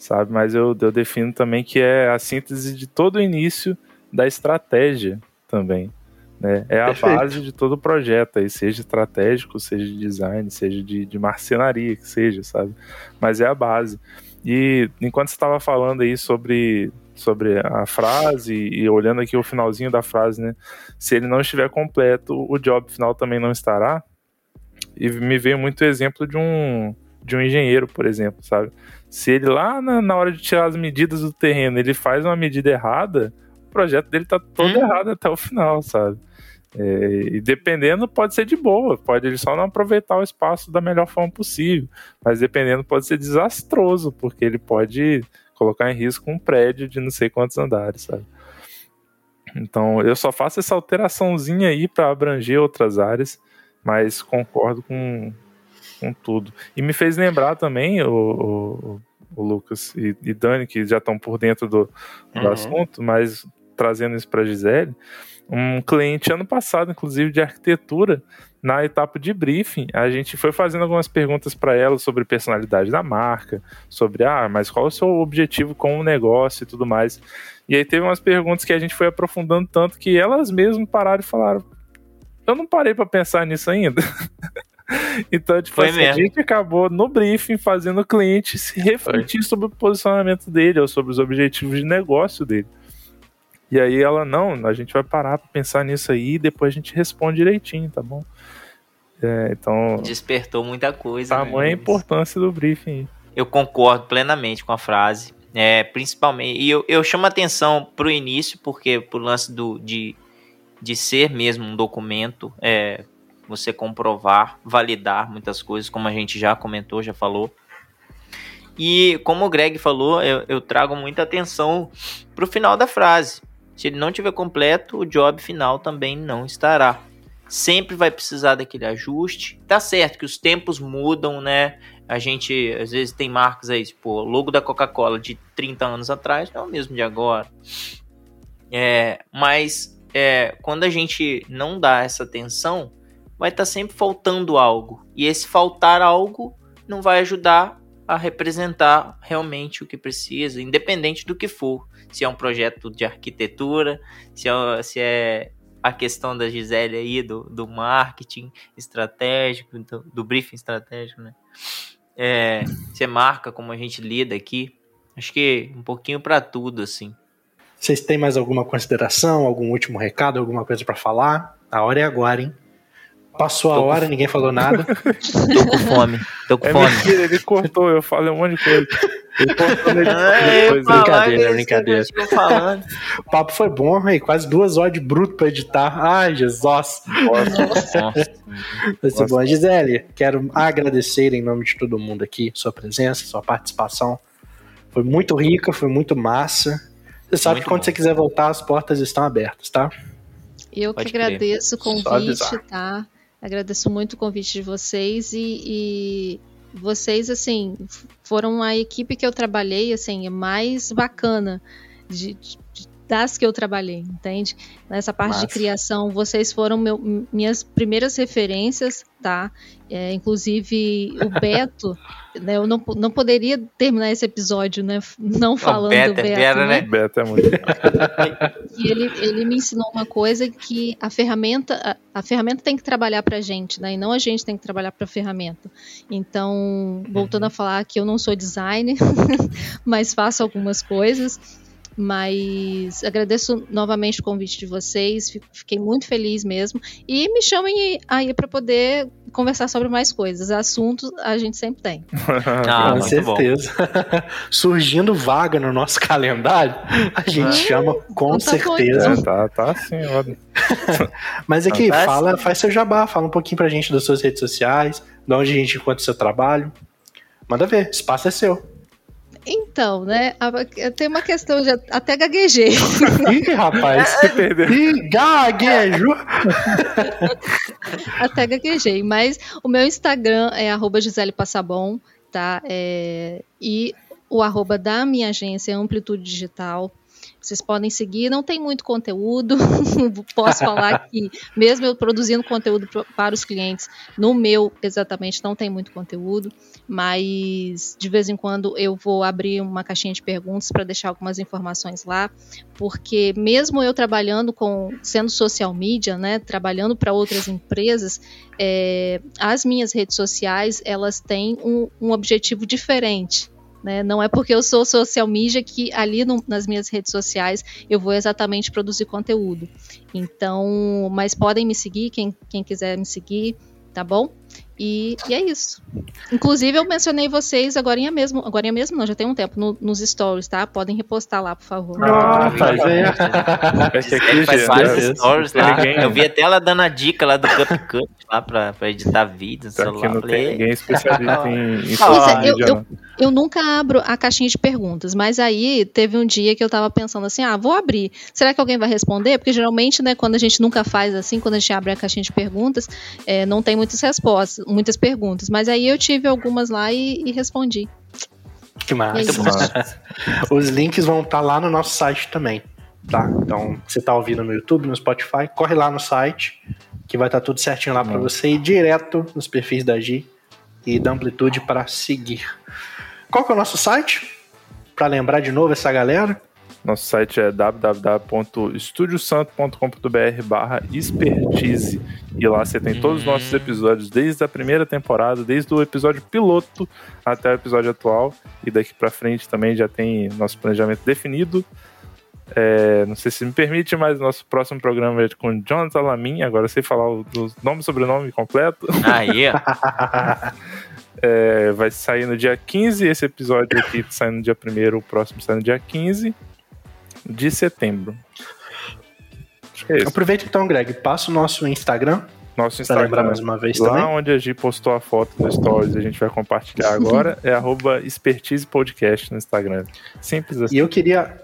Speaker 3: sabe? Mas eu, eu defino também que é a síntese de todo o início da estratégia também. Né? É a Perfeito. base de todo o projeto, aí, seja estratégico, seja de design, seja de, de marcenaria, que seja, sabe? Mas é a base. E enquanto você estava falando aí sobre, sobre a frase e olhando aqui o finalzinho da frase, né? Se ele não estiver completo, o job final também não estará. E me veio muito o exemplo de um, de um engenheiro, por exemplo, sabe? Se ele lá na, na hora de tirar as medidas do terreno, ele faz uma medida errada, o projeto dele tá todo hum. errado até o final, sabe? É, e dependendo, pode ser de boa, pode ele só não aproveitar o espaço da melhor forma possível, mas dependendo, pode ser desastroso, porque ele pode colocar em risco um prédio de não sei quantos andares, sabe? Então, eu só faço essa alteraçãozinha aí para abranger outras áreas mas concordo com, com tudo. E me fez lembrar também, o, o, o Lucas e, e, Dani, que já estão por dentro do, do uhum. assunto, mas trazendo isso para Gisele, um cliente ano passado, inclusive de arquitetura, na etapa de briefing, a gente foi fazendo algumas perguntas para ela sobre personalidade da marca, sobre, ah, mas qual é o seu objetivo com o negócio e tudo mais. E aí teve umas perguntas que a gente foi aprofundando tanto que elas mesmas pararam e falaram, eu não parei para pensar nisso ainda. então, tipo, assim, a gente acabou no briefing fazendo o cliente se refletir Foi. sobre o posicionamento dele ou sobre os objetivos de negócio dele. E aí ela, não, a gente vai parar pra pensar nisso aí e depois a gente responde direitinho, tá bom? É, então.
Speaker 1: Despertou muita coisa.
Speaker 3: Tamanha né? a importância do briefing.
Speaker 1: Eu concordo plenamente com a frase. É, principalmente. E eu, eu chamo atenção pro início, porque pro lance do, de, de ser mesmo um documento, é, você comprovar, validar muitas coisas, como a gente já comentou, já falou. E como o Greg falou, eu, eu trago muita atenção pro final da frase. Se ele não tiver completo, o job final também não estará sempre vai precisar daquele ajuste. Tá certo que os tempos mudam, né? A gente às vezes tem marcas aí, tipo, o logo da Coca-Cola de 30 anos atrás não é o mesmo de agora. É, mas é, quando a gente não dá essa atenção, vai estar tá sempre faltando algo. E esse faltar algo não vai ajudar a representar realmente o que precisa, independente do que for. Se é um projeto de arquitetura, se é, se é a questão da Gisele aí, do, do marketing estratégico, do, do briefing estratégico, né? É, você marca como a gente lida aqui. Acho que um pouquinho para tudo, assim.
Speaker 2: Vocês têm mais alguma consideração, algum último recado, alguma coisa para falar? A hora é agora, hein? Passou a hora, com... ninguém falou nada.
Speaker 1: tô com fome. Tô com é fome.
Speaker 3: Mentira, ele cortou, eu falei um monte de coisa. Ele
Speaker 2: cortou depois. brincadeira, brincadeira. O papo foi bom, aí, quase duas horas de bruto pra editar. Ai, Jesus. Nossa. Vai ser bom. Gisele, quero agradecer em nome de todo mundo aqui sua presença, sua participação. Foi muito rica, foi muito massa. Você sabe muito que quando bom. você quiser voltar, as portas estão abertas, tá?
Speaker 4: Eu Pode que agradeço crer. o convite, tá? Agradeço muito o convite de vocês e, e, vocês, assim, foram a equipe que eu trabalhei, assim, mais bacana de, de, das que eu trabalhei, entende? Nessa parte Massa. de criação, vocês foram meu, minhas primeiras referências, tá? É, inclusive o Beto, né, eu não, não poderia terminar esse episódio, né? Não falando
Speaker 1: Beto,
Speaker 4: do Beto.
Speaker 1: Beto,
Speaker 4: né?
Speaker 3: Beto é muito.
Speaker 4: e ele, ele me ensinou uma coisa que a ferramenta, a, a ferramenta tem que trabalhar para a gente, né? E não a gente tem que trabalhar para a ferramenta. Então, voltando uhum. a falar que eu não sou designer, mas faço algumas coisas. Mas agradeço novamente o convite de vocês, fiquei muito feliz mesmo. E me chamem aí para poder conversar sobre mais coisas. Assuntos a gente sempre tem.
Speaker 2: ah, com certeza. Surgindo vaga no nosso calendário, a gente ah, chama com tá certeza.
Speaker 3: É, tá, tá sim, óbvio.
Speaker 2: Mas aqui, tá fala, faz seu jabá, fala um pouquinho pra gente das suas redes sociais, de onde a gente encontra o seu trabalho. Manda ver, espaço é seu.
Speaker 4: Então, né? Tem uma questão de até gaguejei.
Speaker 2: Ih, rapaz, se perdeu. Ih, gaguejo.
Speaker 4: até gaguejei. Mas o meu Instagram é arroba Gisele Passabon, tá? É, e o arroba da minha agência é Amplitude Digital. Vocês podem seguir, não tem muito conteúdo. Posso falar que, mesmo eu produzindo conteúdo para os clientes, no meu exatamente não tem muito conteúdo, mas de vez em quando eu vou abrir uma caixinha de perguntas para deixar algumas informações lá, porque mesmo eu trabalhando com, sendo social media, né, trabalhando para outras empresas, é, as minhas redes sociais elas têm um, um objetivo diferente. Né? Não é porque eu sou social media que ali no, nas minhas redes sociais eu vou exatamente produzir conteúdo. Então, mas podem me seguir, quem, quem quiser me seguir, tá bom? E, e, é isso. Inclusive, eu mencionei vocês agora mesmo, agora mesmo não, já tem um tempo, no, nos stories, tá? Podem repostar lá, por favor.
Speaker 2: Ah, faz
Speaker 1: vários stories lá. Eu vi até ela dando a dica lá do CupCut lá pra, pra editar vídeos celular.
Speaker 3: Não tem ninguém especialista em,
Speaker 4: é, eu, eu, eu, nunca abro a caixinha de perguntas, mas aí teve um dia que eu tava pensando assim, ah, vou abrir. Será que alguém vai responder? Porque geralmente, né, quando a gente nunca faz assim, quando a gente abre a caixinha de perguntas, é, não tem muitas respostas muitas perguntas. Mas aí eu tive algumas lá e, e respondi.
Speaker 2: Que massa. Os links vão estar tá lá no nosso site também. Tá? Então, você tá ouvindo no YouTube, no Spotify, corre lá no site, que vai estar tá tudo certinho lá para você ir direto nos perfis da G e da Amplitude para seguir. Qual que é o nosso site? Para lembrar de novo essa galera?
Speaker 3: Nosso site é www.estudiosanto.com.br barra expertise e lá você tem todos os nossos episódios desde a primeira temporada, desde o episódio piloto até o episódio atual e daqui para frente também já tem nosso planejamento definido. É, não sei se me permite, mas nosso próximo programa é com Jonathan Lamin. Agora sei falar o, o nome e sobrenome completo.
Speaker 1: Aí, ó.
Speaker 3: é, vai sair no dia 15. Esse episódio aqui sai no dia 1, o próximo sai no dia 15 de setembro.
Speaker 2: É Aproveita então, Greg, passa o nosso Instagram.
Speaker 3: Nosso Instagram,
Speaker 2: mais uma vez
Speaker 3: lá
Speaker 2: também.
Speaker 3: onde a Gi postou a foto no Stories, a gente vai compartilhar agora, é arroba Expertise Podcast no Instagram. Simples assim.
Speaker 2: E eu queria,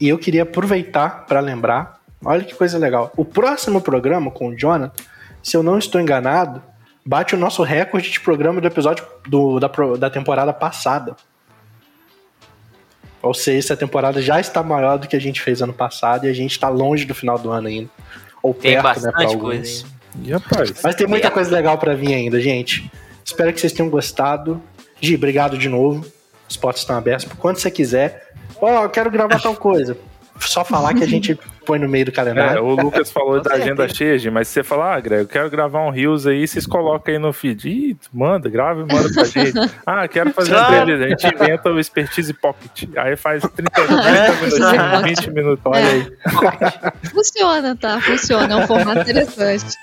Speaker 2: e eu queria aproveitar para lembrar, olha que coisa legal, o próximo programa com o Jonathan, se eu não estou enganado, bate o nosso recorde de programa do episódio do, da, da temporada passada. Ou seja, essa temporada já está maior do que a gente fez ano passado e a gente está longe do final do ano ainda. Ou
Speaker 1: tem
Speaker 2: perto, né,
Speaker 1: bastante né, coisa
Speaker 3: e, rapaz,
Speaker 2: Mas tem muita coisa legal para vir ainda, gente. Espero que vocês tenham gostado. Gi, obrigado de novo. Os portas estão abertos por quando você quiser. Ó, oh, eu quero gravar tal coisa. Só falar que a gente põe no meio do calendário.
Speaker 3: É, o Lucas falou da agenda cheia, mas se você falar, ah, Greg, eu quero gravar um Rios aí, vocês colocam aí no feed. Ih, manda, grava e manda pra gente. Ah, quero fazer uma entrevista. A gente inventa o Expertise Pocket. Aí faz 30, 30 minutos, 20 minutos. Olha aí.
Speaker 4: Funciona, tá? Funciona. É um formato interessante.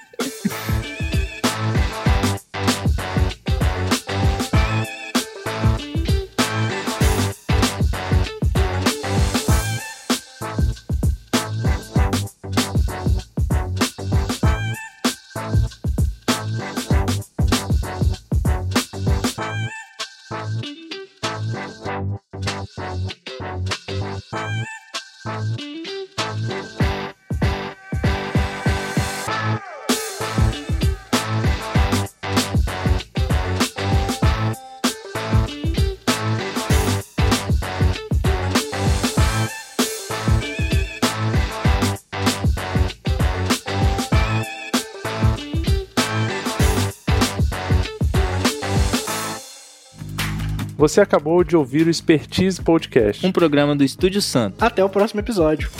Speaker 3: Você acabou de ouvir o Expertise Podcast,
Speaker 5: um programa do Estúdio Santo.
Speaker 2: Até o próximo episódio.